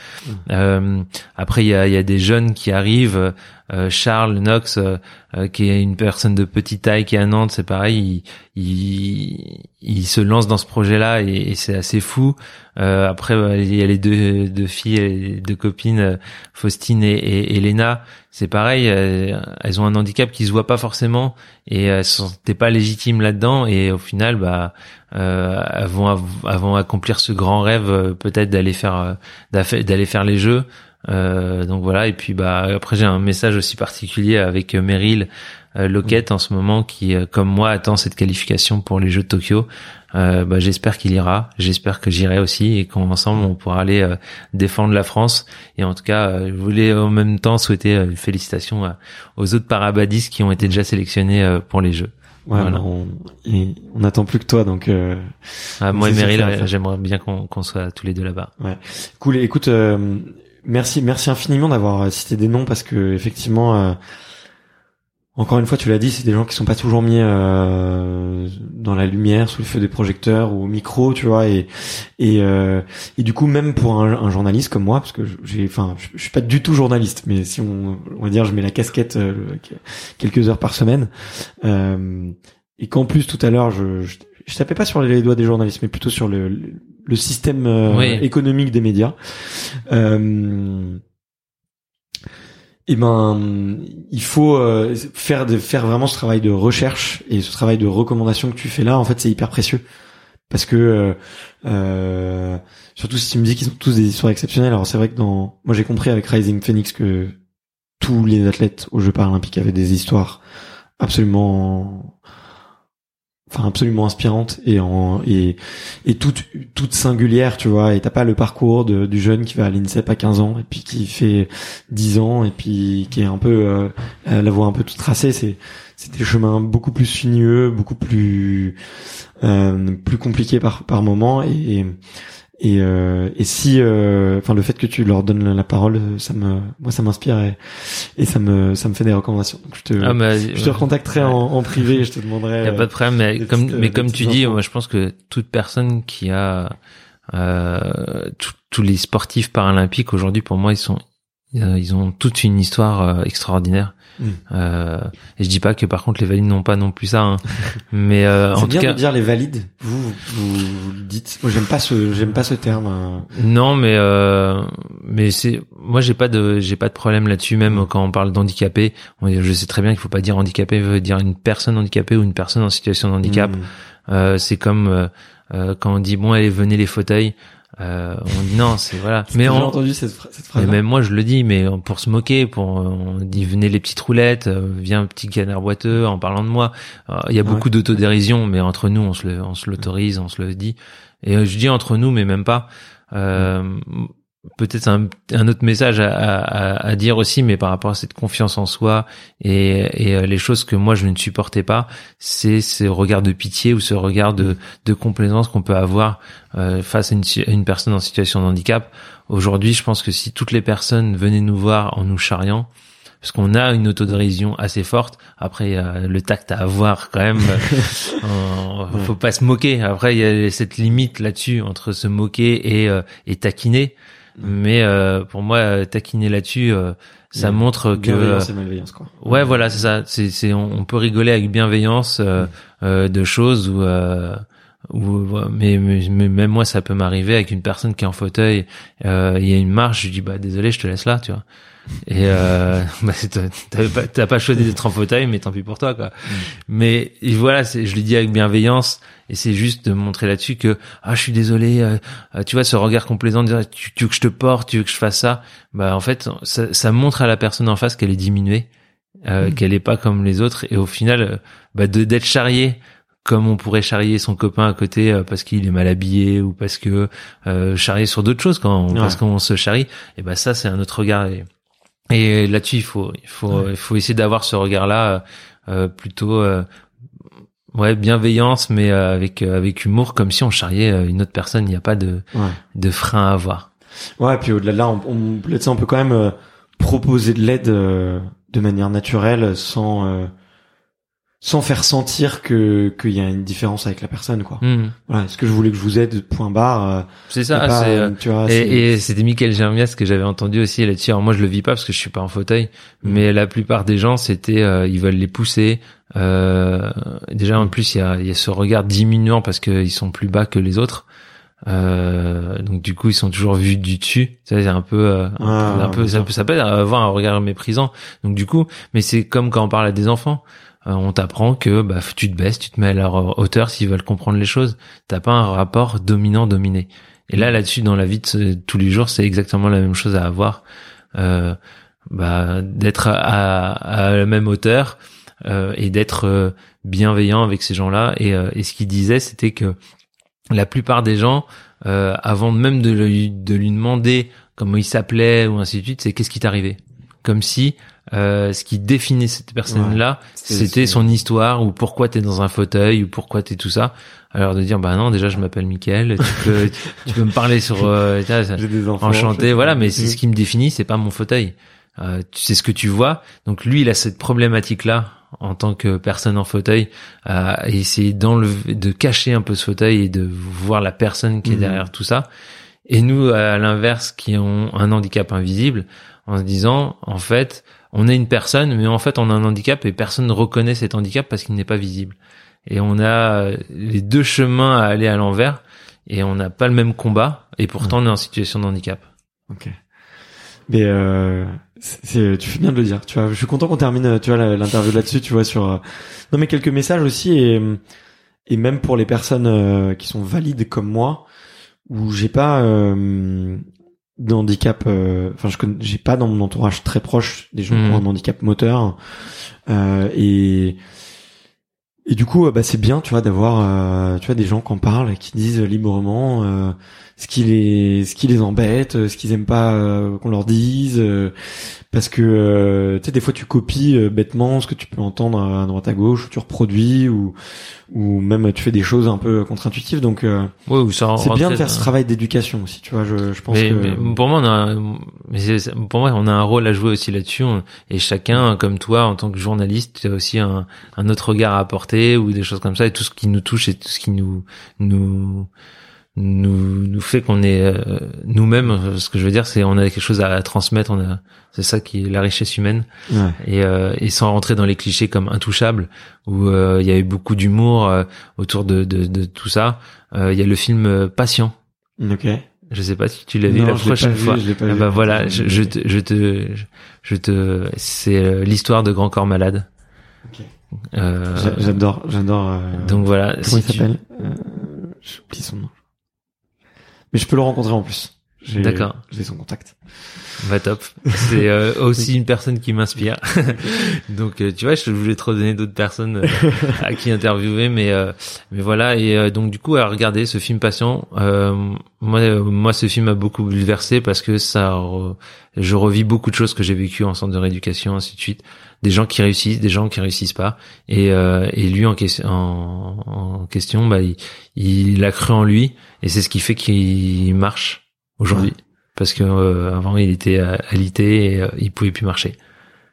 Mmh. après il y a, y a des jeunes qui arrivent. Euh, Charles Knox, euh, euh, qui est une personne de petite taille qui est à Nantes, c'est pareil, il, il, se lance dans ce projet-là et, c'est assez fou. après, il y a les deux, deux filles, deux copines, Faustine et, et Elena. C'est pareil, elles ont un handicap qui se voit pas forcément et elles sont pas légitimes là-dedans. Et au final, bah, elles vont accomplir ce grand rêve, peut-être d'aller faire, d'aller faire les jeux. Euh, donc voilà et puis bah après j'ai un message aussi particulier avec euh, Meryl euh, Lockett en ce moment qui comme moi attend cette qualification pour les Jeux de Tokyo. Euh, bah, j'espère qu'il ira, j'espère que j'irai aussi et qu'ensemble on pourra aller défendre la France. Et en tout cas, je voulais en même temps souhaiter une félicitation aux autres parabadistes qui ont été déjà sélectionnés pour les Jeux. Ouais, voilà. on, on attend plus que toi, donc. Ah, moi et Meryl, j'aimerais bien qu'on soit tous les deux là-bas. Ouais, cool. Écoute, Merci, merci infiniment d'avoir cité des noms parce que effectivement, euh, encore une fois, tu l'as dit, c'est des gens qui sont pas toujours mis euh, dans la lumière, sous le feu des projecteurs ou au micro, tu vois, et et, euh, et du coup, même pour un, journaliste comme moi, parce que j'ai, enfin, je, suis pas du tout journaliste, mais si on, on va dire, je mets la casquette quelques heures par semaine, et qu'en plus tout à l'heure, je, je, je tapais pas sur les doigts des journalistes, mais plutôt sur le, le système euh, économique des médias. Euh, et eh ben, il faut euh, faire de, faire vraiment ce travail de recherche et ce travail de recommandation que tu fais là. En fait, c'est hyper précieux parce que euh, surtout si tu me dis qu'ils ont tous des histoires exceptionnelles. Alors c'est vrai que dans moi j'ai compris avec Rising Phoenix que tous les athlètes aux Jeux paralympiques avaient des histoires absolument absolument inspirante et en et et toute toute singulière tu vois. Et t'as pas le parcours de, du jeune qui va à l'INSEP à 15 ans et puis qui fait 10 ans et puis qui est un peu euh, la voie un peu toute tracée. C'est c'est des chemins beaucoup plus sinueux beaucoup plus euh, plus compliqués par par moment. Et euh, et si euh, enfin le fait que tu leur donnes la parole ça me moi ça m'inspire et, et ça me ça me fait des recommandations. Donc je te ah, je te recontacterai en, en, privé je te demanderai y a pas de problème mais comme mais comme tu dis moi je pense que toute personne qui a euh, tous les sportifs paralympiques aujourd'hui pour moi ils sont ils ont toute une histoire extraordinaire Hmm. Euh, et je dis pas que par contre les valides n'ont pas non plus ça, hein. mais euh, en bien tout cas, de dire les valides. Vous, vous, vous dites. Moi, j'aime pas ce, j'aime pas ce terme. Hein. Non, mais euh, mais c'est, moi, j'ai pas de, j'ai pas de problème là-dessus. Même hmm. quand on parle d'handicapé, je sais très bien qu'il faut pas dire handicapé, veut dire une personne handicapée ou une personne en situation de handicap. Hmm. Euh, c'est comme euh, euh, quand on dit bon, allez, venez les fauteuils. Euh, on dit non, c'est voilà. Mais on, entendu cette, phra- cette phrase. mais même moi je le dis, mais pour se moquer, pour on dit venez les petites roulettes, euh, viens petit canard boiteux en parlant de moi. Euh, Il y a beaucoup d'autodérision, mais entre nous on se le, on se l'autorise, on se le dit. Et euh, je dis entre nous, mais même pas. Euh, Peut-être un, un autre message à, à, à dire aussi, mais par rapport à cette confiance en soi et, et euh, les choses que moi je ne supportais pas, c'est ce regard de pitié ou ce regard de, de complaisance qu'on peut avoir euh, face à une, une personne en situation de handicap. Aujourd'hui, je pense que si toutes les personnes venaient nous voir en nous charriant, parce qu'on a une autodérision assez forte. Après, il y a le tact à avoir quand même. Euh, faut pas se moquer. Après, il y a cette limite là-dessus entre se moquer et, euh, et taquiner. Mais euh, pour moi, euh, taquiner là-dessus, euh, ça montre que Bienveillance et malveillance, quoi. Ouais, voilà, c'est ça. C'est, c'est, on, on peut rigoler avec bienveillance euh, euh, de choses ou, euh, ou mais, mais, mais même moi, ça peut m'arriver avec une personne qui est en fauteuil. euh, Il y a une marche, je dis bah désolé, je te laisse là, tu vois. Et euh, bah, t'as pas, choisi d'être en fauteuil, mais tant pis pour toi, quoi. Mais et voilà, je le dis avec bienveillance, et c'est juste de montrer là-dessus que ah, je suis désolé. euh, euh, tu vois, ce regard complaisant, de dire tu, tu veux que je te porte, tu veux que je fasse ça. Bah en fait, ça, ça montre à la personne en face qu'elle est diminuée euh, qu'elle est pas comme les autres et au final euh, bah, de d'être charrié comme on pourrait charrier son copain à côté euh, parce qu'il est mal habillé ou parce que euh, charrier sur d'autres choses quand on, Ouais. parce qu'on se charrie et ben ça c'est un autre regard et, et là-dessus il faut il faut il faut essayer d'avoir ce regard là plutôt euh, ouais bienveillance mais euh, avec euh, avec humour comme si on charriait euh, une autre personne. Il n'y a pas de Ouais. de frein à avoir. Ouais, puis au-delà de là, on, on, on peut quand même euh, proposer de l'aide euh, de manière naturelle, sans euh, sans faire sentir que qu'il y a une différence avec la personne, quoi. Hmm. Voilà, est-ce que je voulais que je vous aide Point barre. euh, c'est ça pas, euh, tu vois. Et, c'était Michael Germias que j'avais entendu aussi là-dessus. Alors moi je le vis pas parce que je suis pas en fauteuil, Mm. mais la plupart des gens c'était euh, ils veulent les pousser. Euh, déjà en plus il y a, il y a ce regard diminuant parce qu'ils sont plus bas que les autres. Euh, donc du coup ils sont toujours vus du dessus. Ça c'est un peu, euh, un Ah, peu- un peu ça peut ça peut avoir un regard méprisant. Donc du coup, mais c'est comme quand on parle à des enfants. Euh, on t'apprend que bah, tu te baisses, tu te mets à leur hauteur s'ils veulent comprendre les choses. T'as pas un rapport dominant-dominé. Et là, là-dessus, dans la vie de tous les jours, c'est exactement la même chose à avoir. Euh, bah, d'être à, à la même hauteur euh, et d'être euh, bienveillant avec ces gens-là. Et, euh, et ce qu'il disait, c'était que la plupart des gens, euh, avant même de lui, de lui demander comment il s'appelait ou ainsi de suite, c'est qu'est-ce qui t'arrivait Comme si euh, ce qui définit cette personne-là, C'était c'était son- histoire ou pourquoi t'es dans un fauteuil ou pourquoi t'es tout ça. Alors de dire bah non déjà je m'appelle Mickaël, tu peux tu, peux me parler sur euh, des enfants. enchanté voilà mais c'est ce qui me définit c'est pas mon fauteuil euh, tu sais ce que tu vois donc lui il a cette problématique là en tant que personne en fauteuil à essayer d'enlever de cacher un peu ce fauteuil et de voir la personne qui est Mhm. derrière tout ça et nous à l'inverse qui ont un handicap invisible en se disant en fait on est une personne mais en fait on a un handicap et personne ne reconnaît cet handicap parce qu'il n'est pas visible et on a euh, les deux chemins à aller à l'envers et on n'a pas le même combat et pourtant on est en situation de handicap. Ok. Mais euh, tu fais bien de le dire. Tu vois, je suis content qu'on termine, tu vois, l'interview là-dessus. Tu vois, sur euh, non mais quelques messages aussi et et même pour les personnes euh, qui sont valides comme moi, où j'ai pas euh, d'handicap. euh, Enfin, je connais, j'ai pas dans mon entourage très proche des gens qui ont Mhm. un handicap moteur euh, et et du coup, euh, bah, c'est bien, tu vois, d'avoir, euh, tu vois, des gens qui en parlent, qui disent librement euh, ce qui les, ce qui les embête, euh, ce qu'ils aiment pas euh, qu'on leur dise, euh, parce que, euh, tu sais, des fois, tu copies euh, bêtement ce que tu peux entendre à droite à gauche, ou tu reproduis, ou, ou même tu fais des choses un peu contre-intuitives. Donc, euh, Ouais, ou ça c'est bien de faire ce travail d'éducation aussi, tu vois. Je, je pense Mais, que mais pour moi, on a, un- mais c'est- pour moi, on a un rôle à jouer aussi là-dessus. Et chacun, comme toi, en tant que journaliste, tu as aussi un, un autre regard à apporter ou des choses comme ça. Et tout ce qui nous touche et tout ce qui nous nous nous, nous fait qu'on est euh, nous-mêmes. euh, Ce que je veux dire, c'est on a quelque chose à, transmettre. On a, c'est ça qui est la richesse humaine. ouais. et, euh, et sans rentrer dans les clichés comme intouchable où euh, il y a eu beaucoup d'humour euh, autour de, de, de tout ça euh, il y a le film Patient ok. je sais pas si tu l'as vu la prochaine vu, fois je l'ai pas Ah vu. bah voilà je, je te je te je te c'est l'histoire de Grand Corps Malade Ok. Euh, J'a- J'adore, j'adore. euh, donc voilà Comment si il tu- s'appelle? Euh, J'oublie son nom. Mais je peux le rencontrer en plus. D'accord. J'ai son contact. Bah top. C'est euh, aussi une personne qui m'inspire. donc euh, tu vois, je voulais trop donner d'autres personnes euh, à qui interviewer, mais euh, mais voilà. Et euh, donc du coup, à regarder ce film patient, euh, moi moi ce film m'a beaucoup bouleversé parce que ça, re- je revis beaucoup de choses que j'ai vécues en centre de rééducation, ainsi de suite. Des gens qui réussissent, des gens qui réussissent pas. Et euh, et lui en, question en, en question, bah il, il a cru en lui et c'est ce qui fait qu'il marche aujourd'hui parce que euh, avant il était alité et euh, il pouvait plus marcher.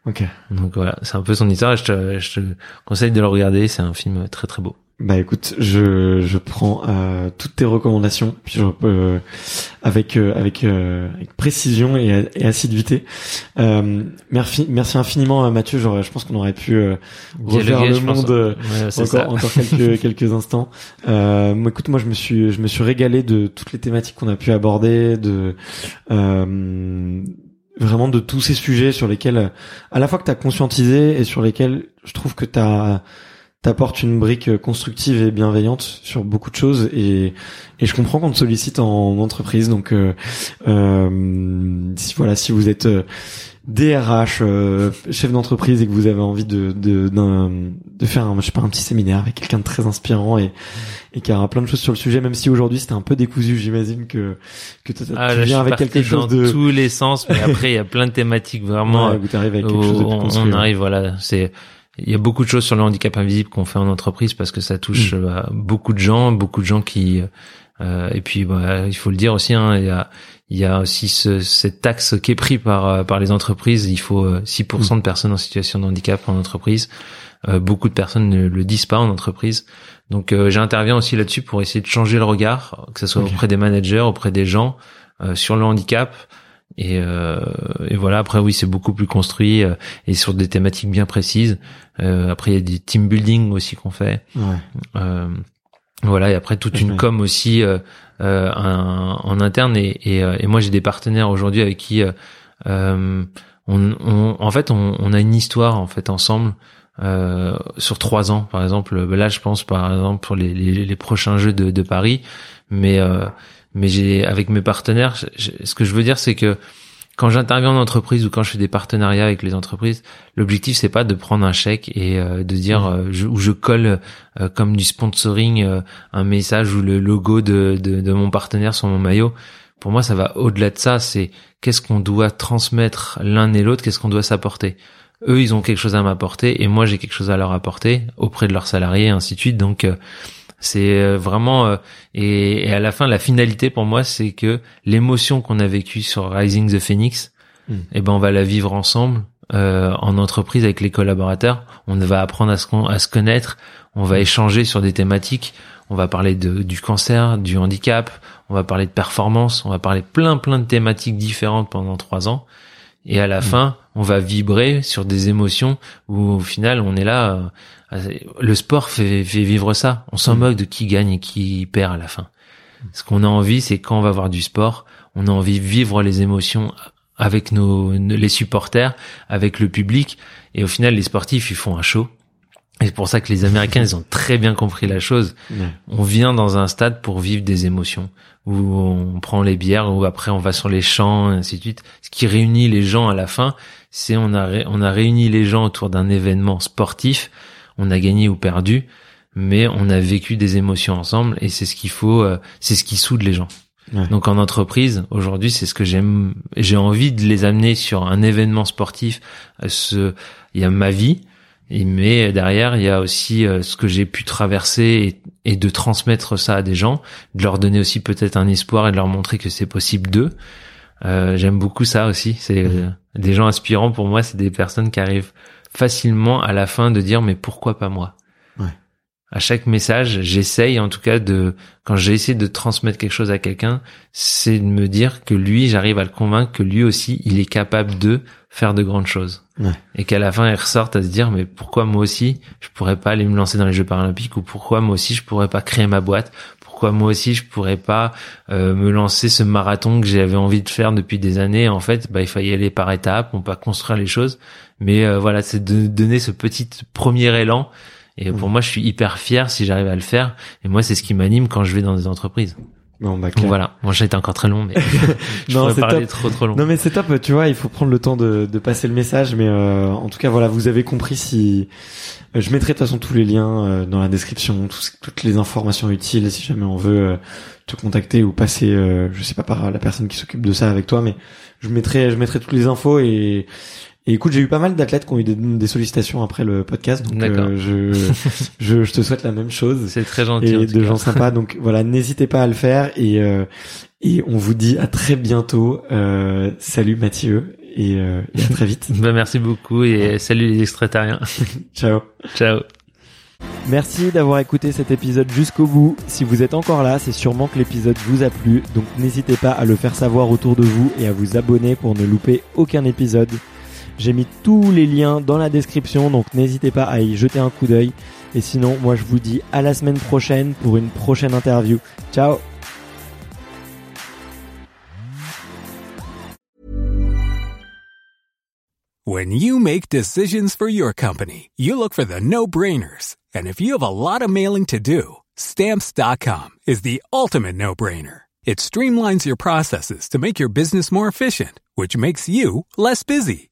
Ok. Donc voilà, c'est un peu son histoire. Je te, je te conseille de le regarder. C'est un film très très beau. Bah écoute, je je prends euh, toutes tes recommandations, puis je, euh, avec euh, avec euh, avec précision et, et assiduité. Euh, merci merci infiniment euh, Mathieu. Genre, je pense qu'on aurait pu euh, refaire le monde. Ouais, c'est encore, encore quelques quelques instants. Euh, moi, écoute, moi je me suis je me suis régalé de toutes les thématiques qu'on a pu aborder, de euh, vraiment de tous ces sujets sur lesquels à la fois que tu as conscientisé et sur lesquels je trouve que tu t'apportes une brique constructive et bienveillante sur beaucoup de choses et et je comprends qu'on te sollicite en entreprise donc euh, euh, si voilà si vous êtes euh, DRH, euh, chef d'entreprise et que vous avez envie de de, d'un- de faire un, je sais pas un petit séminaire avec quelqu'un de très inspirant et et qui aura plein de choses sur le sujet, même si aujourd'hui c'était un peu décousu, j'imagine que que tu Ah, tu je viens avec quelque chose dans de tous les sens, mais après il y a plein de thématiques vraiment. Ouais, t'arrives avec quelque chose de où plus on, ouais. arrive, voilà. C'est il y a beaucoup de choses sur le handicap invisible qu'on fait en entreprise parce que ça touche Mm. euh, beaucoup de gens, beaucoup de gens qui euh, et puis bah, il faut le dire aussi, hein, il y a il y a aussi ce, cette taxe qui est pris par euh, par les entreprises. Il faut euh, 6% de personnes en situation de handicap en entreprise. Euh, beaucoup de personnes ne le disent pas en entreprise. Donc euh, j'interviens aussi là-dessus pour essayer de changer le regard, que ce soit auprès des managers, auprès des gens euh, sur le handicap. Et, euh, et voilà. Après, oui, c'est beaucoup plus construit euh, et sur des thématiques bien précises. Euh, après, il y a des team building aussi qu'on fait. Ouais. Euh, voilà. Et après, toute une com aussi euh, euh, en, en interne. Et, et, euh, et moi, j'ai des partenaires aujourd'hui avec qui, on, on- en fait, on, on a une histoire en fait ensemble. Euh, sur trois ans, par exemple. Là, je pense, par exemple, pour les, les, les prochains Jeux de, de Paris. Mais euh, mais j'ai avec mes partenaires, je- je- ce que je veux dire, c'est que quand j'interviens en entreprise ou quand je fais des partenariats avec les entreprises, l'objectif c'est pas de prendre un chèque et euh, de dire euh, je, ou je colle euh, comme du sponsoring euh, un message ou le logo de, de, de mon partenaire sur mon maillot. Pour moi, ça va au-delà de ça. C'est qu'est-ce qu'on doit transmettre l'un et l'autre, qu'est-ce qu'on doit s'apporter. Eux, ils ont quelque chose à m'apporter et moi, j'ai quelque chose à leur apporter auprès de leurs salariés, et ainsi de suite. Donc, c'est euh, vraiment euh, et, et à la fin, la finalité pour moi, c'est que l'émotion qu'on a vécue sur Rising the Phoenix, Mm. eh ben, on va la vivre ensemble euh, en entreprise avec les collaborateurs. On va apprendre à se, à se connaître. On va échanger sur des thématiques. On va parler de, du cancer, du handicap. On va parler de performance. On va parler plein plein de thématiques différentes pendant trois ans. Et à la fin, on va vibrer sur des émotions où au final, on est là. euh, le sport fait, fait vivre ça. On s'en Mm. moque de qui gagne et qui perd à la fin. Ce qu'on a envie, c'est quand on va voir du sport, on a envie de vivre les émotions avec nos les supporters, avec le public. Et au final, les sportifs, ils font un show. Et c'est pour ça que les Américains, ils ont très bien compris la chose. Ouais. On vient dans un stade pour vivre des émotions, où on prend les bières, où après on va sur les champs, et ainsi de suite. Ce qui réunit les gens à la fin, c'est on a ré- on a réuni les gens autour d'un événement sportif. On a gagné ou perdu, mais on a vécu des émotions ensemble, et c'est ce qu'il faut, euh, c'est ce qui soude les gens. Ouais. Donc en entreprise, aujourd'hui, c'est ce que j'aime. J'ai envie de les amener sur un événement sportif. euh, Ce, il y a ma vie, et- mais derrière, il y a aussi euh, ce que j'ai pu traverser et, et de transmettre ça à des gens, de leur donner aussi peut-être un espoir et de leur montrer que c'est possible d'eux. Euh, j'aime beaucoup ça aussi. C'est euh, des gens inspirants pour moi. C'est des personnes qui arrivent facilement à la fin de dire mais pourquoi pas moi? À chaque message, j'essaye en tout cas de, quand j'ai essayé de transmettre quelque chose à quelqu'un, c'est de me dire que lui, j'arrive à le convaincre que lui aussi, il est capable de faire de grandes choses. Ouais. Et qu'à la fin, il ressorte à se dire, mais pourquoi moi aussi, je pourrais pas aller me lancer dans les Jeux paralympiques ou pourquoi moi aussi, je pourrais pas créer ma boîte? Pourquoi moi aussi je pourrais pas euh, me lancer ce marathon que j'avais envie de faire depuis des années? En fait bah il fallait y aller par étapes on peut pas construire les choses mais euh, voilà c'est de donner ce petit premier élan et pour moi je suis hyper fier si j'arrive à le faire et moi c'est ce qui m'anime quand je vais dans des entreprises Bon, bah, Donc clair. voilà. Bon, j'ai été encore très long, mais je Non, parler top. trop trop long. Non mais c'est top, tu vois, il faut prendre le temps de, de passer le message, mais euh, en tout cas voilà, vous avez compris si euh, je mettrai de toute façon tous les liens euh, dans la description, tous- toutes les informations utiles si jamais on veut euh, te contacter ou passer, euh, je sais pas par la personne qui s'occupe de ça avec toi, mais je mettrai je mettrai toutes les infos et et écoute, j'ai eu pas mal d'athlètes qui ont eu des, des sollicitations après le podcast, donc euh, je, je je te souhaite la même chose C'est très gentil. en et de cas. gens sympas. Donc voilà, n'hésitez pas à le faire et euh, et on vous dit à très bientôt. Euh, salut Mathieu et, euh, et à très vite. Bah, merci beaucoup et salut les extraterriens. Ciao. Ciao. Merci d'avoir écouté cet épisode jusqu'au bout. Si vous êtes encore là, c'est sûrement que l'épisode vous a plu. Donc n'hésitez pas à le faire savoir autour de vous et à vous abonner pour ne louper aucun épisode. J'ai mis tous les liens dans la description, donc n'hésitez pas à y jeter un coup d'œil. Et sinon, moi je vous dis à la semaine prochaine pour une prochaine interview. Ciao When you make decisions for your company, you look for the no-brainers. And if you have a lot of mailing to do, stamps.com is the ultimate no-brainer. It streamlines your processes to make your business more efficient, which makes you less busy.